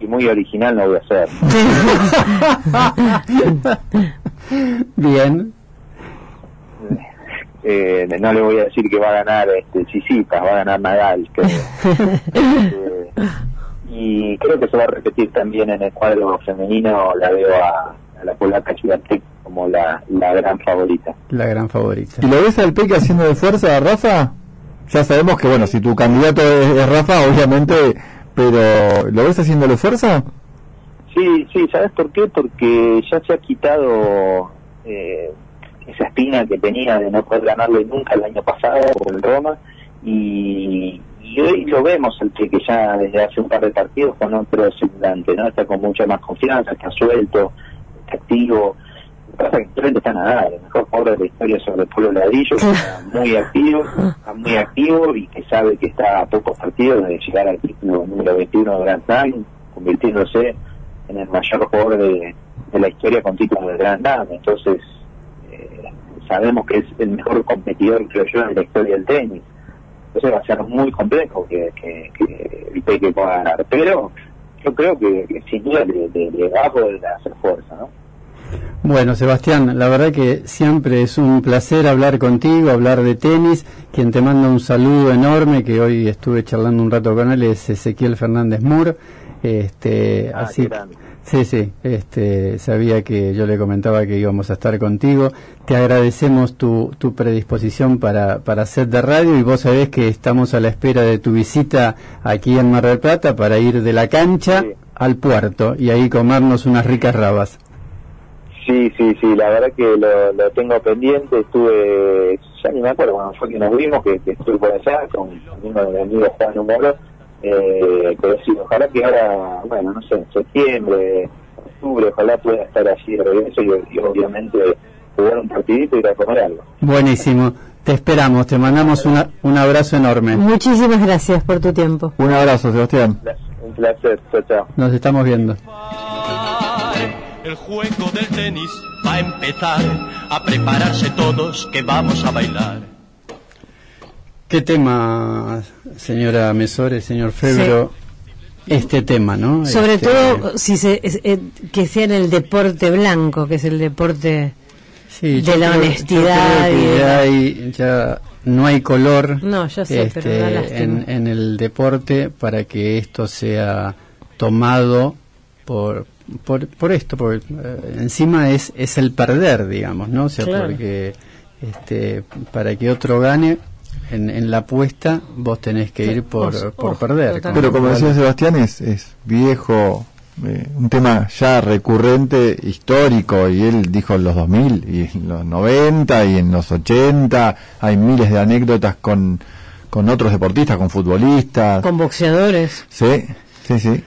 Y muy original no voy a ser. Bien. Eh, no le voy a decir que va a ganar este Chisipas, va a ganar Nadal, creo. Este, y creo que se va a repetir también en el cuadro femenino, la veo a, a la polaca Chigatek como la, la gran favorita. La gran favorita. ¿Y lo ves al Peque haciendo de fuerza a Rafa? Ya sabemos que, bueno, si tu candidato es, es Rafa, obviamente, pero ¿lo ves haciéndole fuerza? Sí, sí, ¿sabes por qué? Porque ya se ha quitado eh, esa espina que tenía de no poder ganarle nunca el año pasado por el Roma y, y hoy lo vemos el que ya desde hace un par de partidos con otro semblante, ¿no? Está con mucha más confianza, está suelto, está activo. Pasa que está Nadal, el mejor jugador de la historia sobre el pueblo ladrillo, que está muy activo, está muy activo y que sabe que está a pocos partidos de llegar al título número 21 de Grand Slam, convirtiéndose en el mayor jugador de, de la historia con título de Grand Slam. Entonces, eh, sabemos que es el mejor competidor, creo yo, en la historia del tenis. Entonces va a ser muy complejo que, que, que el Peque pueda ganar. Pero yo creo que, que sin duda le, le, le va a poder hacer fuerza, ¿no? Bueno, Sebastián, la verdad que siempre es un placer hablar contigo, hablar de tenis. Quien te manda un saludo enorme, que hoy estuve charlando un rato con él, es Ezequiel Fernández Moore. Este, Ah, así. Sí, sí, este, sabía que yo le comentaba que íbamos a estar contigo. Te agradecemos tu, tu predisposición para, para hacer de radio y vos sabés que estamos a la espera de tu visita aquí en Mar del Plata para ir de la cancha al puerto y ahí comernos unas ricas rabas. Sí, sí, sí, la verdad que lo, lo tengo pendiente, estuve, ya ni me acuerdo cuando fue que nos vimos, que, que estuve por allá con uno de mis amigos Juan Humoro, eh, pero sí, ojalá que ahora, bueno, no sé, en septiembre, octubre, ojalá pueda estar allí de regreso y, y obviamente jugar un partidito y ir a comer algo. Buenísimo. Te esperamos, te mandamos una- un abrazo enorme. Muchísimas gracias por tu tiempo. Un abrazo, Sebastián. Un placer, chao, chao. Nos estamos viendo. El juego del tenis va a empezar. A prepararse todos que vamos a bailar. ¿Qué tema, señora Mesore, señor Febro? Este tema, ¿no? Sobre Este, todo si se, es- eh, que sea en el deporte blanco, que es el deporte sí, de la creo- yo honestidad. y de hay- ya no hay color No, yo sé, pero este, en, en el deporte para que esto sea tomado por por, por esto, porque eh, encima es es el perder, digamos, ¿no? O sea, Claro. porque este para que otro gane en, en la apuesta vos tenés que ir por, por perder. Pero como decía Sebastián, es, es viejo, eh, un tema ya recurrente, histórico, y él dijo en los 2000, y en los 90, y en los 80, hay miles de anécdotas con, con otros deportistas, con futbolistas. Con boxeadores. Sí, sí, sí.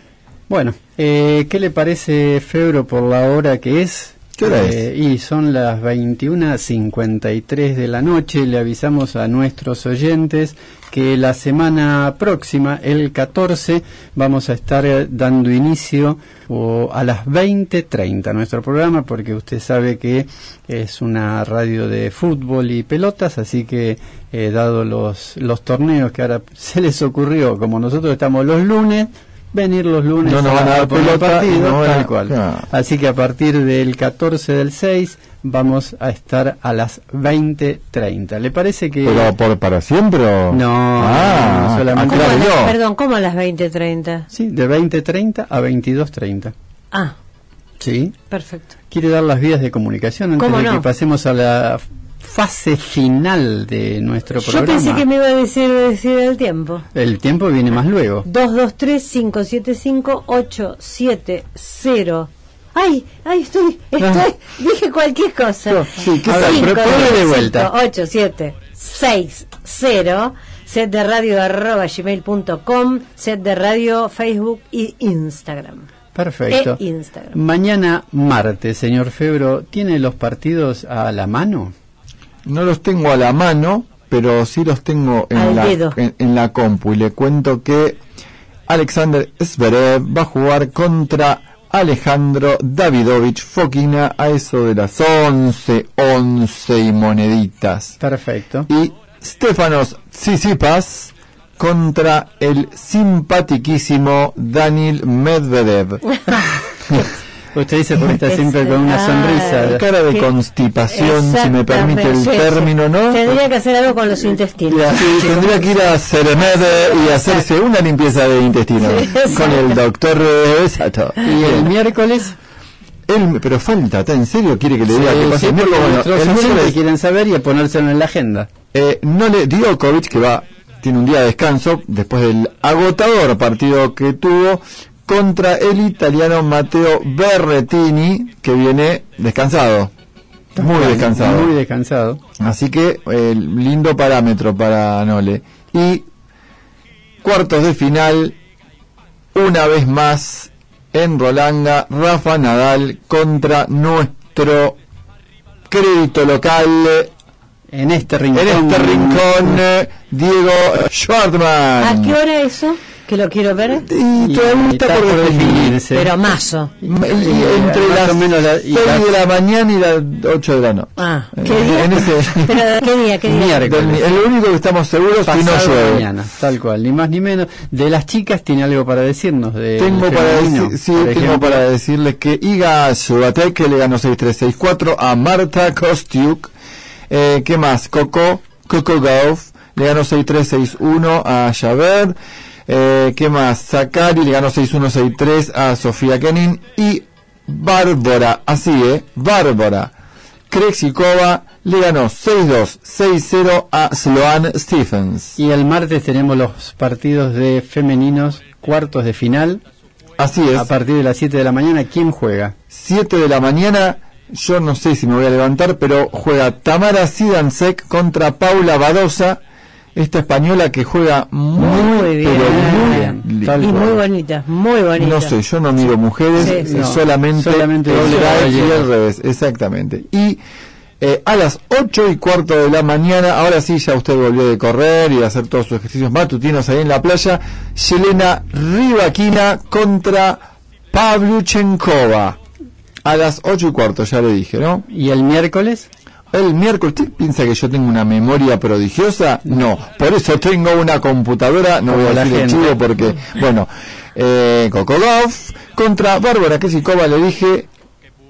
Bueno, eh, ¿qué le parece Febro por la hora que es? ¿Qué hora Eh, Y son las 21.53 de la noche. Le avisamos a nuestros oyentes que la semana próxima, el 14, vamos a estar dando inicio o, a las 20.30 a nuestro programa, porque usted sabe que es una radio de fútbol y pelotas, así que eh, dado los, los torneos que ahora se les ocurrió, como nosotros estamos los lunes, venir los lunes No nos van a dar poner pelota partido, no a- tal cual. claro. Así que a partir del 14 del 6 vamos a estar a las 20.30. ¿Le parece que...? ¿Pero por para siempre o...? No, Ah, no, solamente... ¿Cómo a las- yo. perdón, ¿cómo a las 20.30? Sí, de 20.30 a 22.30. Ah, Sí. perfecto. ¿Quiere dar las vías de comunicación antes ¿Cómo de no? que pasemos a la fase final de nuestro Yo programa? pensé que me iba a decir, decir el tiempo. El tiempo viene más luego. 223-575-870. Ay, ay, estoy, estoy, dije cualquier cosa. No, sí, ¿qué tal? Pero ponle de vuelta. 8, 7, 6, 0, set de radio arroba gmail.com, set de radio Facebook y Instagram. Perfecto. E Instagram. Mañana martes, señor Febro, ¿tiene los partidos a la mano? No los tengo a la mano, pero sí los tengo en la, en la compu. Y le cuento que Alexander Zverev va a jugar contra Alejandro Davidovich Fokina a eso de las 11, 11 y moneditas. Perfecto. Y Stefanos Tsitsipas contra el simpatiquísimo Daniel Medvedev. Usted dice porque está siempre con una Ah, sonrisa. Cara de constipación, si me permite el término, ¿no? Tendría que hacer algo con los intestinos. Sí, tendría que ir a Cermed y hacerse una limpieza de intestino Sí, exacto. con el doctor eh, Sato. Y el miércoles... Él, pero falta, ¿está en serio? ¿Quiere que le diga Sí, qué pasa sí, el porque miércoles? Bueno, el miércoles, quieren saber y a ponérselo en la agenda. eh, no le, Djokovic, que va, tiene un día de descanso después del agotador partido que tuvo contra el italiano Matteo Berrettini, que viene descansado. Muy descansado. Muy descansado. Así que eh, lindo parámetro para Nole. Y cuartos de final, una vez más en Rolanga, Rafa Nadal contra nuestro crédito local En este rincón. en este rincón, Diego Schwartzman. ¿A qué hora eso? Que lo quiero ver. Y todavía está por definirse. Pero mazo. Y entre más las o menos la- y 6 las- de la mañana y las 8 de la noche. Ah, Eh, ¿qué día? en ese- Pero, ¿qué día? ¿Qué día? Miércoles. El único que estamos seguros es que no Pasado llueve. mañana, tal cual, ni más ni menos. De las chicas tiene algo para decirnos. De Tengo para, decir, sí, tengo ejemplo. para decirles que Iga Swiatek le ganó 6-3-6-4 a Marta Kostiuk. Eh, ¿Qué más? Coco, Coco Gauff le ganó 6-3-6-1 a Javert. Eh, ¿Qué más? Sakari le ganó 6-1-6-3 a Sofía Kenin. Y Bárbara, así, ¿eh? Bárbara Krexikova le ganó 6-2, 6-0 a Sloan Stephens. Y el martes tenemos los partidos de femeninos, cuartos de final. Así es. A partir de las 7 de la mañana, ¿quién juega? 7 de la mañana, yo no sé si me voy a levantar, pero juega Tamara Sidansek contra Paula Badosa, esta española que juega muy, Muy bien. pero muy Bien, Y muy bonita, muy bonita. No sé, yo no miro mujeres, Sí, sí. No, solamente, y al revés, exactamente. Y eh, a las 8 y cuarto de la mañana, ahora sí ya usted volvió de correr y de hacer todos sus ejercicios matutinos ahí en la playa, Yelena Rivaquina contra Pavluchenkova. A las 8 y cuarto, ya le dije, ¿no? ¿Y el miércoles? El miércoles, ¿usted piensa que yo tengo una memoria prodigiosa? No, por eso tengo una computadora, no Como voy a decir el chivo porque, bueno, eh, Kokolov contra Bárbara Kesikova le dije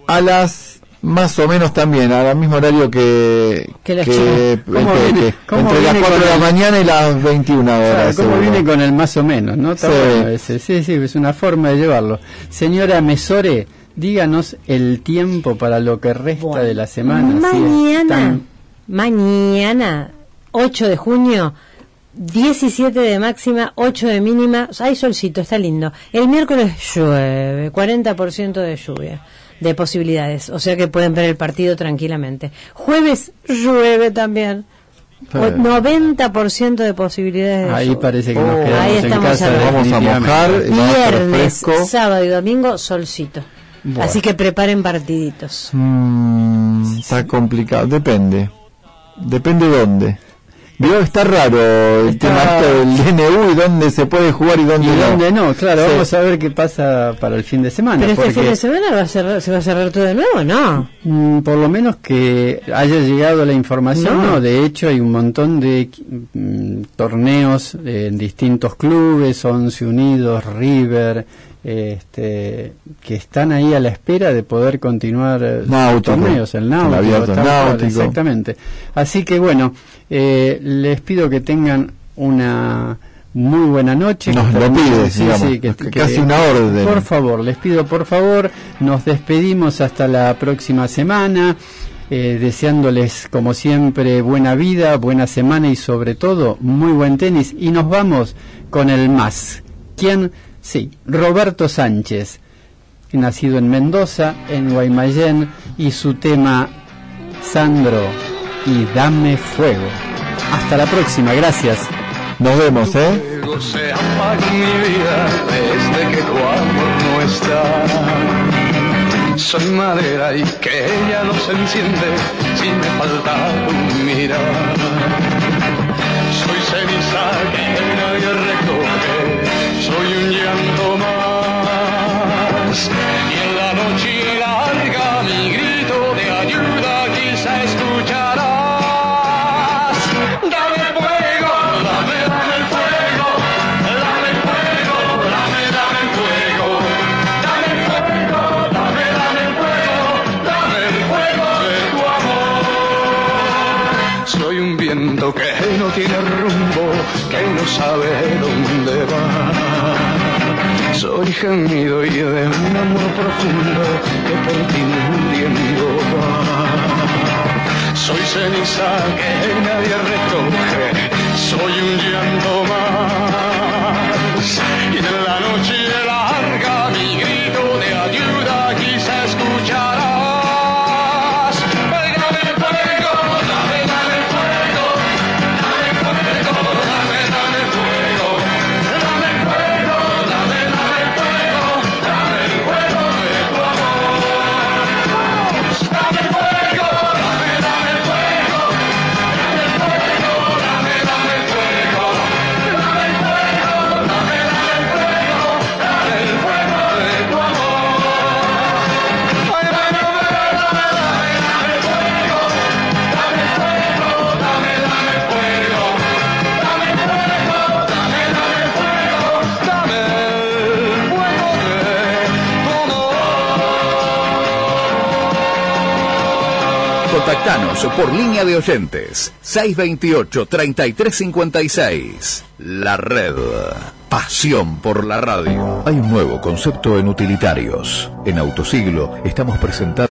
a las más o menos también, al mismo horario que, Que que- chiva. que- ¿Cómo que- viene- que cómo entre las viene 4 de la el- mañana y las 21 horas. Claro, ¿Cómo seguro. viene con el más o menos? ¿no? Sí. bueno ese. Sí, sí, es una forma de llevarlo. Señora Mesore, díganos el tiempo para lo que resta de la semana. si Mañana, mañana, 8 de junio, 17 de máxima, 8 de mínima. Hay solcito, está lindo. El miércoles llueve, 40% de lluvia, de posibilidades. O sea que pueden ver el partido tranquilamente. Jueves llueve también. Sí. O- 90% de posibilidades de Ahí lluvia. parece que nos Oh, quedamos ahí en estamos casa. Vamos a mojar, Viernes, sábado y domingo, solcito. Bueno. Así que preparen partiditos. Mm, está complicado, depende. Depende dónde. Vio, está raro el tema del DNU y dónde se puede jugar y dónde y no. dónde no, claro, Sí. vamos a ver qué pasa para el fin de semana. Pero este porque, fin de semana va a cerrar- se va a cerrar todo de nuevo, ¿no? mm, por lo menos que haya llegado la información, No. no, de hecho hay un montón de mm, torneos en distintos clubes, Once Unidos, River, este, que están ahí a la espera de poder continuar eh, Náutico, torneos, el el náutico, abierto tal cual, náutico. exactamente. Así que bueno, eh, les pido que tengan una muy buena noche. Nos lo termine- pide, sí, digamos, sí, que- c- que- casi una orden. Por favor, les pido por favor, nos despedimos hasta la próxima semana. eh, deseándoles como siempre buena vida, buena semana y sobre todo muy buen tenis y nos vamos con el más. ¿Quién? Sí, Roberto Sánchez, nacido en Mendoza, en Guaymallén y su tema Sandro y Dame Fuego. Hasta la próxima, gracias. Nos vemos, ¿eh? Fuego se apaga mi vida desde que tu amor no está. Soy madera y que ella no se enciende si me falta tu mirar. No tiene rumbo, que no sabe dónde va. Soy gemido y de un amor profundo que por ti muriendo va. Soy ceniza que nadie recoge, Por línea de oyentes 628-3356. La red. Pasión por la radio. Hay un nuevo concepto en utilitarios. En Autosiglo estamos presentando